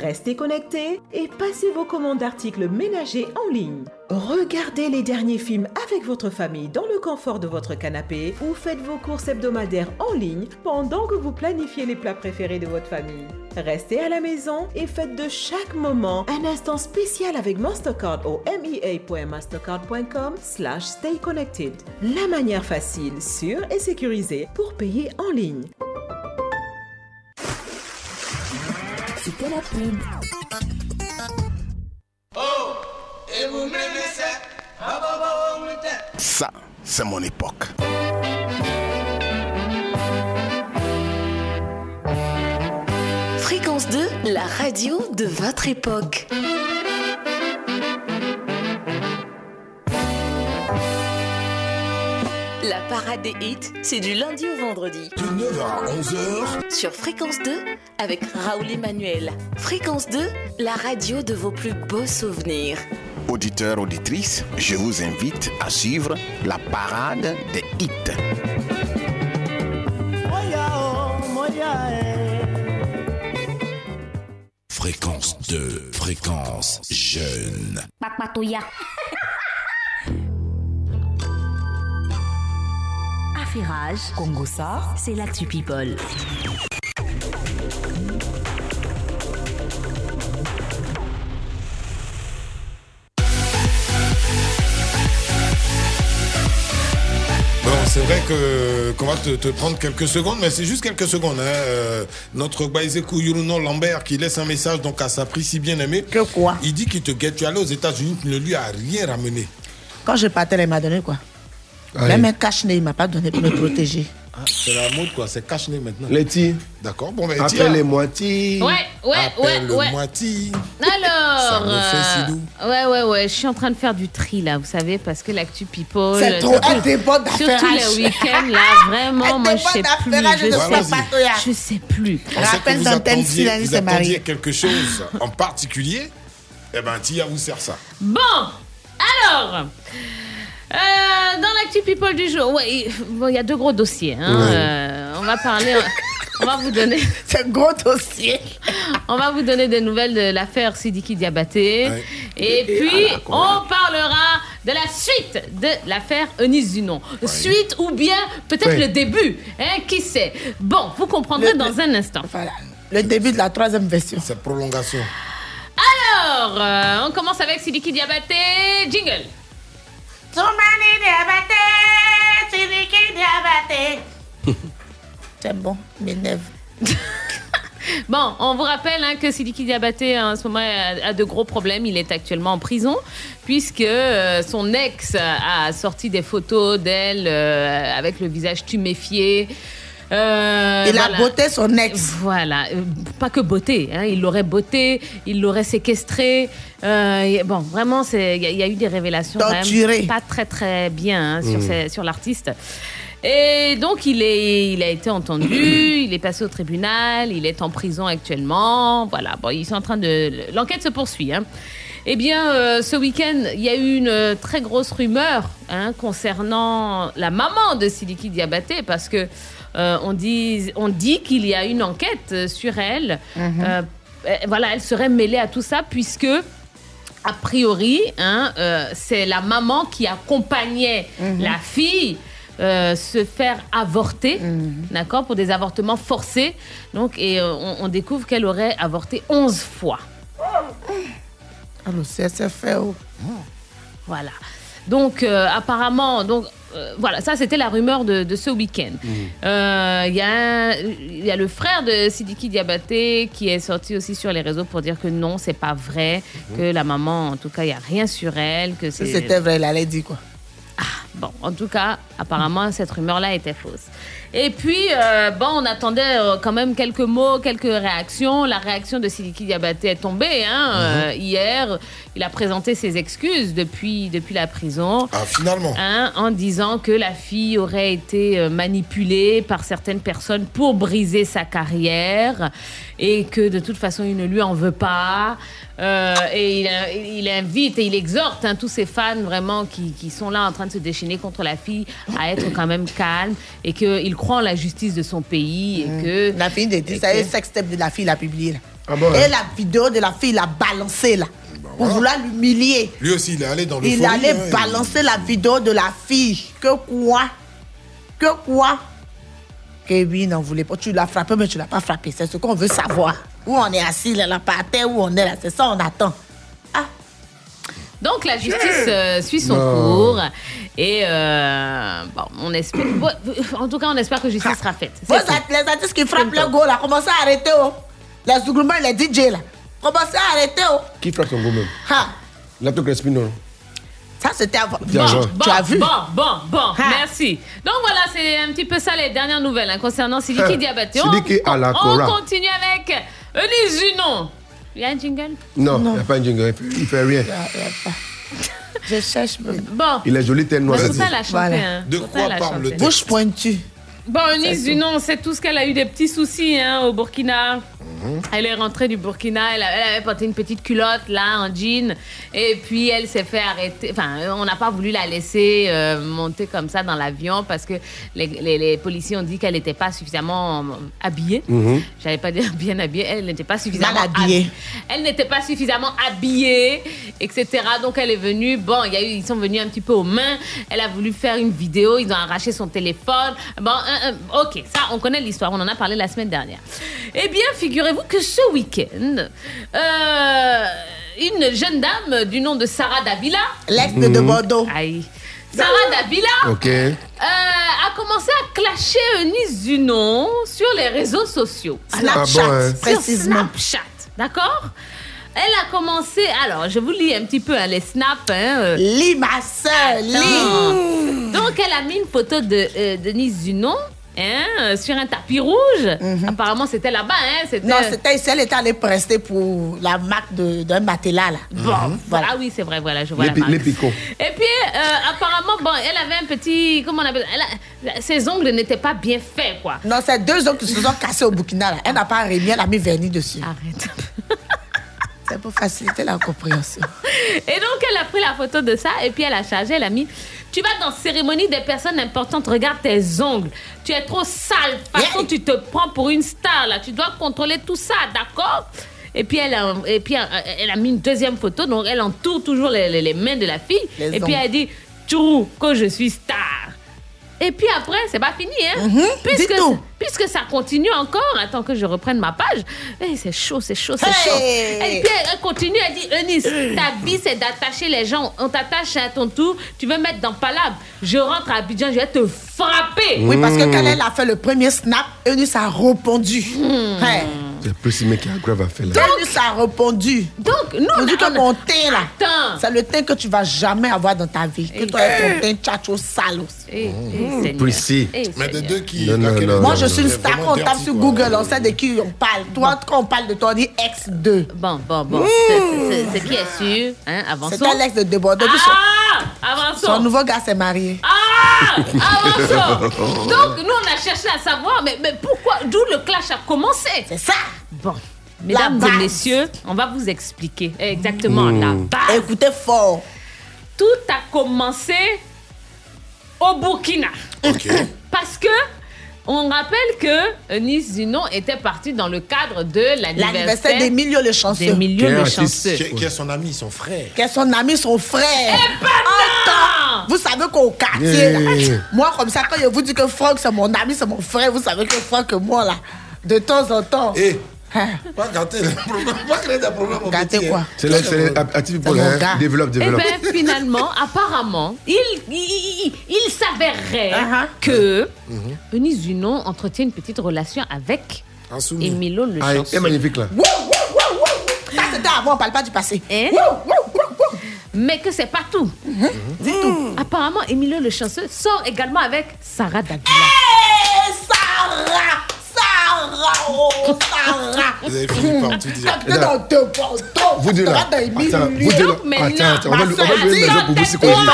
Restez connectés et passez vos commandes d'articles ménagers en ligne. Regardez les derniers films avec votre famille dans le confort de votre canapé ou faites vos courses hebdomadaires en ligne pendant que vous planifiez les plats préférés de votre famille. Restez à la maison et faites de chaque moment un instant spécial avec Mastercard au mea.mastercard.com slash stay connected. La manière facile, sûre et sécurisée pour payer en ligne. C'était la pub. Ça, c'est mon époque. Fréquence 2, la radio de votre époque. Parade des hits, c'est du lundi au vendredi. De 9h à 11h, Sur Fréquence 2, avec Raoul Emmanuel. Fréquence 2, la radio de vos plus beaux souvenirs. auditeurs, auditrices, je vous invite à suivre la parade des hits. Fréquence 2, fréquence jeune. Congo ça, c'est l'actu people. Bon, c'est vrai que qu'on va te, te prendre quelques secondes, mais c'est juste quelques secondes. Hein. Euh, notre Baizekou Yuruno Lambert qui laisse un message donc à sa prise si bien aimée. Que quoi? Il dit qu'il te guette. Tu es allé aux États-Unis, tu ne lui as rien ramené. Quand je partais, il m'a donné quoi? Même un cache-nez, il m'a pas donné pour me protéger. Ah, c'est la mode quoi, c'est cache maintenant. Letty. D'accord, bon ben Appelle-les-moi Ti. Ouais, ouais, ouais, ouais. Ti. Alors, Ça me fait euh, ouais, ouais, ouais, je suis en train de faire du tri là, vous savez, parce que l'actu people. C'est trop surtout- un débat d'affairage. Surtout les week-ends là, vraiment, moi je sais plus. Je de sais, Flapatoya. je sais plus. Vous d'antenne si l'année vous s'est mariée. quelque chose en particulier. Eh ben, Tia vous sert ça. Bon, alors, euh, dans l'actu people du jour, ouais, il bon, il y a deux gros dossiers. hein, Ouais. euh, on va parler, on va vous donner. C'est un gros dossier. On va vous donner des nouvelles de l'affaire Sidiki Diabaté. Ouais. Et Et- puis, ah, on parlera de la suite de l'affaire Eunice Dunon. Suite ou bien peut-être Ouais. le début. Hein, qui sait Bon, vous comprendrez dans un instant. Le début de la troisième version. C'est prolongation. Alors, euh, on commence avec Sidiki Diabaté. Jingle. C'est bon, m'énerve. Bon, on vous rappelle hein, que Sidiki Diabaté en ce moment a, a de gros problèmes. Il est actuellement en prison puisque euh, son ex a sorti des photos d'elle euh, avec le visage tuméfié. Euh, Il a botté son ex. Voilà, Euh, pas que beauté, hein, il l'aurait botté, il l'aurait séquestré. Euh, bon, vraiment, c'est- il y, a- y a eu des révélations même pas très très bien hein, sur, Mm. ces- sur l'artiste. Et donc, il, est, il a été entendu, il est passé au tribunal, il est en prison actuellement. Voilà, bon, ils sont en train de. L'enquête se poursuit. Hein. Eh bien, euh, ce week-end, il y a eu une très grosse rumeur hein, concernant la maman de Sidiki Diabaté parce que euh, on dit, on dit qu'il y a une enquête euh, sur elle. Mhm. Euh, voilà, elle serait mêlée à tout ça puisque a priori, hein, euh, c'est la maman qui accompagnait Mhm. la fille euh, se faire avorter, Mhm. d'accord, pour des avortements forcés. Donc, et euh, on, on découvre qu'elle aurait avorté 11 fois. Alors, c'est c'est fait. oh. Voilà. Donc, euh, apparemment, donc, euh, voilà, ça c'était la rumeur de, de ce week-end. Euh, Il y, a- il y a le frère de Sidiki Diabaté qui est sorti aussi sur les réseaux pour dire que non, c'est pas vrai, que la maman, en tout cas, il n'y a rien sur elle, que Si c'était vrai, il allait dire quoi? Bon, en tout cas, apparemment, cette rumeur-là était fausse. Et puis, euh, bon, on attendait euh, quand même quelques mots, quelques réactions. La réaction de Sidiki Diabaté est tombée hein, euh, hier. Il a présenté ses excuses depuis, depuis la prison. Ah, finalement. Hein, en disant que la fille aurait été euh, manipulée par certaines personnes pour briser sa carrière et que de toute façon il ne lui en veut pas. Euh, et il, il invite et il exhorte hein, tous ces fans vraiment qui, qui sont là en train de se déchaîner contre la fille à être quand même calme et qu'il croit en la justice de son pays et que... La fille de ça y est, que- sextape de la fille l'a publié là. Ah bon, Et hein? la vidéo de la fille l'a balancée là. Pour vouloir l'humilier. Lui aussi, il est allé dans le Il allait balancer la vidéo de la fille. Que quoi? Que quoi? Kevin n'en voulait pas. Tu l'as frappé, mais tu l'as pas frappé. C'est ce qu'on veut savoir. Où on est assis là, là, par terre, où on est là? C'est ça, on attend. Donc la justice euh, suit son Non. cours et euh, bon, on espère. en tout cas, on espère que justice sera faite. At- les artistes qui frappent le go là, commencez à arrêter. Oh. Les Zouglumans, les DJ là. Commencez à arrêter. Oh. Qui frappe son goût même Ha. Lato Crespino. Ça, c'était avant. Joué. Bon, Tu as vu Bon, bon, bon, Ha. merci. Donc voilà, c'est un petit peu ça les dernières nouvelles hein, concernant Sidiki. Diabaté. On, Sidiki à la on continue avec Elie Zunon. Il y a un jingle? Non, il n'y a pas un jingle. Il fait, il fait rien. Je cherche. Bon. Il est joli, noire. Mais faut pas la chanter, hein. De quoi la parle le chanter. texte Bouche pointue. Bon, Eunice Zunon, c'est tout ce qu'elle a eu des petits soucis hein, au Burkina. Elle est rentrée du Burkina, elle, avait porté une petite culotte là, en jean, et puis elle s'est fait arrêter. Enfin, on n'a pas voulu la laisser euh, monter comme ça dans l'avion parce que les, les- les policiers ont dit qu'elle n'était pas suffisamment euh, habillée. Mhm. J'allais pas dire bien habillée, elle n'était pas suffisamment Mal habillée. hab- Elle n'était pas suffisamment habillée, etc. Donc elle est venue. Bon, y a eu, ils sont venus un petit peu aux mains. Elle a voulu faire une vidéo, ils ont arraché son téléphone. Bon, euh, euh, ok, ça, on connaît l'histoire, on en a parlé la semaine dernière. Eh bien, figurez-vous que ce week-end, euh, une jeune dame du nom de Sarah Davila. L'ex de, de Mhm. Bordeaux. Aïe. Sarah Davila euh, a commencé à clasher Eunice Zunon sur les réseaux sociaux. Snapchat, Ah bon, hein. Sur précisément. Snapchat, d'accord? Elle a commencé, alors je vous lis un petit peu hein, les snaps. Hein, euh. Lis, ma soeur, lis. Donc elle a mis une photo de euh, Denise Zunon hein, euh, sur un tapis rouge. Apparemment c'était là-bas. Hein. Mhm. Non, c'était ici, elle était allée prester pour la marque de- d'un matelas, là. Bon, voilà. Ah oui, c'est vrai, voilà, je vois Les, la marque. les picots. Et puis, euh, apparemment, bon, elle avait un petit. Comment on appelle ça elle a- Ses ongles n'étaient pas bien faits, quoi. Non, c'est deux ongles qui se sont cassés au Burkina, là. Elle n'a pas remis, elle a mis vernis dessus. Arrête. Pour faciliter la compréhension. Et donc, elle a pris la photo de ça et puis elle a chargé, elle a mis Tu vas dans cérémonie des personnes importantes, regarde tes ongles. Tu es trop sale. De toute façon, tu te prends pour une star, là. Tu dois contrôler tout ça, d'accord? Et puis, elle a, et puis, euh, elle a mis une deuxième photo, donc elle entoure toujours les, les- les mains de la fille. Les et puis, elle dit Trou, que je suis star. Et puis après, c'est pas fini, hein? puisque, dis tout. Puisque ça continue encore, attends que je reprenne ma page. Eh, c'est chaud, c'est chaud, c'est chaud. Hey. Et puis elle continue, elle dit Eunice, ta vie c'est d'attacher les gens. On t'attache à ton tour, tu veux mettre dans Palab. Je rentre à Abidjan, je vais te frapper. Oui, parce que quand elle a fait le premier snap, Eunice a répondu. Hmm. Hey. C'est le petit mec qui a grave à faire là. Eunice a répondu. Donc, nous, on dit que mon teint, là, Attends. c'est le teint que tu vas jamais avoir dans ta vie. Que toi, ton teint tchatcho sale aussi. Mmh. Eh, Mais de deux qui. Non, non, laquelle non, est- Moi, je suis une star. on tape sur quoi. Google, on sait de qui on parle. Toi, quand on parle de toi, on dit ex-2. Bon, bon, bon. C'est- c'est- C'est qui est sûr, hein? Avançons. C'était l'ex de Débordeur. Puis Ah! son, Avançons. son nouveau gars s'est marié. Ah Avançons Donc, nous, on a cherché à savoir, mais, mais pourquoi, d'où le clash a commencé? C'est ça. Bon, mesdames et messieurs, on va vous expliquer exactement Mmh. la base. Écoutez fort. Tout a commencé au Burkina. Parce que on rappelle que Nice Zinon était parti dans le cadre de l'anniversaire L'anniversaire d'Emilio le chanceux. Quel le artiste. chanceux. Qui, qui est son ami, son frère? Qui est son ami, son frère. Eh ben Attends, vous savez qu'au quartier, là, Yeah. moi comme ça, quand je vous dis que Franck c'est mon ami, c'est mon frère, vous savez que Franck et moi là, de temps en temps. Eh, pas gâter les problèmes, pas créer des problèmes. Gâter quoi? C'est actifs pour hein. Développe, Eh développe. bien, finalement, apparemment, il, il, il- il s'avérerait Uh-huh. que Eunice Zunon entretient une petite relation avec. Emilio le Ah, chanceux. c'est magnifique là. Wouh, wouh, wouh, wouh. Ça c'était avant, on parle pas du passé. Hein? Mais que c'est pas tout. Dis tout. Apparemment, Emilio le chanceux sort également avec Sarah Davila. Eh, Sarah Sarah Oh, Sarah Vous avez fini par tout dire. Vous deux là. Attends, vous deux là. Donc, maintenant, Attends, attends. On va, lui- va donner pour vous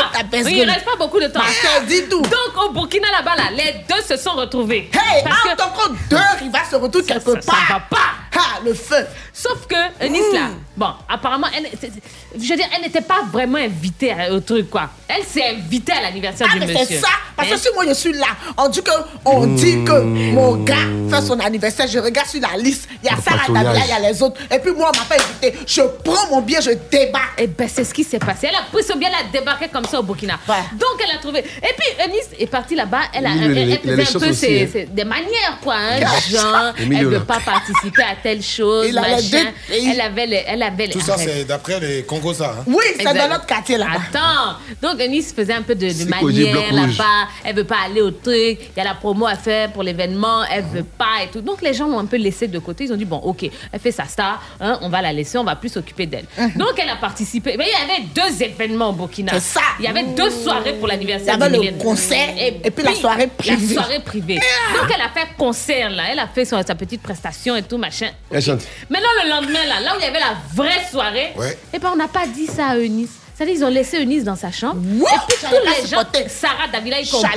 Oui, il reste pas beaucoup de temps. Dis tout. Donc, au Burkina, là-bas, là, les deux se sont retrouvés. Hey, Parce que- entre encore deux, il va se retrouver quelque part. ça va pas. Ah, le feu. Sauf que Eunice, là, bon, apparemment, elle, c'est- c'est- je veux dire, elle n'était pas vraiment invitée à- au truc, quoi. Elle s'est invitée à l'anniversaire Ah, du mais monsieur. c'est ça. Parce que Hein? si moi je suis là, on dit que, on dit que mon gars fait son anniversaire, je regarde sur la liste, il y a Le Sarah patrouillage. Davila, il y a les autres. Et puis moi, on m'a pas invité. Je prends mon billet, je débarque. Eh ben, c'est ce qui s'est passé. Elle a pris son bien, elle a débarqué comme ça au Burkina. Ouais. Donc, elle a trouvé. Et puis, Eunice est partie là-bas. Elle, a, Oui, elle, les- elle les- faisait les un choses peu aussi, ses- hein. ses- des manières, quoi. Hein, genre, Emilio, elle ne là. veut pas participer à telle chose, Il a les machin. et il- Elle avait les. Elle les- Tout ça, c'est d'après les Congos, ça. hein. Oui, c'est dans notre quartier là-bas. Attends, donc Eunice faisait un peu de, de manière là-bas. Elle veut pas aller au truc. Il y a la promo à faire pour l'événement. Elle veut pas et tout. Donc les gens ont un peu laissé de côté. Ils ont dit bon, ok, elle fait sa star. hein, on va la laisser. On va plus s'occuper d'elle. Donc elle a participé. Mais il y avait deux événements au Burkina. C'est ça. Il y avait deux soirées pour Il y l'anniversaire. avait le concert et puis la soirée privée. La soirée privée. Donc elle a fait concert là. Elle a fait son- sa petite prestation et tout machin. Elle chante. Maintenant, le lendemain, là, là où il y avait la vraie soirée, Ouais. eh ben, on n'a pas dit ça à Eunice. C'est-à-dire ils ont laissé Eunice dans sa chambre. Wow, et puis tous les gens. Sarah Davila y compris,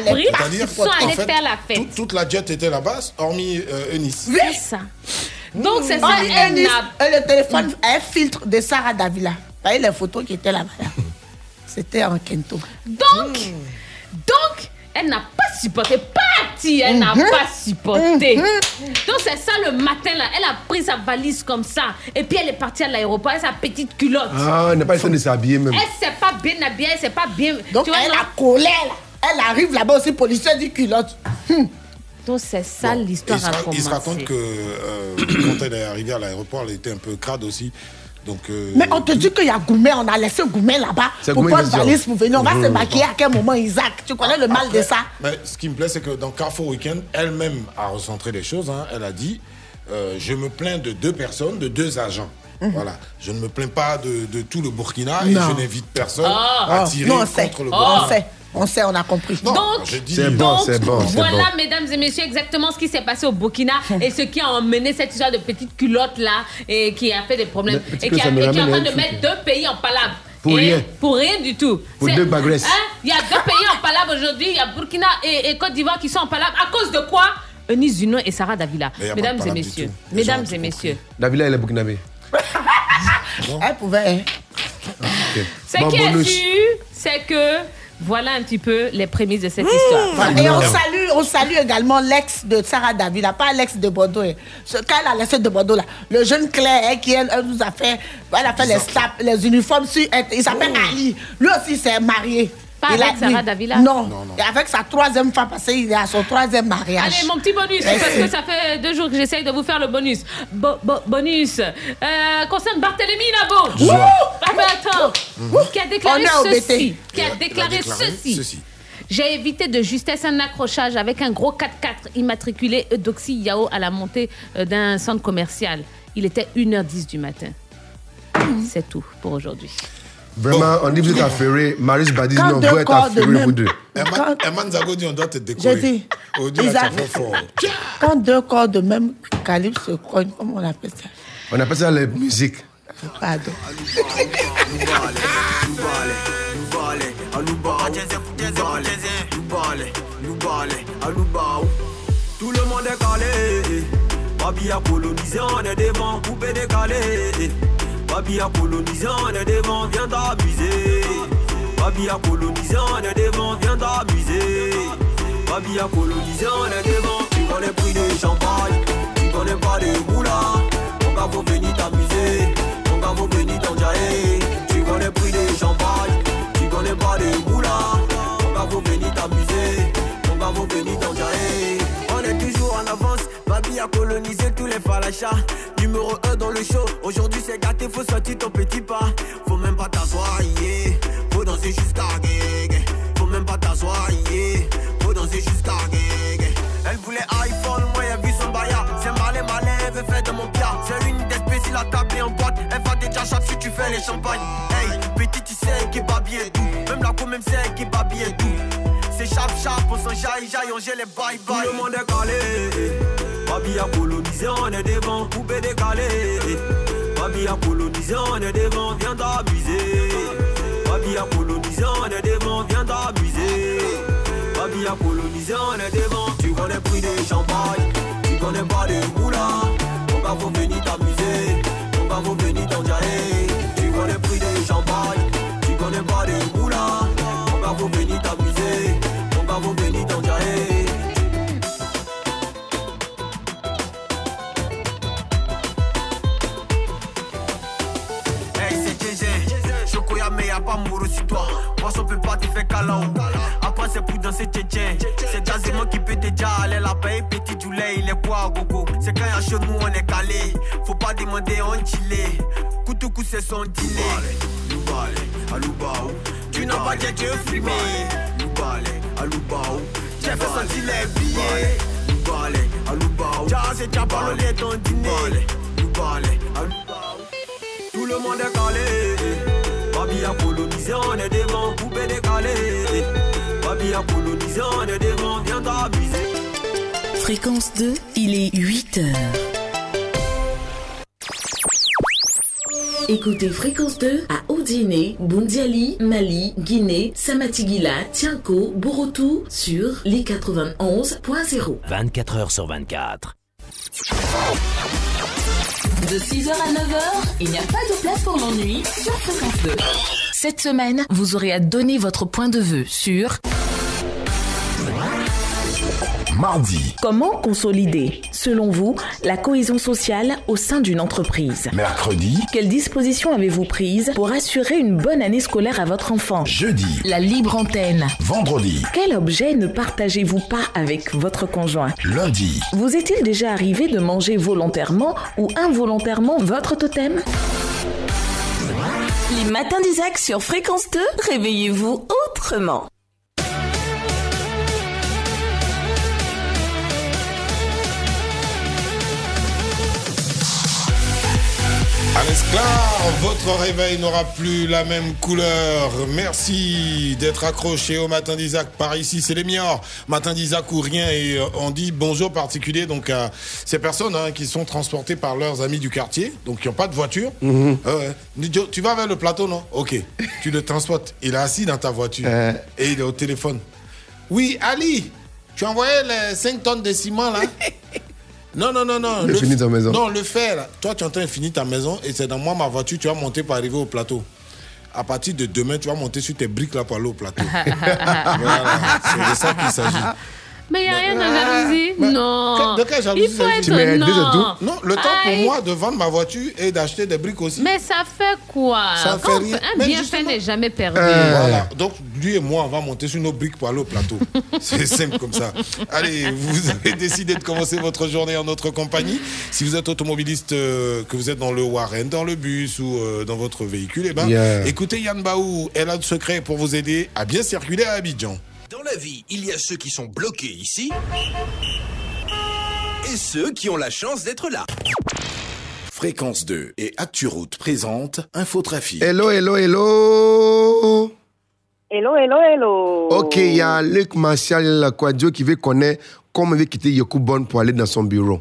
ils sont allés en fait, faire la fête. tout- toute la jet était là-bas, hormis euh, Eunice. C'est ça. Donc c'est ça, Oh, elle Eunice, n'a et le téléphone, un filtre de Sarah Davila. Vous voyez les photos qui étaient là-bas. là. C'était en Kento. Donc, donc, elle n'a pas supporté. Parti, elle n'a Mhm. pas supporté. Mhm. Donc, c'est ça le matin, là. Elle a pris sa valise comme ça. Et puis, elle est partie à l'aéroport avec sa petite culotte. Ah, elle n'a pas temps de s'habiller même. Elle s'est pas bien habillée, elle s'est pas bien. Donc, tu vois, elle non? a là. Elle arrive là-bas aussi, policier dit culotte. Hum. Donc, c'est ça Bon, l'histoire il se a ra- Il se raconte que euh, quand elle est arrivée à l'aéroport, elle était un peu crade aussi. Donc, euh, Mais on te dit qu'il y a Goumet, on a laissé Goumet là-bas C'est pour Goumet prendre valise pour venir. On va Mhm. se maquiller à quel moment, Isaac? Tu connais le mal de ça? Mais ce qui me plaît, c'est que dans Carrefour Weekend, elle-même a recentré les choses. hein. Elle a dit euh, Je me plains de deux personnes, de deux agents. Voilà. Je ne me plains pas de, de tout le Burkina et Mhm. Je n'invite personne Ah. à tirer Non, on sait. contre le On Burkina. sait. On sait, on a compris. Donc, C'est bon, c'est bon, voilà, bon. mesdames et messieurs, exactement ce qui s'est passé au Burkina et ce qui a emmené cette histoire de petite culotte là et qui a fait des problèmes et qui, a- et qui est en train de mettre deux pays en palabre. Pour Et- rien. Pour rien du tout. Pour deux bagresses. Hein, Il y a deux pays en palabre aujourd'hui. Il y a Burkina et, et Côte d'Ivoire qui sont en palabre. À cause de quoi? Eunice Zuno et Sarah Davila. Mesdames et messieurs. Mesdames et messieurs. Davila, il est burkinabé. Elle pouvait. hein. Ok. Ce Bon, qui est sûr, c'est que voilà un petit peu les prémices de cette histoire. Voilà. Et on salue, on salue également l'ex de Sarah Davila, pas l'ex de Bordeaux. hein. Ce quand elle a laissé de Bordeaux là, le jeune Claire hein, qui elle, elle nous a fait, elle a fait les staps, les uniformes sur, il s'appelle Ali. Lui aussi c'est marié. Pas Il a- avec Sarah oui. Davila Non. Et avec sa troisième femme parce qu'il est à son troisième mariage. Allez, mon petit bonus, Merci. parce que ça fait deux jours que j'essaye de vous faire le bonus. Bo- bo- bonus. Euh, concerne Barthélemy Nabo. Joie. Wouh Ah ben attends. Qui a déclaré ceci. Qui a déclaré déclaré ceci. ceci. J'ai évité de justesse un accrochage avec un gros 4x4 immatriculé Eudoxie Yao à la montée euh, d'un centre commercial. Il était 1h10 du matin. C'est tout pour aujourd'hui. Vraiment, on dit que vous êtes affairés. Maris Badis, Quand non, vous êtes même- vous deux. Eman Eman Zago dit on doit te décorer. J'ai dit. Isaac, fait fort. Quand deux corps de même calibre se cognent, comment on appelle ça? On appelle ça la musique. Pardon. Tout le monde est calé. Babi a colonisé, on est devant, coupé décalé. Babi a colonisé, on est devant, viens t'abuser. Babi a colonisé, on est devant, viens t'abuser. Babi a colonisé, on est devant, tu connais prix de champagne, tu connais pas les moulas. Mon gars, faut venir t'amuser, mon gars, faut venir t'enjailler. Tu connais prix de champagne, tu connais pas les moulas. Mon gars, faut venir t'amuser, mon gars, faut venir t'enjailler. Babi a colonisé tous les falachas. Numéro 1 dans le show, aujourd'hui c'est gâté, faut sortir ton petit pas. Faut même pas t'asseoir, yeah. Faut danser jusqu'à gay, Faut même pas t'asseoir, yeah. Faut danser jusqu'à gay, Elle voulait iPhone, moi j'ai vu son baya. C'est malin, malin, elle veut faire de mon pia. C'est une des spéciales à tabler en boîte. Elle va déjà chape si tu fais les champagnes. Hey, petit, tu sais qui bien tout. Même la co, même c'est qui bien tout. C'est chap chap, on s'en jaille, jaille, on gèle les bye bye. Le monde est calé. Babi a colonisé, on est devant, coupé décalé. Babi a colonisé, on est devant, viens t'abuser. Babi a colonisé, on est devant, viens t'abuser. Babi a colonisé, on est devant. Tu connais prix des champagne, tu connais pas des moulas. Mon gars, faut venir t'amuser, mon gars, faut venir t'enjailler. Poisson peut pas te faire câlin. Après, c'est pour danser tchétchén. C'est quasiment qui peut déjà aller la paye. Petit lait, il est quoi, gogo? C'est quand y'a chez nous, on est calé. Faut pas demander, on chillé. Koutoukou, c'est son dîner. Loubale, aloubaou. Tu n'as pas dit, tu es fumé. Loubale, aloubaou. J'ai fait sentir les billets. Loubale, aloubaou. Tiens, c'est parlé ton dîner. Loubale, aloubaou. Tout le monde est calé. Babi a colonisé, on est devant, coupé décalé. Babi a colonisé, on est devant, viens t'abuser. Fréquence 2, il est 8 heures. Écoutez Fréquence 2 à Odiene, Bundiali, Mali, Guinée, Samatigila, Tianko, Borotou sur les 91.0. 24 heures sur 24. De 6h à 9h, il n'y a pas de place pour l'ennui sur Fréquence 2. Cette semaine, vous aurez à donner votre point de vue sur Mardi, Comment consolider, selon vous, la cohésion sociale au sein d'une entreprise mercredi, Quelles dispositions avez-vous prises pour assurer une bonne année scolaire à votre enfant jeudi, La libre antenne. vendredi, Quel objet ne partagez-vous pas avec votre conjoint lundi. Vous est-il déjà arrivé de manger volontairement ou involontairement votre totem Les matins d'Isaac sur Fréquence 2, réveillez-vous autrement. À l'esclave, votre réveil n'aura plus la même couleur. Merci d'être accroché au matin d'Isaac. Par ici, c'est les Miors. Matin d'Isaac ou rien. Et euh, on dit bonjour particulier donc à ces personnes hein, qui sont transportées par leurs amis du quartier, donc qui n'ont pas de voiture. Mhm. Ah Tu vas vers le plateau, non? Ok. Tu le transportes. Il est assis dans ta voiture. Euh. Et il est au téléphone. Oui, Ali, tu as envoyé les 5 tonnes de ciment là? Non, non, non, non. Fini ta maison. Non, le fer, là. Toi, tu es en train de finir ta maison et c'est dans moi, ma voiture, tu vas monter pour arriver au plateau. À partir de demain, tu vas monter sur tes briques là pour aller au plateau. voilà, c'est de ça qu'il s'agit. Mais il n'y a rien de jalousie. Non. De quelle jalousie Il faut être non. Non, le temps pour moi de vendre ma voiture et d'acheter des briques aussi. Mais ça fait quoi? Ça fait rien. Un Mais bienfait n'est jamais perdu. Voilà. Donc, lui et moi, on va monter sur nos briques pour aller au plateau. C'est simple comme ça. Allez, vous avez décidé de commencer votre journée en notre compagnie. Si vous êtes automobiliste, euh, que vous êtes dans le Warren, dans le bus ou euh, dans votre véhicule, eh ben, Yeah. écoutez Yann Baou. Elle a le secret pour vous aider à bien circuler à Abidjan. Dans la vie, il y a ceux qui sont bloqués ici et ceux qui ont la chance d'être là. Fréquence 2 et ActuRoute présente Infotrafic. Hello, hello, hello. Hello, hello, hello. Ok, il y a Luc Martial Quadio qui veut connaître comment il veut quitter Yokubon pour aller dans son bureau.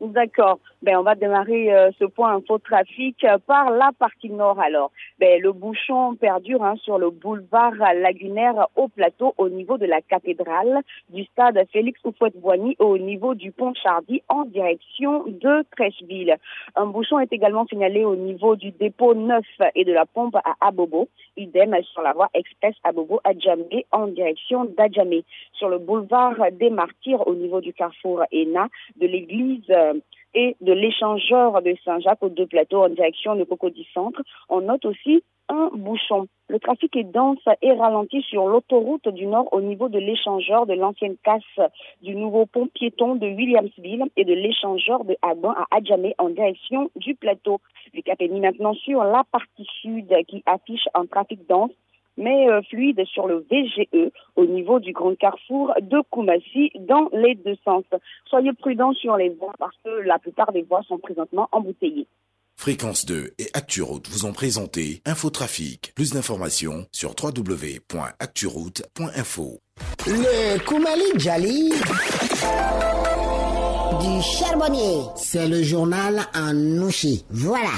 D'accord. Ben, on va démarrer euh, ce point info trafic euh, par la partie nord alors. Ben, le bouchon perdure hein, sur le boulevard lagunaire au plateau au niveau de la cathédrale du stade Félix Houphouët-Boigny au niveau du pont Chardy en direction de Trècheville. Un bouchon est également signalé au niveau du dépôt 9 et de la pompe à Abobo. Idem sur la voie express Abobo à en direction d'Adjamé. Sur le boulevard des Martyrs au niveau du carrefour ENA de l'église euh, et de l'échangeur de Saint-Jacques aux deux plateaux en direction de Cocody Centre. On note aussi un bouchon. Le trafic est dense et ralenti sur l'autoroute du Nord au niveau de l'échangeur de l'ancienne casse du nouveau pont piéton de Williamsville et de l'échangeur de Aban à Adjamé en direction du plateau. Le cap est mis maintenant sur la partie sud qui affiche un trafic dense mais euh, fluide sur le VGE au niveau du grand carrefour de Koumassi dans les deux sens. Soyez prudents sur les voies parce que la plupart des voies sont présentement embouteillées. Fréquence 2 et ActuRoute vous ont présenté Infotrafic. Plus d'informations sur www.acturoute.info. Le Koumali Djali du charbonnier. C'est le journal en nouchi. Voilà.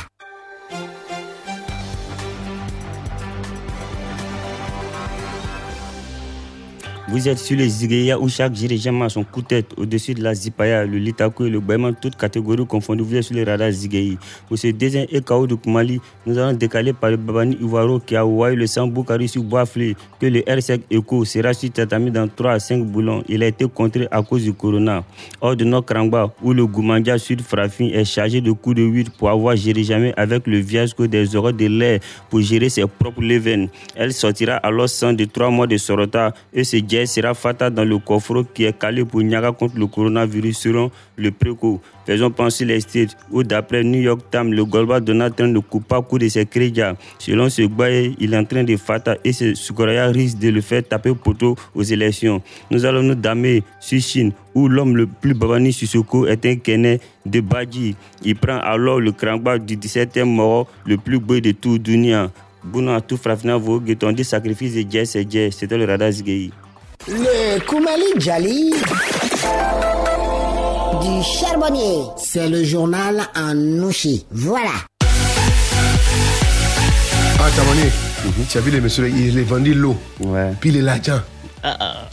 Vous êtes sur les Zigéya où chaque dirigeant a son coup de tête au-dessus de la Zipaya, le Litakou et le Baïman, toutes catégories confondues. Vous êtes sur les radars Zigéi. Pour ce deuxième EKO de Kumali, nous allons décaler par le Babani Ivoiro qui a ouaillé le sang Boukari sur Boisflé que le R5 Eco sera sur tatami dans 3 à 5 boulons. Il a été contré à cause du corona. Hors de Krangba, où le Goumandia Sud Frafin est chargé de coups de 8 pour avoir géré jamais avec le fiasco des horreurs de l'air pour gérer ses propres leven. Elle sortira alors sans de 3 mois de Sorota et ce jet sera fatal dans le coffre qui est calé pour Niaga contre le coronavirus selon le préco. Faisons penser les States où d'après New York Times, le Golba Donald Trump ne coupe pas coup de ses crédits. Selon ce bail, il est en train de fatal et ce Sukoraya risque de le faire taper poteau aux élections. Nous allons nous damer sur Chine où l'homme le plus babani Sissoko est un Kené de Badji. Il prend alors le crangba du 17e mort, le plus beau de tout Dunia. Bouna tout frafna vo dit sacrifice de et Jess. C'était le radar Zigei. Le Koumali Djali du charbonnier. C'est le journal en nouchi. Voilà. Ah, Tamani, tu as vu les messieurs, il est vendu l'eau. Puis il est l'argent. Ah, ah.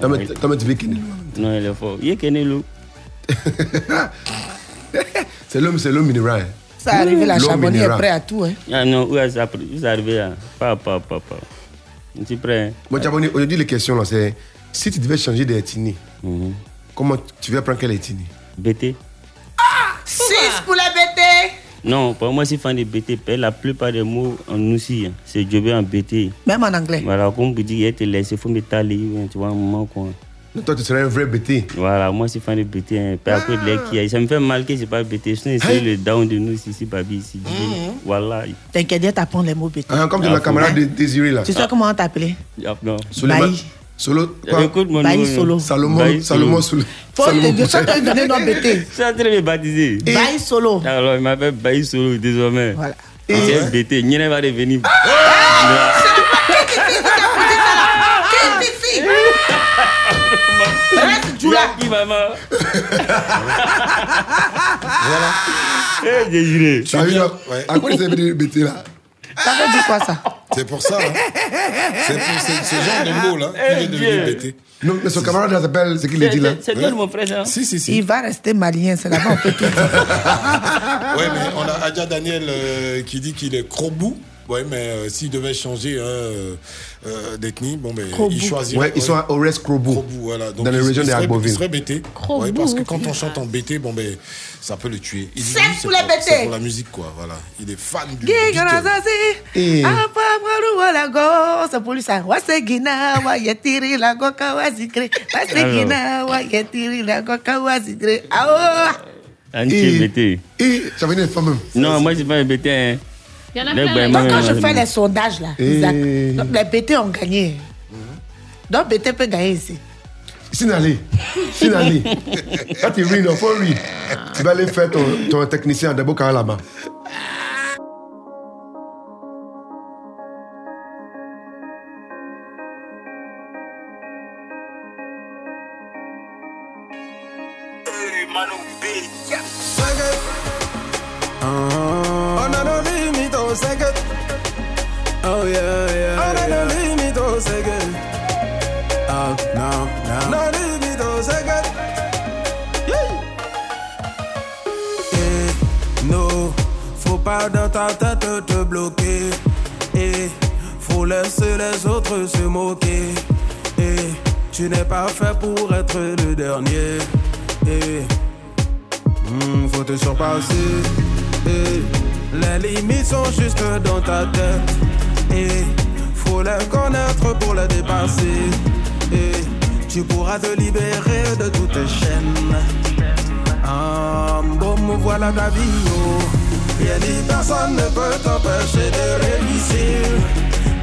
Comment tu veux qu'il Non, il est fort. Il est Kenelo. C'est l'homme, c'est l'homme minéral. Ça arrive, la charbonnier est prêt à tout. Hein. Ah non, où est-ce que vous arrivez là Pas, pas, pas, Tu es prêt Bon, aujourd'hui, les questions, là, c'est si tu devais changer d'ethnie, Mhm. comment tu vas prendre quelle ethnie? BT 6 pour la BT. Non, pour moi, c'est fan de BT. Mais La plupart des mots en aussi, hein, c'est jobé en BT. Même en anglais. Voilà, comme vous dites, il te laisse, il faut me taler, tu vois, un moment quoi. Toi, tu serais un vrai BT. Voilà, moi, je suis fan de. Hein. Peu à peu de l'air qui a. Ça me fait mal que je pas BT. Sinon, c'est Hein? le down de nous, ici, Babi, ici. Voilà. T'inquiète, viens t'apprendre les mots bêta. Ah, comme de la camarade de Désiré là. Tu sais comment on t'appelait? Non. Bailly. Solo. quoi? Écoute mon Bailly nom, Solo. hein. Salomon, Bailly Salomon Solo. Solo. Faut te donner nom bêté. Je suis en train de me baptiser. Bailly Solo. Alors, il m'appelle Bailly Solo désormais. Voilà. C'est un BT. Nien va devenir. Reste du là. Qui, maman Voilà. Eh, j'ai juré. Tu as vu là À quoi sais de BT là Ça veut dire quoi ça C'est pour ça. hein. C'est pour ce, ce genre de mots-là qui est devenu. Non, mais son camarade là s'appelle. C'est qui l'a dit là C'est toi, mon frère, ça Si, si, si. Il va rester malien, c'est là-bas on peut tout dire. Ouais, mais on a Adja Daniel euh, qui dit qu'il est Krobou. Ouais, mais euh, s'il devait changer euh, euh, d'ethnie, bon, ben, Krobou. il choisirait. Ouais, ils sont à Ores Krobou. Krobou, voilà. Donc, Dans les il- régions il des serait- Arboville. Il serait BT. Krobou, Ouais, parce que quand on chante en BT, bon, ben, ça peut le tuer. Il dit, C'est pour les pour- BT. C'est pour la musique, quoi. Voilà. Il est fan du. Eh. Ah, c'est pour lui ça. La la wazikre. Ah, BT. Et ça venait femme. Non, moi, je suis pas un BT. Hein. Il y en a Les plein. Baïma, Donc, quand je Baïma, fais les sondages là. Isaac, donc les BT ont gagné. Donc BT peut gagner ici. Sinali. Sinali. Quand tu ris, il faut rire. Tu vas aller faire ton, ton technicien à Dabo là-bas. Dans ta tête te bloquer. Et faut laisser les autres se moquer. Et tu n'es pas fait pour être le dernier. Et Hmm, faut te surpasser. Et les limites sont juste dans ta tête. Et faut les connaître pour les dépasser. Et tu pourras te libérer de toutes tes chaînes. Ah, voilà ta vie. Oh. Rien ni personne ne peut t'empêcher de réussir.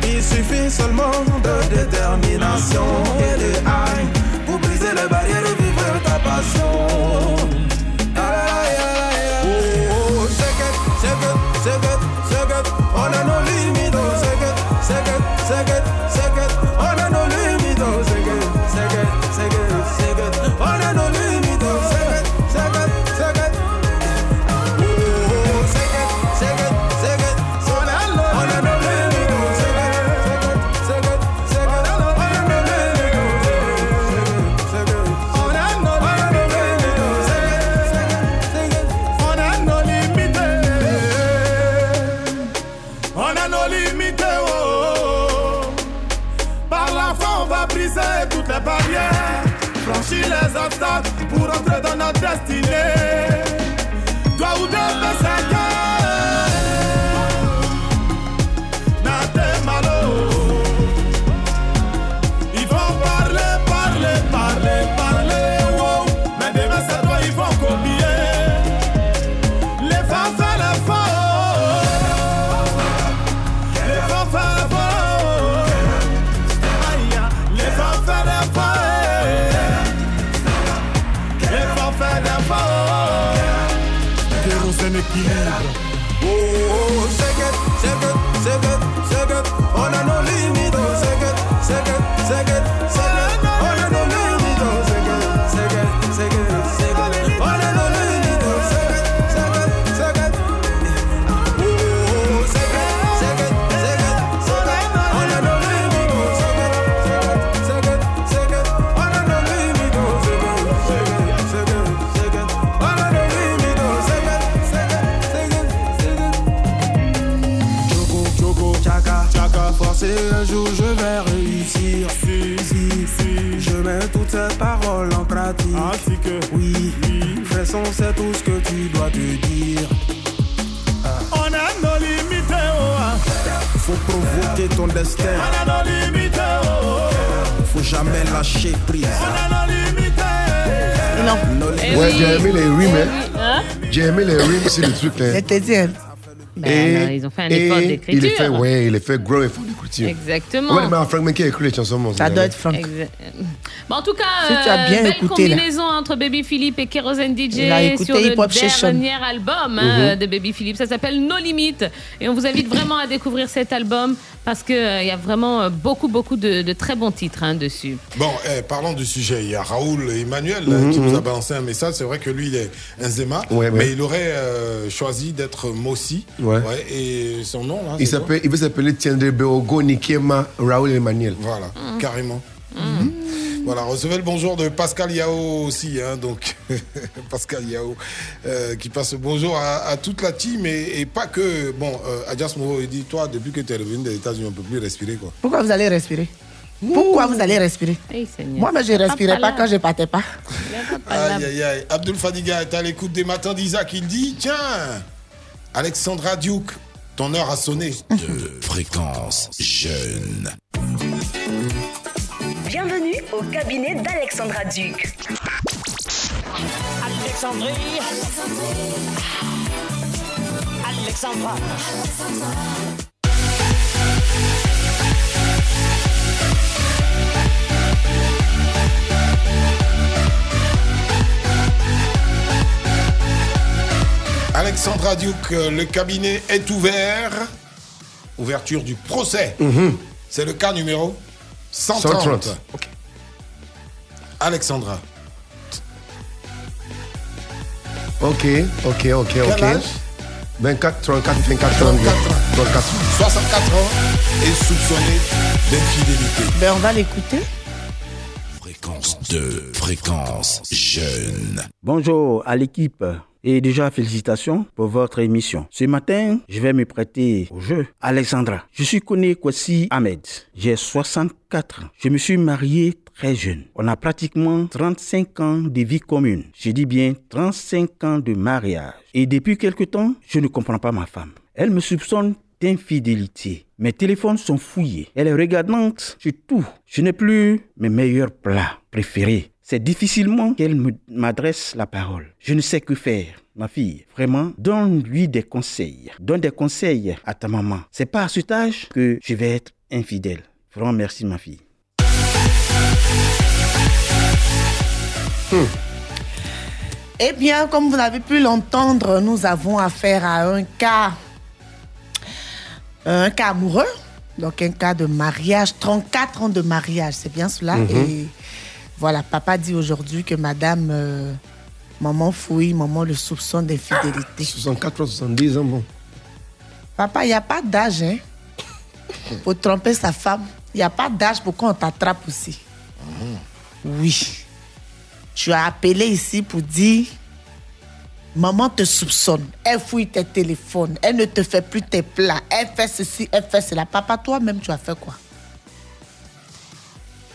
Il suffit seulement de détermination et de haine pour briser les barrières et vivre ta passion. Entrer dans destin. On a nos limites, oh. Faut jamais lâcher prise. Eh Ouais, oui. j'ai aimé les rimes. hein. Hein? J'ai aimé les rimes, c'est le truc dis, hein. Alors, ils ont fait un et effort Il est d'écriture. fait, ouais, il est fait gros effort d'écriture. Exactement. Ouais, mais Frank a écrit les chansons. Ça doit être. Exa- Bon, en tout cas, Si tu as bien belle écouté, là. combinaison entre Baby Philippe et Kerosene DJ sur le Hip Hop Session. dernier album hein, Mhm. de Baby Philippe. Ça s'appelle No Limit. Et on vous invite vraiment à découvrir cet album parce qu'il y a vraiment euh, beaucoup, beaucoup de, de très bons titres hein, dessus. Bon, eh, parlons du sujet. Il y a Raoul Emmanuel Mhm, euh, qui nous mhm. a balancé un message. C'est vrai que lui, il est un Zema, Ouais, mais il aurait euh, choisi d'être Mossi. Ouais. et son nom, là, Il s'appelle, veut s'appeler Tiendre Beogo Nikema Raoul Emmanuel. Voilà, carrément. Voilà, recevez le bonjour de Pascal Yao aussi, hein, donc Pascal Yao, euh, qui passe le bonjour à, à toute la team et, et pas que. Bon, euh, Adjas Moho, il dit Toi, depuis que tu es revenu des États-Unis, on ne peut plus respirer, quoi. Pourquoi vous allez respirer? Pourquoi vous allez respirer? Hey, Seigneur. Moi, mais je respirais pas quand je partais pas. Aïe, aïe, aïe. Abdul Fadiga est à l'écoute des matins d'Isaac. Il dit Tiens, Alexandra Duke, ton heure a sonné. De fréquence jeune. Au cabinet d'Alexandra Duc. Alexandrie. Alexandra. Alexandra Duke, euh, le cabinet est ouvert. Ouverture du procès. C'est le cas numéro 130. 130. Ok. Alexandra. Ok, ok, ok, Quel ok. âge? 24, 34, 24, 34. 34. 64 ans et soupçonné d'infidélité. Ben, on va l'écouter. Fréquence 2, fréquence jeune. Bonjour à l'équipe et déjà félicitations pour votre émission. Ce matin, je vais me prêter au jeu. Alexandra, je suis connu Kwasi Ahmed. J'ai 64 ans. Je me suis marié très jeune. On a pratiquement 35 ans de vie commune. Je dis bien 35 ans de mariage. Et depuis quelque temps, je ne comprends pas ma femme. Elle me soupçonne d'infidélité. Mes téléphones sont fouillés. Elle est regardante sur tout. Je n'ai plus mes meilleurs plats préférés. C'est difficilement qu'elle m'adresse la parole. Je ne sais que faire. Ma fille, vraiment, donne-lui des conseils. Donne des conseils à ta maman. C'est pas à cet âge que je vais être infidèle. Vraiment, merci, ma fille. Eh bien, comme vous avez pu l'entendre, nous avons affaire à un cas, un cas amoureux, donc un cas de mariage, 34 ans de mariage, c'est bien cela. Mhm. Et voilà, papa dit aujourd'hui que madame, euh, maman fouille, maman le soupçonne d'infidélité. 64 ans, 70 ans, bon. Papa, il n'y a pas d'âge hein, pour tromper sa femme. Il n'y a pas d'âge pour qu'on t'attrape aussi. Oui. Tu as appelé ici pour dire Maman te soupçonne. Elle fouille tes téléphones. Elle ne te fait plus tes plats. Elle fait ceci, elle fait cela. Papa, toi-même, tu as fait quoi?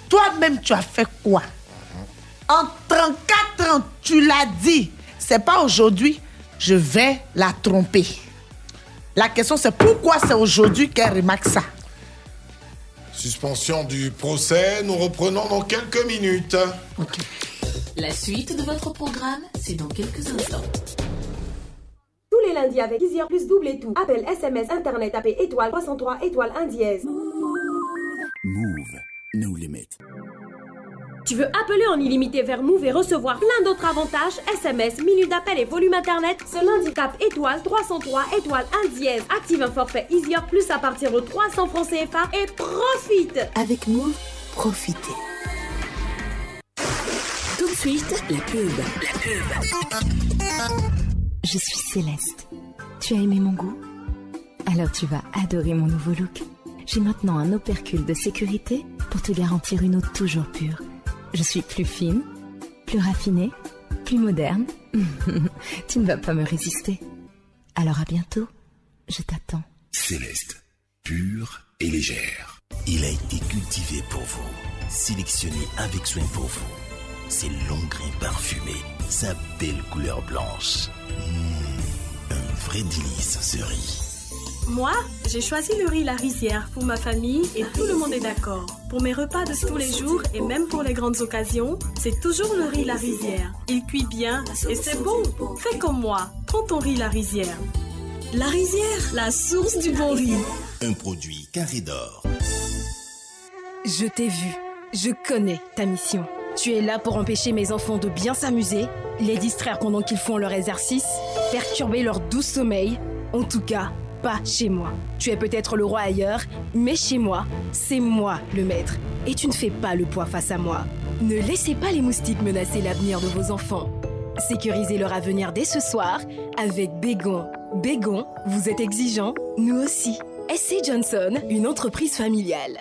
Toi-même, tu as fait quoi? En 34 ans, tu l'as dit. C'est pas aujourd'hui, je vais la tromper. La question, c'est pourquoi c'est aujourd'hui qu'elle remarque ça? Suspension du procès. Nous reprenons dans quelques minutes. La suite de votre programme, c'est dans quelques instants. Tous les lundis avec Easier plus double et tout. Appel, SMS, Internet, tapez étoile 303 étoile 1 dièse. Move, no limit. Tu veux appeler en illimité vers Move et recevoir plein d'autres avantages? SMS, minutes d'appel et volume Internet Ce lundi, tape étoile 303 étoile 1 dièse. Active un forfait Easier plus à partir de 300 francs CFA et profite Avec Move, profitez. Suite, la pub. La pub. Je suis Céleste. Tu as aimé mon goût? Alors tu vas adorer mon nouveau look. J'ai maintenant un opercule de sécurité pour te garantir une eau toujours pure. Je suis plus fine, plus raffinée, plus moderne. tu ne vas pas me résister. Alors à bientôt. Je t'attends. Céleste, pure et légère. Il a été cultivé pour vous, sélectionné avec soin pour vous. Ses longs grains parfumés, sa belle couleur blanche. Mmh, un vrai délice ce riz. Moi, j'ai choisi le riz La Rizière pour ma famille et tout le monde est d'accord. Pour mes repas de tous les jours et même pour les grandes occasions, c'est toujours le riz La Rizière. Il cuit bien et c'est bon. Fais comme moi, prends ton riz La Rizière. La Rizière, la source du bon riz. Un produit carré d'or. Je t'ai vu. Je connais ta mission. Tu es là pour empêcher mes enfants de bien s'amuser, les distraire pendant qu'ils font leur exercice, perturber leur doux sommeil. En tout cas, pas chez moi. Tu es peut-être le roi ailleurs, mais chez moi, c'est moi le maître. Et tu ne fais pas le poids face à moi. Ne laissez pas les moustiques menacer l'avenir de vos enfants. Sécurisez leur avenir dès ce soir avec Bégon. Bégon, vous êtes exigeants, nous aussi. SC Johnson, une entreprise familiale.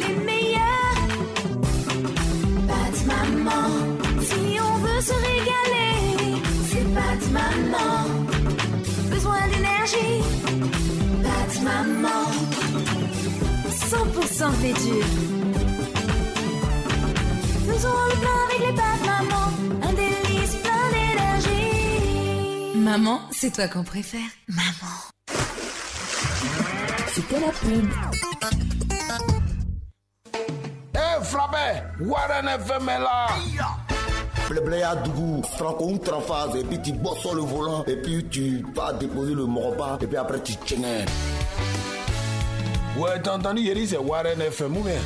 Les meilleures pâtes maman. Si on veut se régaler, c'est pâtes maman. Besoin d'énergie, pâtes maman. 100% laitue. Faisons le plein avec les pâtes maman. Un délice plein d'énergie. Maman, c'est toi qu'on préfère. Maman. C'était la pub. Eh, frappé Warren FM est là Blé à Dougou, Franco ou Trafaz, et puis tu bosses sur le volant, et puis tu vas déposer le morba, et puis après tu tiens. Ouais, t'as entendu, Yeri, c'est Warren FM ou bien?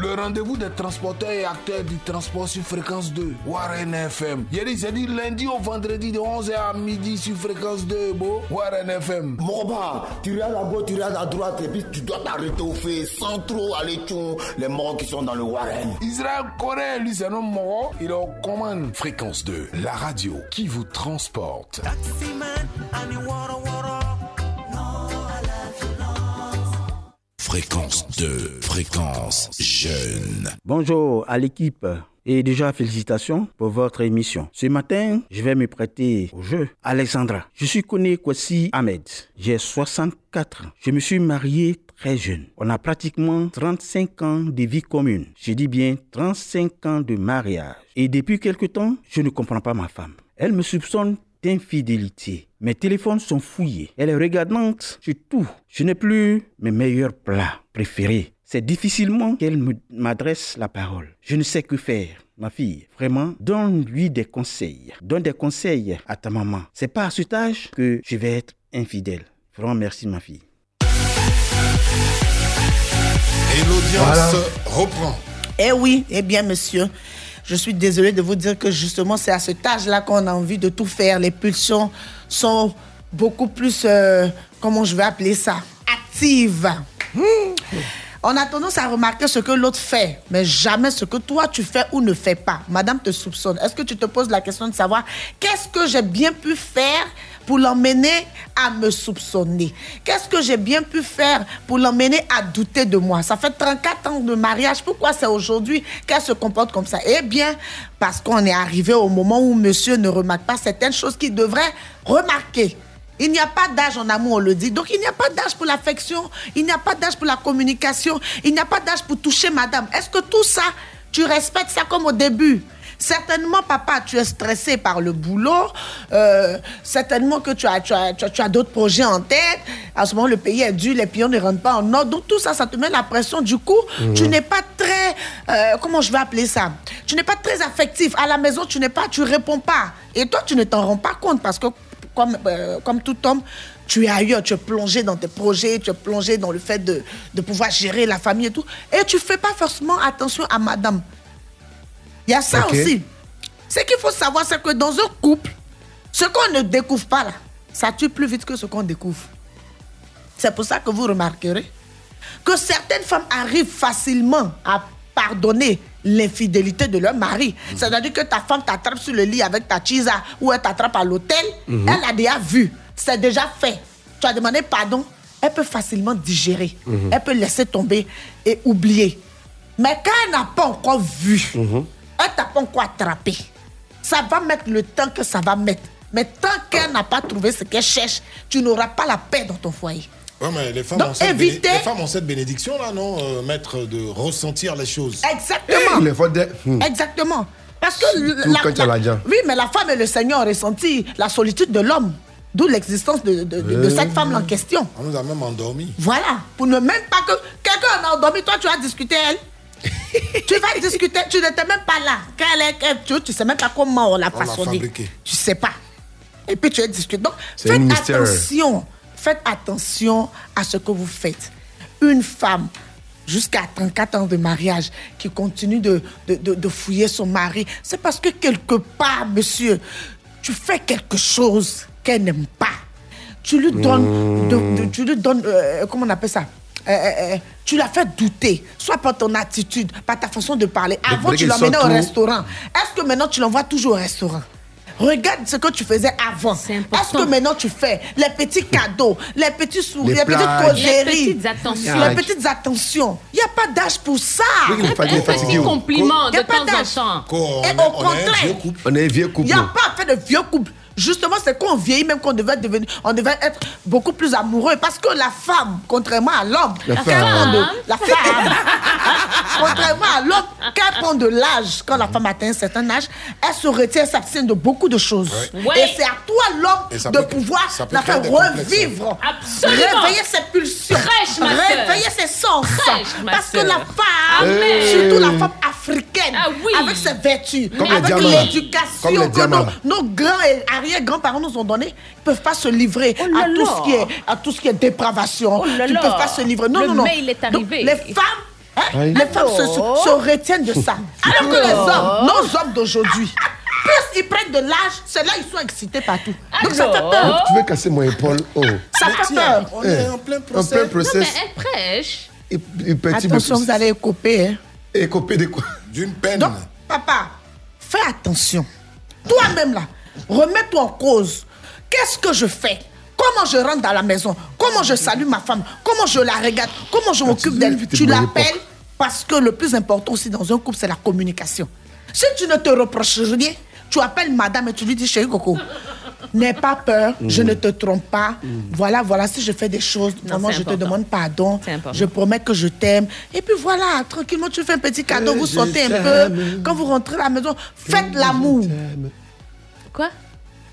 Le rendez-vous des transporteurs et acteurs du transport sur fréquence 2, Warren FM. Yeri, c'est dit lundi au vendredi de 11h à midi sur fréquence 2, beau, Warren FM. Morba, tu regardes à gauche, tu regardes à droite, et puis tu dois t'arrêter au fait sans trop aller tchon les morts qui sont dans le Warren. Israël Corée, lui, c'est un homme mort, il est aux commandes. Fréquence 2, la radio qui vous transporte. Fréquence 2, fréquence jeune. Bonjour à l'équipe. Et déjà, félicitations pour votre émission. Ce matin, je vais me prêter au jeu. Alexandra, je suis connu Kwasi Ahmed. J'ai 64 ans. Je me suis marié très jeune. On a pratiquement 35 ans de vie commune. Je dis bien 35 ans de mariage. Et depuis quelque temps, je ne comprends pas ma femme. Elle me soupçonne d'infidélité. Mes téléphones sont fouillés. Elle est regardante sur tout. Je n'ai plus mes meilleurs plats préférés. C'est difficilement qu'elle me- m'adresse la parole. Je ne sais que faire. Ma fille, vraiment, donne-lui des conseils. Donne des conseils à ta maman. C'est pas à cet âge que je vais être infidèle. Vraiment, merci, ma fille. Et l'audience reprend. Eh oui, eh bien, monsieur. Je suis désolée de vous dire que justement, c'est à cet âge-là qu'on a envie de tout faire. Les pulsions sont beaucoup plus, euh, comment je vais appeler ça, actives. Hmm. On a tendance à remarquer ce que l'autre fait, mais jamais ce que toi tu fais ou ne fais pas. Madame te soupçonne. Est-ce que tu te poses la question de savoir qu'est-ce que j'ai bien pu faire pour l'emmener à me soupçonner Qu'est-ce que j'ai bien pu faire pour l'emmener à douter de moi? Ça fait 34 ans de mariage. Pourquoi c'est aujourd'hui qu'elle se comporte comme ça? Eh bien, parce qu'on est arrivé au moment où monsieur ne remarque pas certaines choses qu'il devrait remarquer. Il n'y a pas d'âge en amour, on le dit. Donc, il n'y a pas d'âge pour l'affection, il n'y a pas d'âge pour la communication, il n'y a pas d'âge pour toucher madame. Est-ce que tout ça, tu respectes ça comme au début? Certainement, papa, tu es stressé par le boulot. Euh, certainement que tu as, tu as, tu as, tu as d'autres projets en tête. À ce moment, le pays est dur, les pions ne rentrent pas en ordre. Donc, tout ça, ça te met la pression. Du coup, Mhm. tu n'es pas très. euh, comment je vais appeler ça? Tu n'es pas très affectif. À la maison, tu n'es pas, tu réponds pas. Et toi, tu ne t'en rends pas compte parce que, comme, euh, comme tout homme, tu es ailleurs, tu es plongé dans tes projets, tu es plongé dans le fait de, de pouvoir gérer la famille et tout. Et tu fais pas forcément attention à madame. Il y a ça aussi. Ce qu'il faut savoir, c'est que dans un couple, ce qu'on ne découvre pas là, ça tue plus vite que ce qu'on découvre. C'est pour ça que vous remarquerez que certaines femmes arrivent facilement à pardonner l'infidélité de leur mari. C'est-à-dire que ta femme t'attrape sur le lit avec ta chisa ou elle t'attrape à l'hôtel, Mhm. elle a déjà vu, c'est déjà fait. Tu as demandé pardon, elle peut facilement digérer, Mhm. elle peut laisser tomber et oublier. Mais quand elle n'a pas encore vu, elle t'a pas encore attrapé. Ça va mettre le temps que ça va mettre. Mais tant qu'elle n'a pas trouvé ce qu'elle cherche, tu n'auras pas la paix dans ton foyer. Ouais, mais les femmes, Donc, ont cette, évitez- béné- les femmes ont cette bénédiction là, non, euh, maître, de ressentir les choses? Exactement. Faut de- Hmm. Exactement. Parce que tu as l'argent. oui, mais la femme et le Seigneur ont ressenti la solitude de l'homme. D'où l'existence de, de- de- de Euh. cette femme en question. On nous a même endormis. Voilà. Pour ne même pas que quelqu'un a endormi, toi tu vas discuter elle. Tu vas discuter, tu n'étais même pas là. Quand elle est, tu, tu sais même pas comment on l'a On l'a façonné. fabriqué. Tu sais pas. Et puis tu es discuté. Donc faites attention. Faites attention à ce que vous faites. Une femme jusqu'à 34 ans de mariage qui continue de, de, de- de fouiller son mari, c'est parce que quelque part, monsieur, tu fais quelque chose qu'elle n'aime pas. Tu lui donnes, de- tu lui donnes euh, comment on appelle ça? Euh, euh, euh, tu la fais douter, soit par ton attitude, par ta façon de parler. Avant, tu l'emmenais au restaurant. Est-ce que maintenant, tu l'envoies toujours au restaurant? Regarde ce que tu faisais avant. Est-ce que maintenant tu fais les petits cadeaux, les petits sourires, Les les, petites causeries, Les petites attentions. les petites attentions. Il n'y a pas d'âge pour ça. Oui, a fatigué. Compliment de pas temps en d'âge. temps. Et au on est un contraire, un il n'y a pas fait de vieux couple. Justement, c'est qu'on vieillit, même qu'on devait devenir, on devait être beaucoup plus amoureux. Parce que la femme, contrairement à l'homme, La femme. elle prend de, la femme, contrairement à l'homme, quand elle prend de l'âge, quand la femme atteint un certain âge, elle se retient, elle s'abstient de beaucoup de choses. Ouais. Et c'est à toi, l'homme, de peut- pouvoir la faire revivre, Absolument. réveiller ses pulsions, Fraîche, ma sœur. réveiller ses sens. Fraîche, ma Parce que la femme, Amen. surtout la femme africaine, Ah oui. avec ses vertus, Comme avec l'éducation Comme les que diamants, nos, nos grands et arrière-grands-parents nous ont donné, ils peuvent pas se livrer Oh à, tout ce qui est, à tout ce qui est dépravation. Oh Ils là. peuvent pas se livrer. Non, Le non, non. mail est Donc, arrivé. les femmes, hein, Oui. les femmes se, se- se retiennent de ça. Alors que les hommes, nos hommes d'aujourd'hui, plus ils prennent de l'âge, c'est là ils sont excités partout. Donc ça fait peur. Tu veux casser mon épaule? Oh. Ça Mais fait tiens, peur. on Eh, est en plein En procès. plein Non, mais process. elle prêche. Et, et petit Attention, vous allez couper. Hein. Et copier de quoi? D'une peine. Donc, papa, fais attention. Toi-même là, remets-toi en cause. Qu'est-ce que je fais? Comment je rentre dans la maison? Comment je salue ma femme? Comment je la regarde? Comment je m'occupe d'elle? Tu l'appelles parce que le plus important aussi dans un couple, c'est la communication. Si tu ne te reproches rien, tu appelles madame et tu lui dis chérie Coco, n'aie pas peur, je ne te trompe pas. Voilà, voilà, si je fais des choses, vraiment, c'est je te demande pardon. Je promets que je t'aime. Et puis voilà, tranquillement, tu fais un petit cadeau, Que vous sortez un peu. Quand vous rentrez à la maison, faites l'amour. Quoi?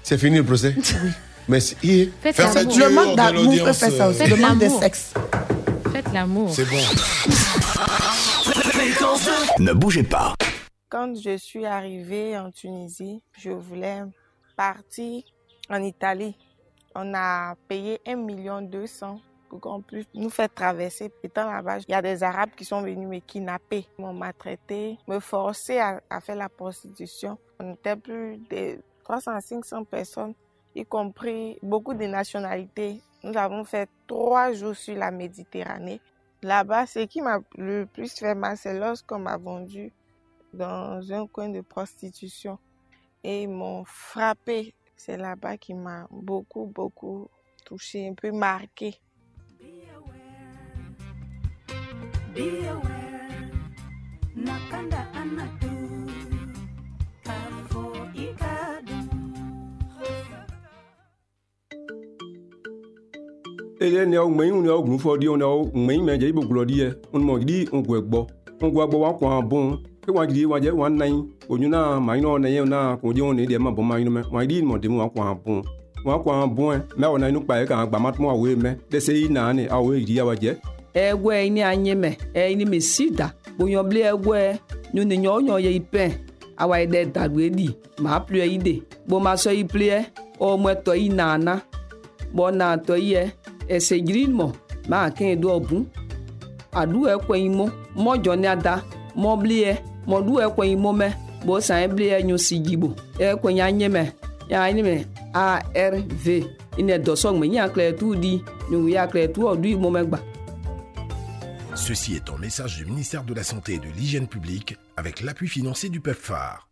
C'est fini le procès? Merci. Et- Faites Fermeture. l'amour. Le manque d'amour peut faire ça aussi. euh, Le manque de sexe. Faites l'amour. C'est bon. Ne bougez pas. Quand je suis arrivée en Tunisie, je voulais partir en Italie. On a payé 1 million 200 pour qu'on puisse nous faire traverser. Étant là-bas, il y a des Arabes qui sont venus me kidnapper, m'ont maltraité, me forcer à, à faire la prostitution. On était plus de 300 à 500 personnes, y compris beaucoup de nationalités. Nous avons fait trois jours sur la Méditerranée. Là-bas, ce qui m'a le plus fait mal, c'est lorsqu'on m'a vendu dans un coin de prostitution et ils m'ont frappé. C'est là-bas qui m'a beaucoup, beaucoup touché, un peu marqué. Be aware, nakanda anatu, ele ne wo ŋmɛnyi ne wo gnu fɔ di ne wo ŋmɛnyi mɛ dze ibo gblɔ di yɛ ŋmɔ di ŋgoe gbɔ ŋgoa gbɔ wa kɔn a bon ke wa di wa dze wa o onyu na ma yi na wɔ na yɛ na ko di wo ne deɛ ma bɔn ma yi mɛ wa di mɔ demu wa kɔn a bon wa kɔn a bon mɛ wɔ na yi nu kpa yɛ kan gbama tuma awo yɛ mɛ dɛsɛ yi na ne awo yɛ di ya wa dze. ɛgɔɛ yi ni a nye mɛ ɛyi ni mi si da. Bonyɔbili ɛgɔɛ nyɔnu nyɔnyɔ yɛ yi pɛn awa yi dɛ dagbe di maa pliɛ e yi de. Bomasɔ yi pliɛ ɔmɔɛtɔ e, yi nana bɔna tɔ yi yɛ ma. Ceci est un message du ministère de la Santé et de l'Hygiène publique avec l'appui financier du PEPFAR.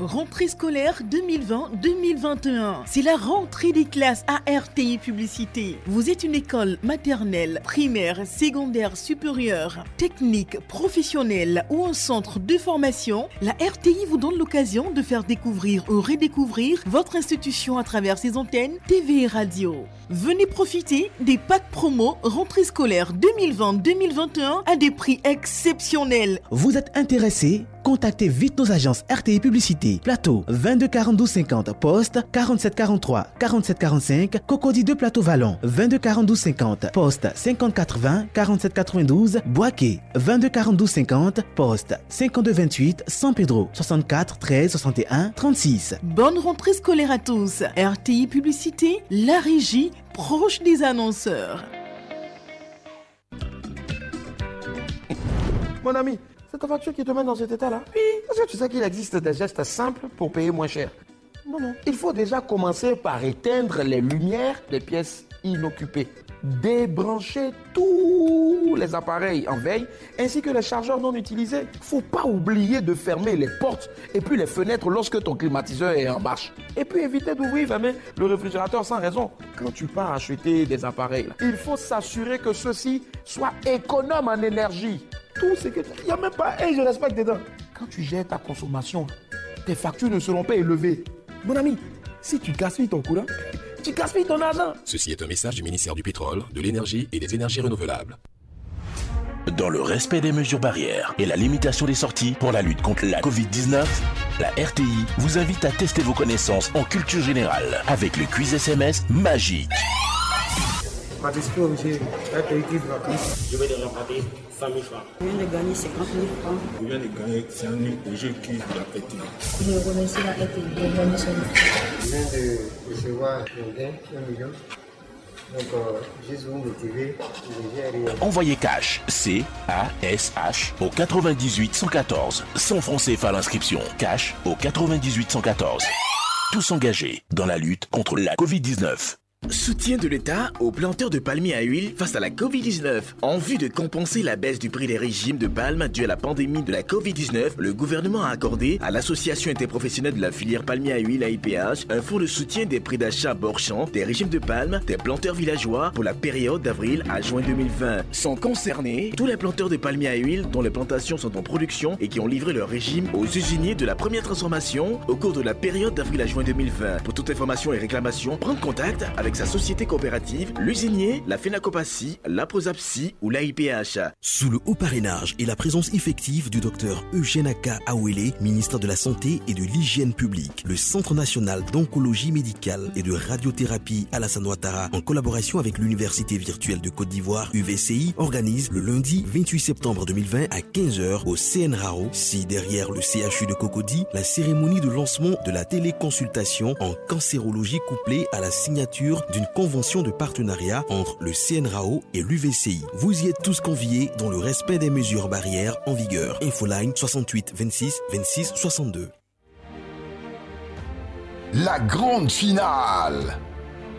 Rentrée scolaire 2020-2021. C'est la rentrée des classes ARTI Publicité. Vous êtes une école maternelle, primaire, secondaire, supérieure, technique, professionnelle ou un centre de formation. La RTI vous donne l'occasion de faire découvrir ou redécouvrir votre institution à travers ses antennes TV et radio. Venez profiter des packs promo rentrée scolaire 2020-2021 à des prix exceptionnels. Vous êtes intéressé? Contactez vite nos agences RTI Publicité, Plateau 22 42 50, Poste 47 43 47 45, Cocody de Plateau Vallon 22 42 50, Poste 50 80 47 92, Boaké 22 42 50, Poste 52 28 San Pedro 64 13 61 36. Bonne rentrée scolaire à tous. RTI Publicité, la régie proche des annonceurs. Mon ami, c'est ta voiture qui te met dans cet état-là Oui. Parce que tu sais qu'il existe des gestes simples pour payer moins cher? Non, non. Il faut déjà commencer par éteindre les lumières des pièces inoccupées. Débrancher tous les appareils en veille ainsi que les chargeurs non utilisés. Faut pas oublier de fermer les portes et puis les fenêtres lorsque ton climatiseur est en marche. Et puis éviter d'ouvrir et fermer le réfrigérateur sans raison. Quand tu pars acheter des appareils, il faut s'assurer que ceux-ci soient économes en énergie. Tout ce que il n'y a même pas un je respecte dedans. Quand tu gères ta consommation, tes factures ne seront pas élevées. Mon ami, si tu gaspilles ton courant, tu gaspilles ton argent. Ceci est un message du ministère du Pétrole, de l'Énergie et des Énergies Renouvelables. Dans le respect des mesures barrières et la limitation des sorties pour la lutte contre la Covid-19, la RTI vous invite à tester vos connaissances en culture générale avec le quiz SMS magique. Participer au musée, être équipe vacances. Je vais les remporter 100 000 francs. Je viens de gagner 50 000 francs. Je viens de gagner 100 000 au jeu qui la. Je remercie la RTI de gagner son Je viens de recevoir un gain, 1 million. Donc, euh, juste vous motiver, Envoyez cash C-A-S-H au 98 114 sans francs CFA l'inscription. Cash au 98 114. Tous engagés dans la lutte contre la Covid-19. Soutien de l'État aux planteurs de palmiers à huile face à la Covid-19. En vue de compenser la baisse du prix des régimes de palme due à la pandémie de la Covid-19, le gouvernement a accordé à l'Association interprofessionnelle de la filière palmier à huile AIPH un fonds de soutien des prix d'achat bord-champ des régimes de palme des planteurs villageois pour la période d'avril à juin 2020. Sont concernés tous les planteurs de palmiers à huile dont les plantations sont en production et qui ont livré leur régime aux usiniers de la première transformation au cours de la période d'avril à juin 2020. Pour toute information et réclamation, prendre contact avec sa société coopérative, l'usinier, la Phénacopassie, la Prosapsi ou l'AIPH. Sous le haut parrainage et la présence effective du docteur Eugène Aka Awele, ministre de la Santé et de l'Hygiène publique, le Centre national d'oncologie médicale et de radiothérapie Alassane Ouattara, en collaboration avec l'Université virtuelle de Côte d'Ivoire, UVCI, organise le lundi 28 septembre 2020 à 15h au CNRAO, si derrière le CHU de Cocody, la cérémonie de lancement de la téléconsultation en cancérologie couplée à la signature d'une convention de partenariat entre le CNRAO et l'UVCI. Vous y êtes tous conviés dans le respect des mesures barrières en vigueur. Infoline 68 26 26 62. La grande finale.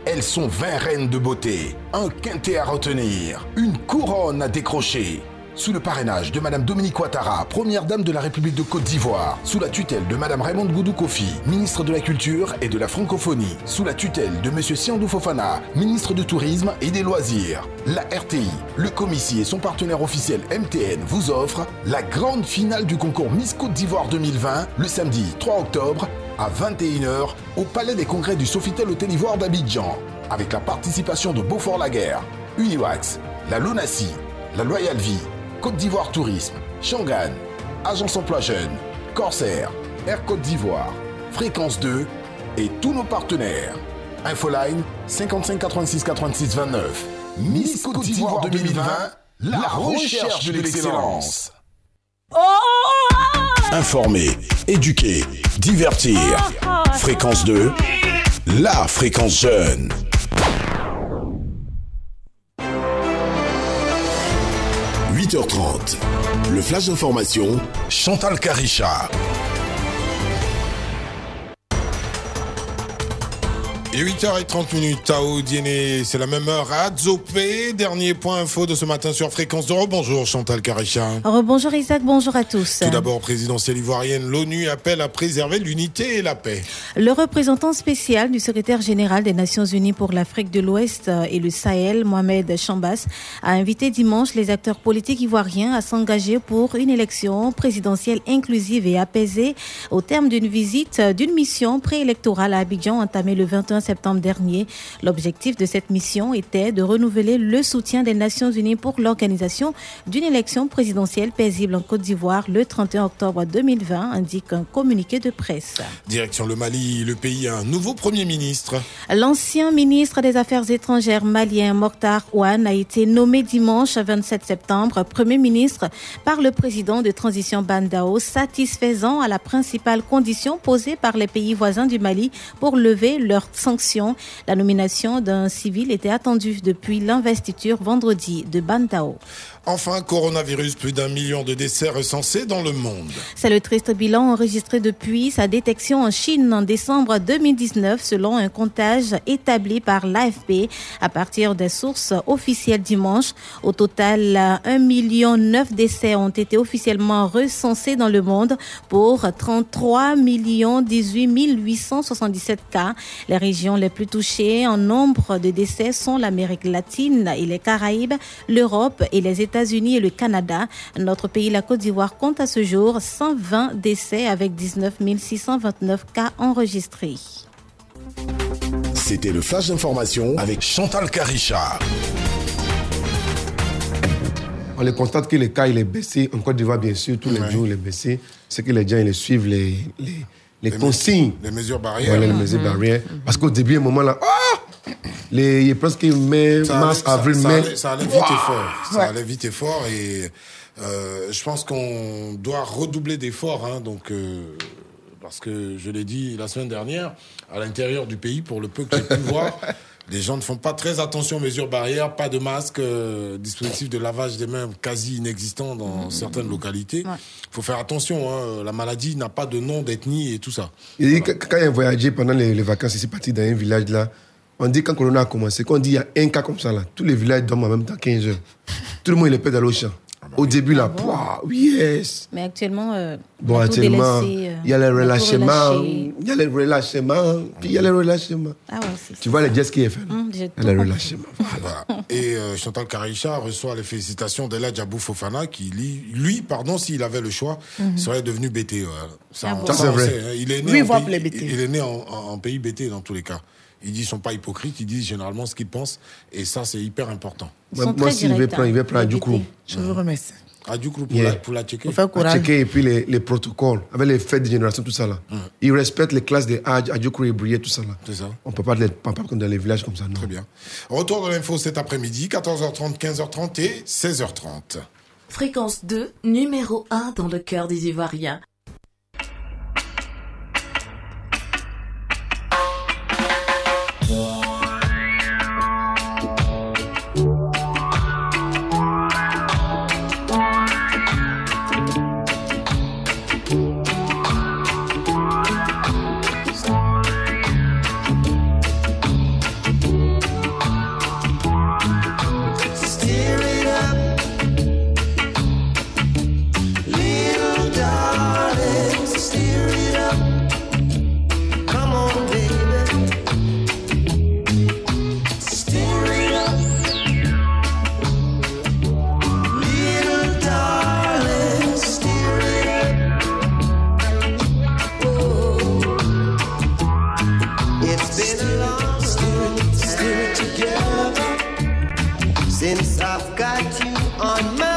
Elles sont 20 reines de beauté, un quintet à retenir, une couronne à décrocher. Sous le parrainage de Madame Dominique Ouattara, première dame de la République de Côte d'Ivoire, sous la tutelle de Madame Raymond Goudou Kofi, ministre de la Culture et de la Francophonie, sous la tutelle de Monsieur Siandou Fofana, ministre du Tourisme et des Loisirs, la RTI, le Comici et son partenaire officiel MTN vous offrent la grande finale du concours Miss Côte d'Ivoire 2020 le samedi 3 octobre à 21h au Palais des Congrès du Sofitel Hôtel Ivoire d'Abidjan, avec la participation de Beaufort-Laguerre, Uniwax, la Lonassi, la Loyal Vie, Côte d'Ivoire Tourisme, Shangan, Agence Emploi Jeune, Corsair, Air Côte d'Ivoire, Fréquence 2 et tous nos partenaires. Infoline 55 86 86 29. Miss Côte d'Ivoire 2020, la recherche de l'excellence. Informer, éduquer, divertir. Fréquence 2, la fréquence jeune. « 8h30, le flash d'information, Chantal Caricha. Et 8h30 minutes, Tao Diené, c'est la même heure à Zopé. Dernier point info de ce matin sur Fréquence d'Europe. Bonjour Chantal Caricha. Bonjour Isaac, bonjour à tous. Tout d'abord, présidentielle ivoirienne, l'ONU appelle à préserver l'unité et la paix. Le représentant spécial du secrétaire général des Nations Unies pour l'Afrique de l'Ouest et le Sahel, Mohamed Chambas, a invité dimanche les acteurs politiques ivoiriens à s'engager pour une élection présidentielle inclusive et apaisée au terme d'une visite d'une mission préélectorale à Abidjan entamée le 21 septembre dernier. L'objectif de cette mission était de renouveler le soutien des Nations Unies pour l'organisation d'une élection présidentielle paisible en Côte d'Ivoire le 31 octobre 2020, indique un communiqué de presse. Direction le Mali, le pays a un nouveau Premier ministre. L'ancien ministre des Affaires étrangères malien Mokhtar Ouane a été nommé dimanche 27 septembre Premier ministre par le président de transition Bandao, satisfaisant à la principale condition posée par les pays voisins du Mali pour lever leurs La nomination d'un civil était attendue depuis l'investiture vendredi de Bandao. Enfin, coronavirus, plus d'un million de décès recensés dans le monde. C'est le triste bilan enregistré depuis sa détection en Chine en décembre 2019 selon un comptage établi par l'AFP à partir des sources officielles dimanche. Au total, 1 million 9 décès ont été officiellement recensés dans le monde pour 33 millions 18 877 cas. Les régions les plus touchées en nombre de décès sont l'Amérique latine et les Caraïbes, l'Europe et les États-Unis et le Canada. Notre pays, la Côte d'Ivoire, compte à ce jour 120 décès avec 19 629 cas enregistrés. C'était le flash d'information avec Chantal Caricha. On les constate que le cas il est baissé. En Côte d'Ivoire, bien sûr, tous les Ouais. jours, il est baissé. C'est que les gens ils suivent les, les, les Les consignes. Les mesures barrières. Voilà, les mesures barrières. Parce qu'au début, à un moment là, ah les, a presque mai, Ça mars, allait- avril, ça mai. allait- Ça allait vite et fort. Ça Ouais. allait vite et fort et euh, je pense qu'on doit redoubler d'efforts. Hein, donc, euh, parce que je l'ai dit la semaine dernière, à l'intérieur du pays, pour le peu que j'ai pu voir, les gens ne font pas très attention aux mesures barrières, pas de masque, euh, dispositif de lavage des mains quasi inexistant dans certaines localités. Il faut faire attention. Hein, la maladie n'a pas de nom, d'ethnie et tout ça. Quand il a voyagé pendant les, les vacances, il s'est parti dans un village là. On dit quand Corona a commencé, quand on dit il y a un cas comme ça là, tous les villages dorment en même temps 15 heures. Tout le monde il est prêt dans l'eau champ. Au début là, pouah, yes. Mais actuellement, euh, Bon, actuellement, euh, il y a les tout relâchements, relâché. il y a les relâchements, puis il y a les relâchements. Ah ouais, c'est Tu vois les jet ski est fait. J'ai Il y a les tout relâchements. Voilà. Et euh, Chantal Caricha reçoit les félicitations d'Ella Djabou Fofana, qui lui, lui, pardon, s'il avait le choix, Mhm. serait devenu BT. voilà. Ça, Ah bon Ça, c'est vrai. sait, hein. Il est né, en, voit pays, pour les BT. il est né en, en- en pays BT dans tous les cas. Ils disent qu'ils sont pas hypocrites, ils disent généralement ce qu'ils pensent, et ça, c'est hyper important. Moi, moi si il veut prendre, il veut prendre du coup. Je vous remercie. Ah, du coup, pour, Yeah. la, pour la checker. À courage. checker et puis les, les protocoles, avec les fêtes de génération, tout ça là. Ils respectent les classes de Hadj, Adjokour et Brié, tout ça là. C'est ça. On peut pas les pas comme dans les villages comme ça, non. Très bien. Retour de l'info cet après-midi, 14h30, 15h30 et 16h30. Fréquence 2, numéro 1 dans le cœur des Ivoiriens. Since I've got you on my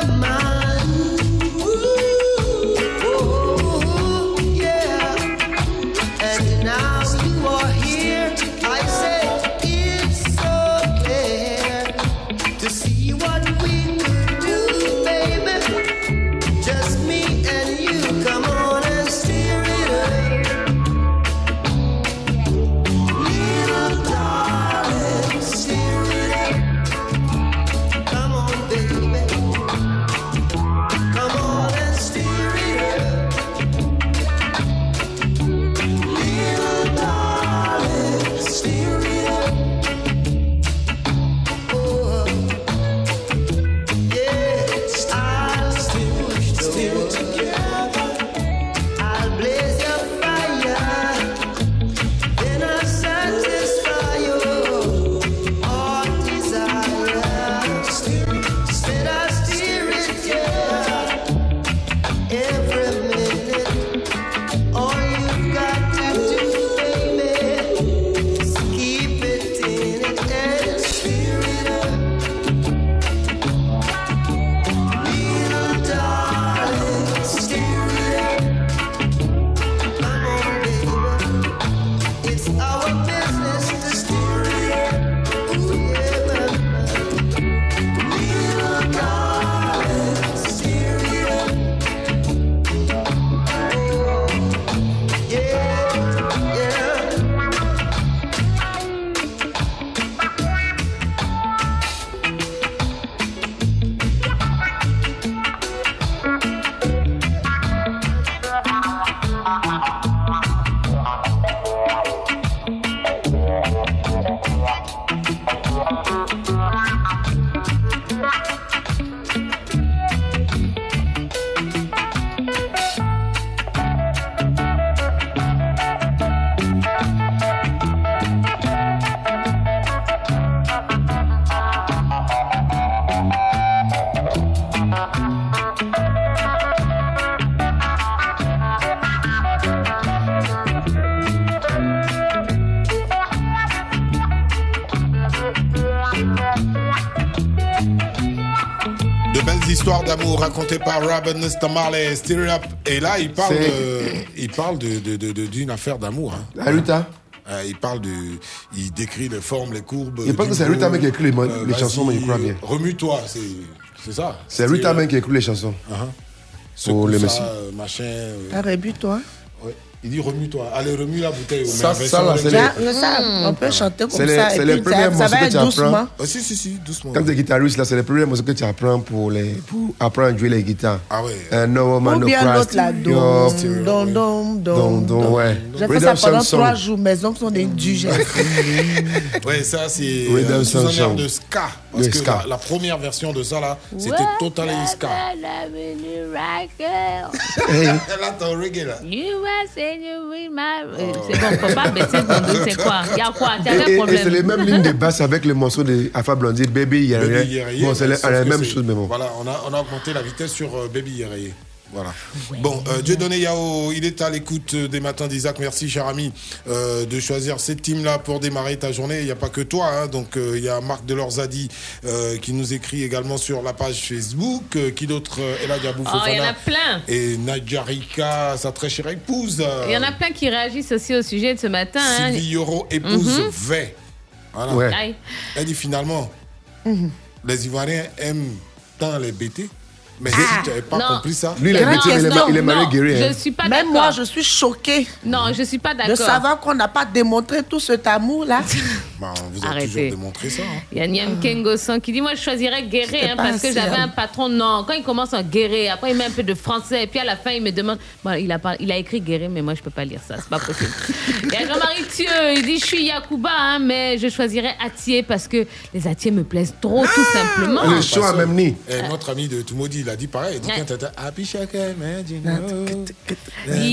racontées par Robin Stir It Up. Et là, il parle, euh, il parle de, de- de- de- d'une affaire d'amour. hein. Ah, Rita Euh, il parle de, il décrit les formes, les courbes. Il pense du que c'est même qui écrit les, Euh, les chansons, mais il croit bien. Remue-toi, c'est, c'est ça. C'est Rita même qui écrit les chansons. Secoue Pour les ça, messieurs. euh, machin. euh, Ah, rébute-toi. ouais. Il dit remue-toi. Allez, remue la bouteille. Ça, ça, là, c'est les- Ah, ça, on peut chanter comme C'est les- ça. c'est les premiers morceaux que tu apprends. doucement. Ah, si, si, si, doucement. Quand tu es guitariste, là, c'est les premiers morceaux que tu apprends pour, les, pour apprendre à jouer les guitares. Ah ouais. Euh, no Woman, Ou bien l'autre là, dom, dom, Dom, dom, ouais. J'ai fait ça pendant trois jours, mes ongles sont des indigènes. Ouais, ça, c'est un air de ska. Parce que. La, la première version de ça, là, c'était totalement ska. Là, t'as un reggae, là. You Euh, C'est bon, faut pas baisser ton dos, c'est quoi? Il y a quoi? Tu Et, as et- un et problème? c'est les mêmes lignes de basse avec le morceau de Alpha Blondie, Baby Yere, Bon, c'est la, même chose, mais bon. Voilà, on a, on a augmenté la vitesse sur euh, Baby Yere Voilà. Bon, euh, Dieudonné Yao, il est à l'écoute des matins d'Isaac. Merci, cher ami, euh, de choisir cette team-là pour démarrer ta journée. Il n'y a pas que toi. hein. donc, euh, il y a Marc Delorzadi euh, qui nous écrit également sur la page Facebook. Euh, qui d'autre Eladia Oh, il y en a plein. Et Nadja Rika, sa très chère épouse. Il y en a plein qui réagissent aussi au sujet de ce matin. hein. Sylvie épouse Mhm. V. Voilà. Ouais. Elle dit finalement, les Ivoiriens aiment tant les BT. Mais si tu n'avais pas Non. compris ça, Lui, il est métier, il est ma- il est marié non, guéri. Je hein. suis pas Même moi, je suis choquée Non, je suis pas de d'accord. savoir qu'on n'a pas démontré tout cet amour-là. bah, on vous a Arrêtez. toujours démontré ça. hein. Il y a Niam Kengosan qui dit Moi, je choisirais C'était hein, parce que j'avais un patron. Non, quand il commence en Guéret, après il met un peu de français, et puis à la fin, il me demande Bon, il, a pas, il a écrit Guéret, mais moi, je peux pas lire ça, c'est pas possible. Il y a Jean-Marie Thieu, il dit Je suis Yakuba, hein, mais je choisirais Atier parce que les Atiers me plaisent trop, tout simplement. Le show à même nid. Et notre ami de Toumoudi, il a dit pareil. Il dit.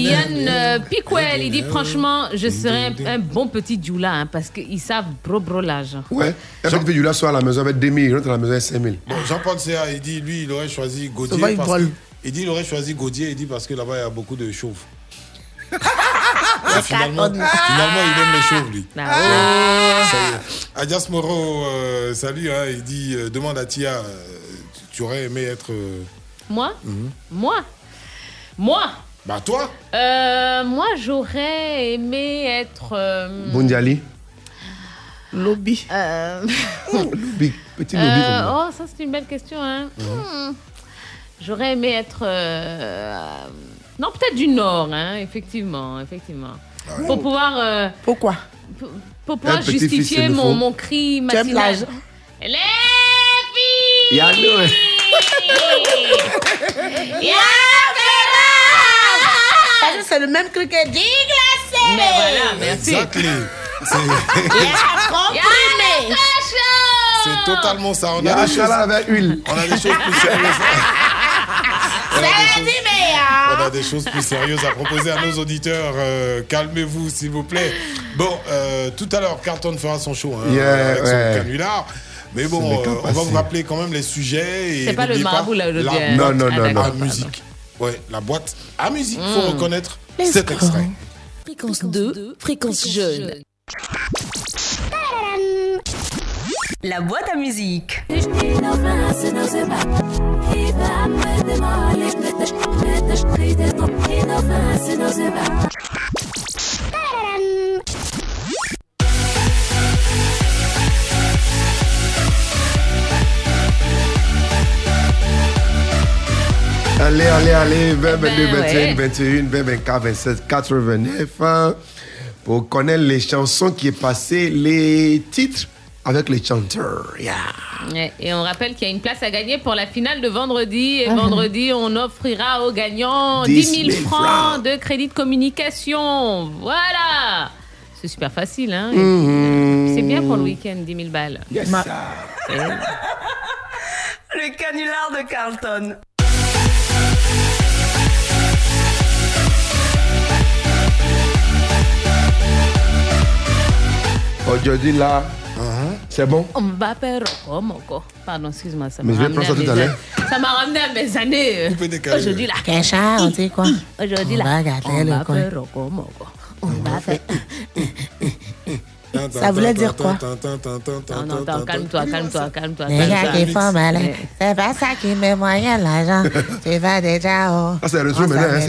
Yann euh, Piquel, il dit franchement, je serais un, bon petit Djoula hein, parce qu'ils savent bro-brolage. Ouais. Un petit là, soit à la maison avec 2000, l'autre à la maison avec 5000. Bon, Jean-Paul Céa, il dit lui, il aurait choisi Gaudier. Il parce vole. que- il dit il aurait choisi Gaudier, il dit parce que là-bas, il y a beaucoup de chauves. Et finalement, finalement, il aime les chauves, lui. Ah. Ça y est. Adias Moro, euh, salut, hein, il dit euh, demande à Tia, euh, tu- aurais aimé être. euh, Moi mhm. Moi Moi Bah, toi Euh, moi, j'aurais aimé être. euh, Bundiali. Lobby. euh, Lobby. Petit lobby euh, comme oh, ça, c'est une belle question. Hein. Hmm. J'aurais aimé être. euh, non, peut-être du Nord, hein, effectivement. effectivement. Pour pouvoir. euh, Pourquoi pour, pouvoir Un justifier il mon, faut. mon cri Tu matinal. Les filles Yann, ouais. Parce que c'est le même truc que dit glacé. Mais voilà, merci. Exactly. C'est-. C'est totalement ça. On a des choses, avec huile. on a des choses plus sérieuses. On a choses- hein. On a des choses plus sérieuses à proposer à nos auditeurs. Euh, Calmez-vous, s'il vous plaît. Bon, euh, tout à l'heure, Carton fera son show hein, Yeah, avec son ouais. canular. Mais bon, euh, on va vous rappeler quand même les sujets. et C'est pas le marabout, là, aujourd'hui, la hein. boîte Non, non, non, à non. musique. Ouais, la boîte à musique, il faut reconnaître cet extrait. Fréquence 2, fréquence jeune. La boîte à musique. Allez, allez, allez, 20, Eh ben, 22, 21, ouais. 21, 20, 24, 27, 89. hein, Pour connaître les chansons qui est passées, les titres avec les chanteurs. Yeah. Et on rappelle qu'il y a une place à gagner pour la finale de vendredi. Et vendredi, on offrira aux gagnants 10 10 000 000 francs de crédit de communication. Voilà. C'est super facile, hein. Mhm. puis, C'est bien pour le week-end, 10 000 balles. Yes, Ma- sir. Et- Le canular de Carlton. Aujourd'hui, là, c'est bon? Mbappé Rocco Moco. Pardon, excuse-moi. Ça m'a ramené ça à tout à mes l'heure. an- Ça m'a ramené à mes années. Coupé décalé. Aujourd'hui, là. Kesha, on dit quoi? Aujourd'hui, On va là. Rocco Moco. Mbappé. Ça voulait dire quoi? Non, non, calme-toi, calme-toi, calme-toi. Les gars qui font malin, c'est pas ça qui met moyen l'argent. tu vas déjà au. Ah, c'est le retour on maintenant, hein,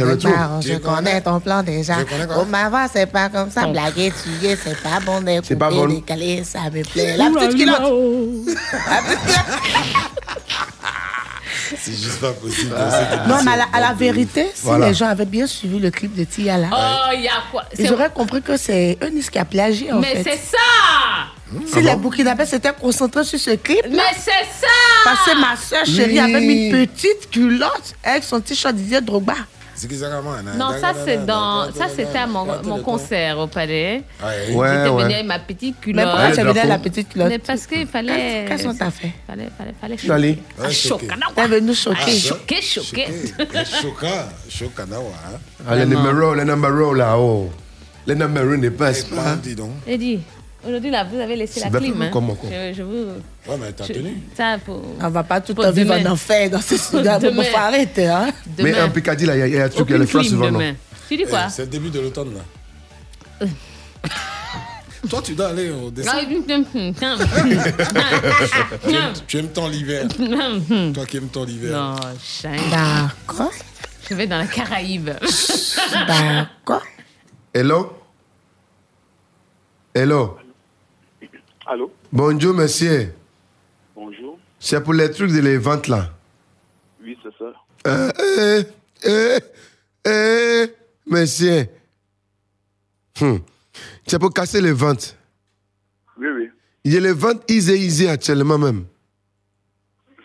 c'est le Je connais? ton plan déjà. Quoi? Au m'avoir, c'est pas comme ça. Blaguer, tuer, c'est pas bon de C'est pas bon. décaler, ça me plaît. La petite culotte. C'est juste pas possible. Non, mais à la, à la vérité, si Voilà. les gens avaient bien suivi le clip de Tia là, Oh, il y a quoi? Ils auraient compris que c'est Eunice qui a plagié en Mais c'est ça Si les Burkinabés s'étaient concentrés sur ce clip, Mais c'est ça parce que ma soeur chérie Oui. avait mis une petite culotte avec son t-shirt Didier Drogba. Non, ça c'est dans, ça c'était à mon, mon concert au palais. Ouais. Ouais, J'étais ouais. venue avec ma petite Mais culotte. pourquoi tu es venue avec la petite culotte? Mais parce qu'il fallait. Qu'est-ce qu'on t'a fait Fallait, fallait, fallait suis allé. Choquer. T'es venu choquer. Ah, choquer, choquer. Choka, Chokanawa. hein. Ah, les numéros, les numéros là-haut. Les numéros ne passent Eh, pas. man, dis donc. Eddie, aujourd'hui là, vous avez laissé la clim. Hein. comment, quoi. Je, je vous. Ouais, mais t'as je- tenu. Ça pour. On va pas tout en vivre en enfer dans ce studio. Il faut arrêter. Hein? Mais en Picardie, là, il y a- il y a un truc, il y a clim souvent, demain. Tu dis quoi Eh, C'est le début de l'automne, là. Toi, tu dois aller au Ah, décembre. Tu aimes- Tu aimes tant l'hiver. Toi qui aimes tant l'hiver. Non. D'accord. Je vais dans la Caraïbe. D'accord. Hello? Hello? Allô? Bonjour, monsieur. Bonjour. C'est pour les trucs de les ventes là. Oui, c'est ça. Euh, euh, euh, euh, monsieur. Hmm. C'est pour casser les ventes. Oui, oui. Il y a les ventes easy, easy actuellement même.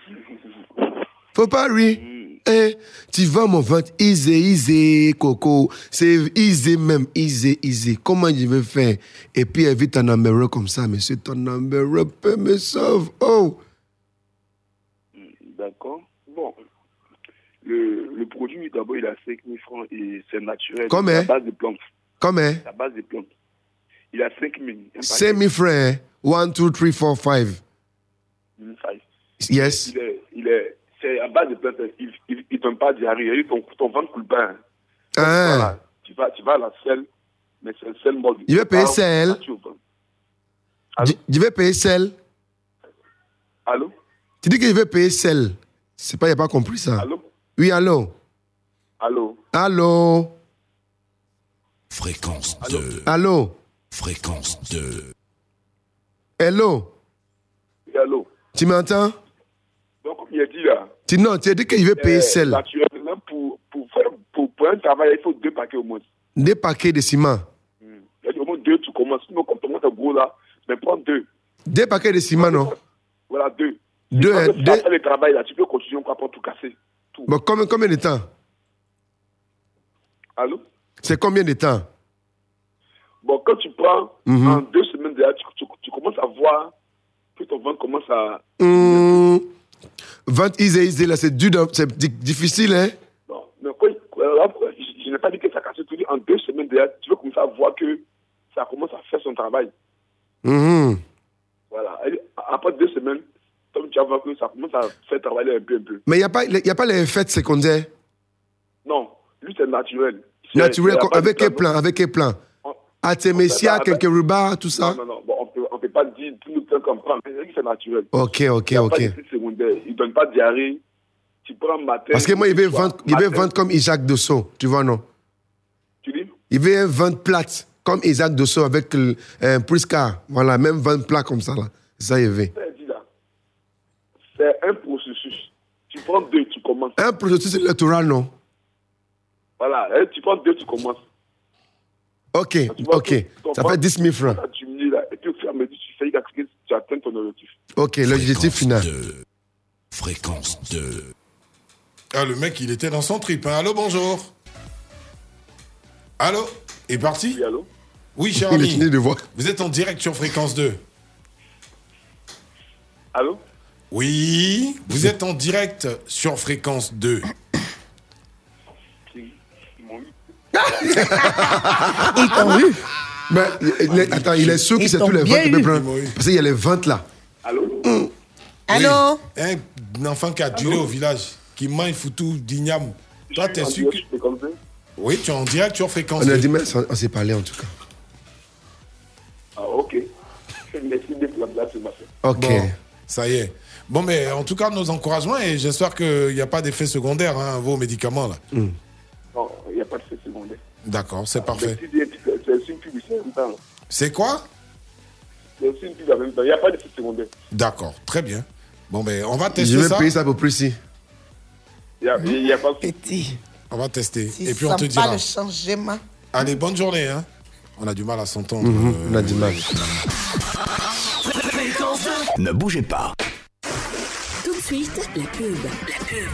Faut pas rire. Eh, tu vends mon vente easy, easy, coco. C'est easy même, easy, easy. Comment je vais faire? Et puis évite ton numéro comme ça, monsieur. Ton numéro peut me sauver. Oh! D'accord. Bon. Le, le produit, d'abord, il a 5 000 francs et c'est naturel. Combien À base de plantes. Combien? À base de plantes. Il a 5 000. C'est mes frères. One, two, three, four, five. Yes. Il est, il est, c'est à base de plantes. Il il, il donne pas diarrhée. Il- Ton, ton ventre coule pas. hein. Ah. Voilà. Tu vas, tu vas à la selle, mais c'est le sel mort. Il va payer sel. je vais payer celle. Allô? Tu dis que je vais payer celle. C'est pas, il a pas compris ça. Allô? Oui, allô? Allô? Allô? Fréquence 2. Allô? Fréquence 2. Hello? Oui, allô? Tu m'entends? Donc, il a dit là, tu, non, tu as dit qu'il veut payer eh, celle. Naturellement, pour, pour, pour, pour, un travail, il faut deux paquets au moins. Deux paquets de ciment mmh. Au moins deux, tu commences. Sinon, quand tu montes gros là, mais prends deux. Deux paquets de ciment, non? Voilà, deux. Deux, hein, deux. Tu le travail là, tu peux continuer encore pour tout casser. Tout. Bon, combien, combien de temps? Allô? C'est combien de temps? Bon, quand tu prends mhm. en deux semaines déjà, tu, tu, commences à voir que ton ventre commence à. Mmh. 20 Isaïs, là, c'est difficile, hein Non, mais quand, euh, euh je n'ai pas dit que ça casse tout. En deux semaines, déjà, tu veux commencer à voir que ça commence à faire son travail. Mmh. Voilà. Après deux semaines, comme tu as vu que ça commence à faire travailler un peu, un peu. Mais il n'y a, pas, a pas les effets secondaires? Non, lui, c'est naturel. Naturel, avec quel plan Avec quel plan Artemisia, quelques rubans, tout ça Non, non, non, on ne peut pas dire tout le temps comme ça. C'est naturel. Ok, ok, ok secondaire. Il donne pas de diarrhée. Tu prends matin. Parce que moi, il veut vendre, il veut vendre comme Isaac Dosso, tu vois, non? Tu dis? Il veut vendre plate, comme Isaac Dosso avec un Prisca. Voilà, même vendre plat comme ça, là. Ça, il veut. C'est un processus. Tu prends deux, tu commences. Un processus électoral, non? Voilà. Et tu prends deux, tu commences. Ok, Tu vois ok. Ça fait 10 000 francs. à diminuer, là. Et puis au fur et à mesure, tu fais tu atteins ton objectif. Ok, l'objectif final. Fréquence 2. Ah, le mec, il était dans son trip. hein. Allô, bonjour. Allô? Est parti? Oui, allô? Oui, Il de voir. Vous êtes en direct sur Fréquence 2. Allô? Oui, vous êtes en direct sur Fréquence 2. Ils t'ont eu. Mais, il est- attends, il est sûr que c'est tous les ventes prendre. Parce qu'il y a les ventes là. Allô? Allô? Un enfant qui a duré au village, qui mange foutu d'igname. Toi, t'es sûr que. Oui, tu es en direct sur Fréquence On a 2. dit, mais on s'est parlé en tout cas. Ah, ok. sur ma fête. Ok. Bon, ça y est. Bon, mais en tout cas, nos encouragements et j'espère qu'il n'y a pas d'effet secondaire hein, à vos médicaments. là. Non, il n'y a pas de fait secondaire. D'accord, c'est parfait. Mais si C'est c'est aussi une publicité en même temps. C'est quoi? C'est aussi une pub en même temps. Il n'y a pas de fait secondaire. D'accord, très bien. Bon, ben, on va Je tester vais ça. payer ça pour plus ici. Il n'y a, a pas de Petit. On va tester. Si et puis on te dira. pas le changement. Allez, bonne journée. Hein. On a du mal à s'entendre. Mhm, euh, on a du mal. Ne bougez pas. Tout de suite, la pub. La pub.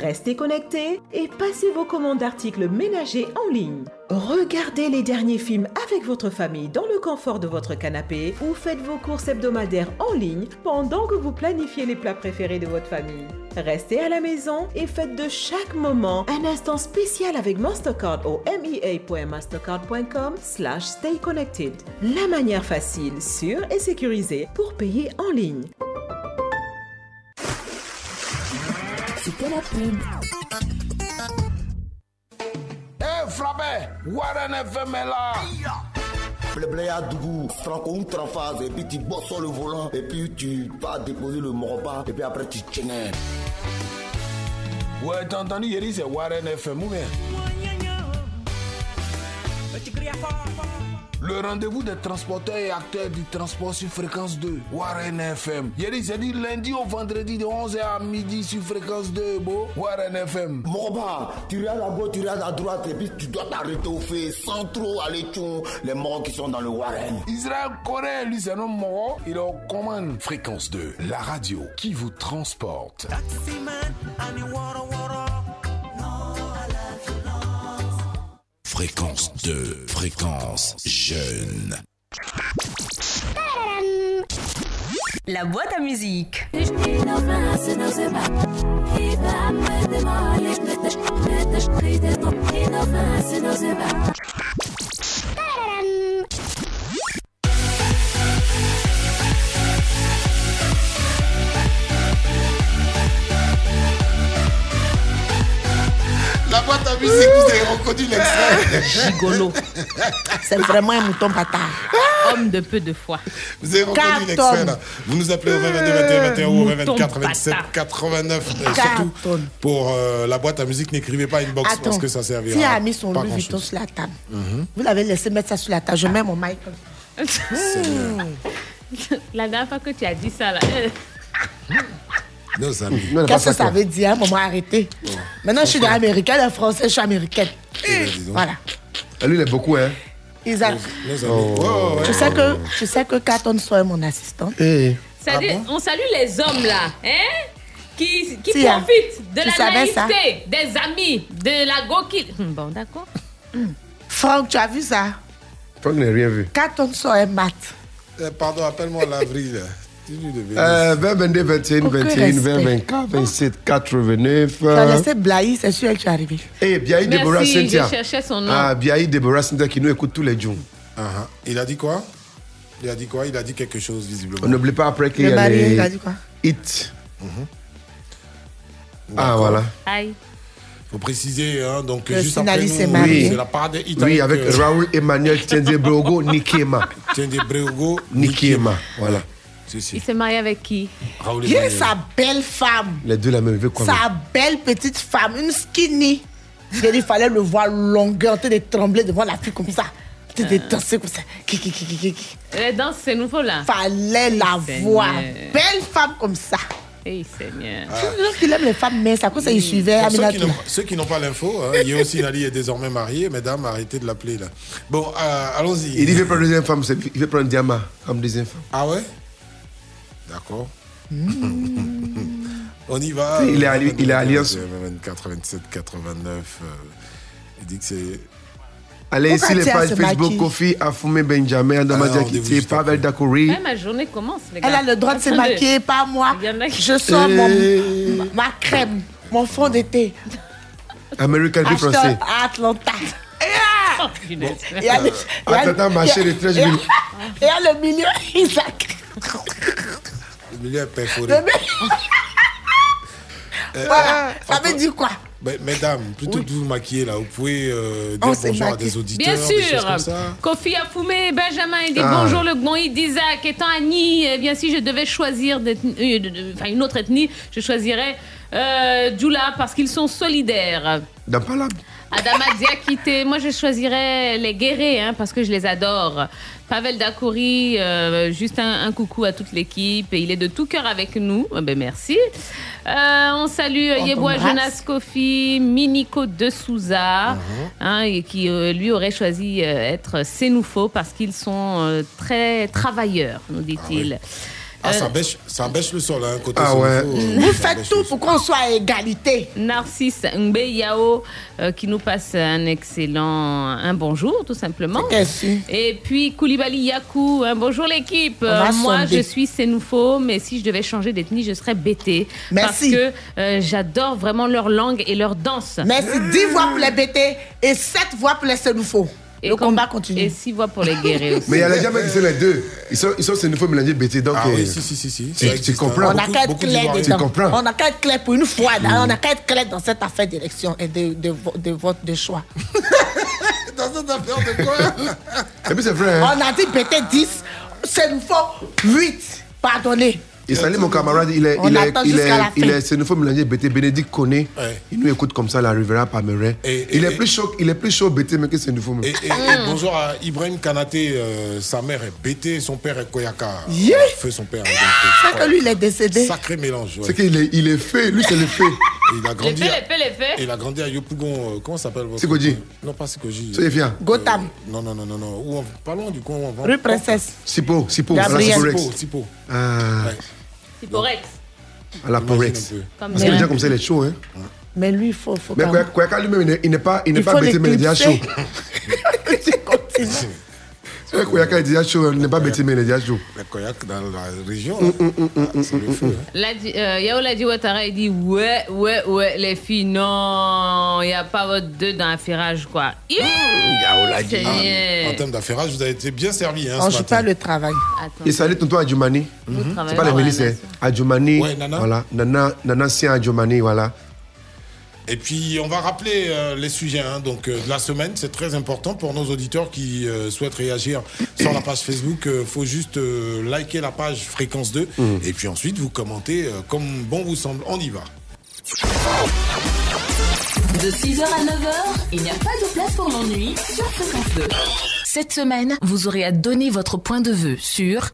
Restez connectés et passez vos commandes d'articles ménagers en ligne. Regardez les derniers films avec votre famille dans le confort de votre canapé ou faites vos courses hebdomadaires en ligne pendant que vous planifiez les plats préférés de votre famille. Restez à la maison et faites de chaque moment un instant spécial avec Mastercard au mea.mastercard.com slash stay connected. La manière facile, sûre et sécurisée pour payer en ligne. C'était la pub. Flabé, Warren FM est là. Blé à Dougou, Franco ou Tranphase, et puis tu bosses sur le volant, et puis tu vas déposer le moroba, et puis après tu tiennes. Ouais, t'as entendu, Yeri, c'est Warren FM ou bien? Le rendez-vous des transporteurs et acteurs du transport sur fréquence 2, Warren FM. Yeri, c'est dit lundi au vendredi de 11h à midi sur fréquence 2, beau Warren FM. Moroba, tu regardes à gauche, tu regardes à droite, et puis tu dois t'arrêter au fait sans trop aller tchon les morts qui sont dans le Warren. Israël connaît, lui, c'est un homme mort. Il est aux commandes. Fréquence 2, la radio qui vous transporte. Fréquence 2, fréquence jeune. La boîte à musique. La boîte à musique, vous avez reconnu l'extrait. Gigolo. C'est vraiment un mouton bâtard. Homme de peu de foi. Vous avez reconnu l'extrait là. Vous nous appelez au 22 21 21 ou au Mouton 24 27 bâtard. 89. Et Carton. surtout pour euh, la boîte à musique, n'écrivez pas inbox Attends, parce que ça servira. si a mis son Louis. Vuitton sur la table, Mhm. vous l'avez laissé mettre ça sur la table, je mets mon mic. La dernière fois que tu as dit ça, là. Nos amis. Qu'est-ce que ça veut dire, maman, arrêtez. Maintenant, je suis américaine, elle est française, je suis américaine. Voilà. Ah, Lui, il est beaucoup, hein. Isa, Nos amis. Oh, tu sais que, tu sais que Carton soit mon assistant. Eh. C'est-à-dire, on salue les hommes là, hein? Qui, qui Si, hein. profitent de Tu la naïveté des amis, de la goki. Hum, Bon, d'accord. Franck, tu as vu ça? Franck n'a rien vu. Carton soit un mat. Eh, Pardon, appelle-moi l'avril. Dis-lui de venir. Euh, 20, 22, 21, Aucun 21, 20, respect. 24, 27, 89. Tu as laissé Blaï, c'est sûr que tu es arrivé. Eh, Biaï Deborah je Cynthia. cherchais son nom. Ah, Biaï Deborah Cynthia qui nous écoute tous les jours. Ah, ah. Il a dit quoi? Il a dit quoi? Il a dit quelque chose, visiblement. On n'oublie pas après qu'il y a mari, les il a dit quoi? hits. Mhm. Ah, D'accord. voilà. Aïe. faut préciser, hein, donc Le juste après nous, est c'est la part des hits Oui, avec euh, Raoul Emmanuel Tienze Brogo Nikema. Tienze Brogo Nikema. Voilà. Si, si. Il s'est marié avec qui? Raoul Il est Emmanuel. sa belle femme? Les deux la même. Il veut quoi Sa belle petite femme, une skinny. J'ai dit, il fallait le voir longueur, en train de trembler devant la fille comme ça. En train de danser comme ça. Qui, qui, qui, qui, qui, qui. Les danses, c'est nouveau là. Fallait la Seigneur. voir. Belle femme comme ça. Hey, Seigneur. Je pense qu'il aime les femmes minces. À cause ça, il suivait Pour ceux qui, n'ont, ceux qui n'ont pas l'info, hein, Yossi Nali est désormais marié. Mesdames, arrêtez de l'appeler là. Bon, euh, allons-y. Il veut prendre deuxième femme. Il veut prendre Diama comme deuxième femme. Ah ouais? D'accord. On y va. Il est alli- il est alliance. 24, 27, 89. euh, il dit que c'est. Allez, ici les pages ce Facebook, Kofi, Afoumé Benjamin, Diakité, juste Pavel Dakori. Ouais, ma journée commence, les gars. Elle a le droit de se maquiller, pas moi. Je sors mon, Eh. ma, crème, mon fond de thé. American Acheteur français. à Atlanta. Oh, punaise. Il y a le- il y a- Atlanta, marché de 13 il y a- 000. Il y a le milieu, Isaac. Le milieu est perforé. Le milieu- Voilà, ça veut dire quoi? Mesdames, plutôt que de vous maquiller là, vous pouvez euh, dire On bonjour à des auditeurs. Bien des sûr. comme ça. Kofi Afoumé, Benjamin, il dit Ah. bonjour le Gnoïd d'Isaac. Étant Annie, eh bien si je devais choisir euh, enfin, une autre ethnie, je choisirais euh, Djoula parce qu'ils sont solidaires. Dans Palab. Adama Diakité, moi je choisirais les guérés hein, parce que je les adore. Pavel Dakouri, euh, juste un, un coucou à toute l'équipe. Et il est de tout cœur avec nous. Eh ben, merci. Euh, on salue On t'embrasse. Jonas Kofi, Minico de Souza, hein, et qui euh, lui aurait choisi être Sénoufo parce qu'ils sont très travailleurs, nous dit-il. Ah, Euh, ça, bêche, ça bêche le sol, hein, côté Ah ouais. Euh, Vous faites tout pour qu'on soit à égalité. Narcisse Ngbe Yao euh, qui nous passe un excellent un bonjour tout simplement. Et puis Koulibaly Yakou, un bonjour l'équipe. Euh, moi sonder. je suis Sénoufo, mais si je devais changer d'ethnie, je serais BT. Merci. Parce que euh, j'adore vraiment leur langue et leur danse. Merci. 10 voix pour les BT et 7 voix pour les Sénoufos. Le combat continue. Et 6 voix pour les guerriers aussi. Mais il y a les gens qui sont les deux. Ils sont, ils sont c'est une fois mélangés BT. Donc, Ah oui, euh, si, si, si, si. tu- Tu, existe, comprends hein. On n'a qu'à être beaucoup clair d'Ivoiriens. Tu dedans. comprends. On n'a qu'à être clair pour une fois. On n'a qu'à être clair dans cette affaire d'élection et de, de, vo- de vote de choix. Dans cette affaire de quoi? Et puis c'est vrai. Hein? On a dit BT 10, Sénoufo 8. Pardonnez. Il salue mon camarade, il est, On il est, il est, il c'est une fois mélangé BT. Bénédicte connaît. Il nous écoute comme ça, la Rivera Palmeret. Il est plus chaud, il est plus chaud BT, mais que c'est une fois. Et, et- et bonjour à Ibrahim Kanaté, euh, sa mère est BT, son père est Koyaka. Yeah. Feu son père. C'est que lui, il est décédé. Sacré mélange. ouais. C'est qu'il est, il est fait, lui c'est le fait. Et il a Les grandi. faits, à- les faits, les faits. et il a grandi à Yopougon. euh, comment ça s'appelle votre Sikoji. Non, pas Sikoji. Soyez fiers. Gotham. Euh, non, non, non, non, non. Où on- pas loin du coin où on va. Rue Princesse. Sipo, Sipo, Gabriel. Sipo, Sipo. Ah, C'est Porex. à la Porex. Parce que les gens comme ça, il est chaud. Hein. Mais lui, il faut. faut Mais quand Koyaka lui-même, il n'est- pas, il n'est Il pas faut BT, mais il est déjà chaud. vrai que Koyaka est déjà chaud, il n'est pas BT, mais il est déjà chaud. Le Koyak dans la région. Le hein. Yao Ladi Ouattara, il dit Ouais, ouais, ouais, les filles, non, il n'y a pas votre deux dans l'affairage, quoi. Ih, Seigneur. Ah, en termes d'affairage, vous avez été bien servi. Hein, On ce joue pas le travail. Attends. Il salue tonton Adjumani. C'est pas les la c'est nation. Adjumani. Ouais, Nana. Voilà, Nana, Nana Sien Adjumani, voilà. Et puis, on va rappeler euh, les sujets hein, donc, euh, de la semaine. C'est très important pour nos auditeurs qui euh, souhaitent réagir sur la page Facebook. Il faut juste euh, liker la page Fréquence 2. Mm. Et puis ensuite, vous commentez euh, comme bon vous semble. On y va. De 6h à 9h, il n'y a pas de place pour l'ennui sur Fréquence 2. Cette semaine, vous aurez à donner votre point de vue sur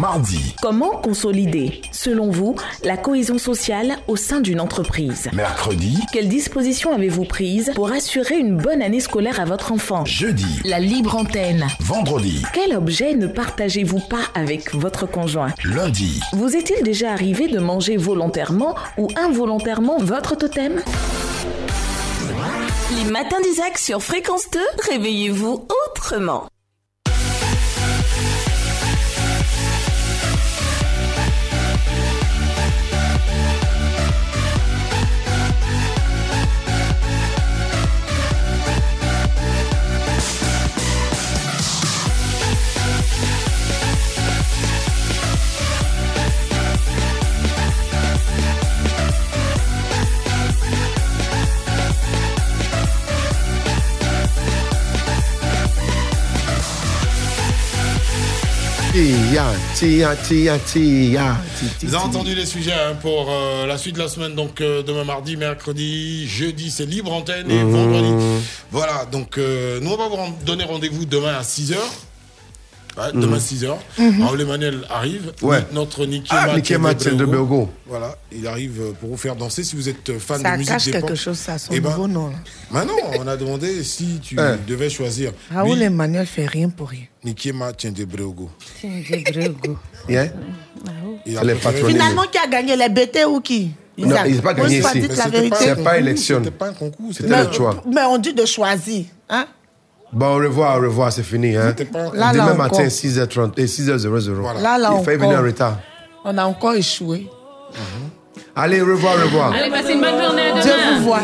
Mardi, Comment consolider, selon vous, la cohésion sociale au sein d'une entreprise? Mercredi, Quelles dispositions avez-vous prises pour assurer une bonne année scolaire à votre enfant? Jeudi, la libre antenne. vendredi, Quel objet ne partagez-vous pas avec votre conjoint? Lundi, Vous est-il déjà arrivé de manger volontairement ou involontairement votre totem? Les matins d'Isaac sur Fréquence 2, réveillez-vous autrement. Vous avez entendu les sujets hein, pour euh, la suite de la semaine. Donc, euh, demain mardi, mercredi, jeudi, c'est libre antenne. Et Mhm. vendredi. Voilà. Donc, euh, nous, on va vous donner rendez-vous demain à 6h. Mhm. Demain 6h. Mhm. Raoul Emmanuel arrive. Ouais. Notre Niki Ah, de Bergo. Voilà. Il arrive pour vous faire danser si vous êtes fan Ça de musique cache d'époque. quelque chose, ça, son Eh ben, nouveau nom. Maintenant, on a demandé si tu Eh. devais choisir. Raoul lui, Emmanuel fait rien pour rien. Nikiema Tiendebreogo. Yeah. Il a Elle est préféré- patronnée. Finalement, qui a gagné les BT ou qui? Non, il n'a pas gagné ici. C'est pas élection. C'était pas un concours. C'était le choix. Mais on dit de choisir. Hein? Bon, au revoir, au revoir, c'est fini. Hein. Là, là, Demain matin, 6h30 et 6h00. Là, là, Il fait encore. venir en retard. On a encore échoué. Allez, au revoir, au revoir. Allez, passez une bonne journée. À demain. vous voit.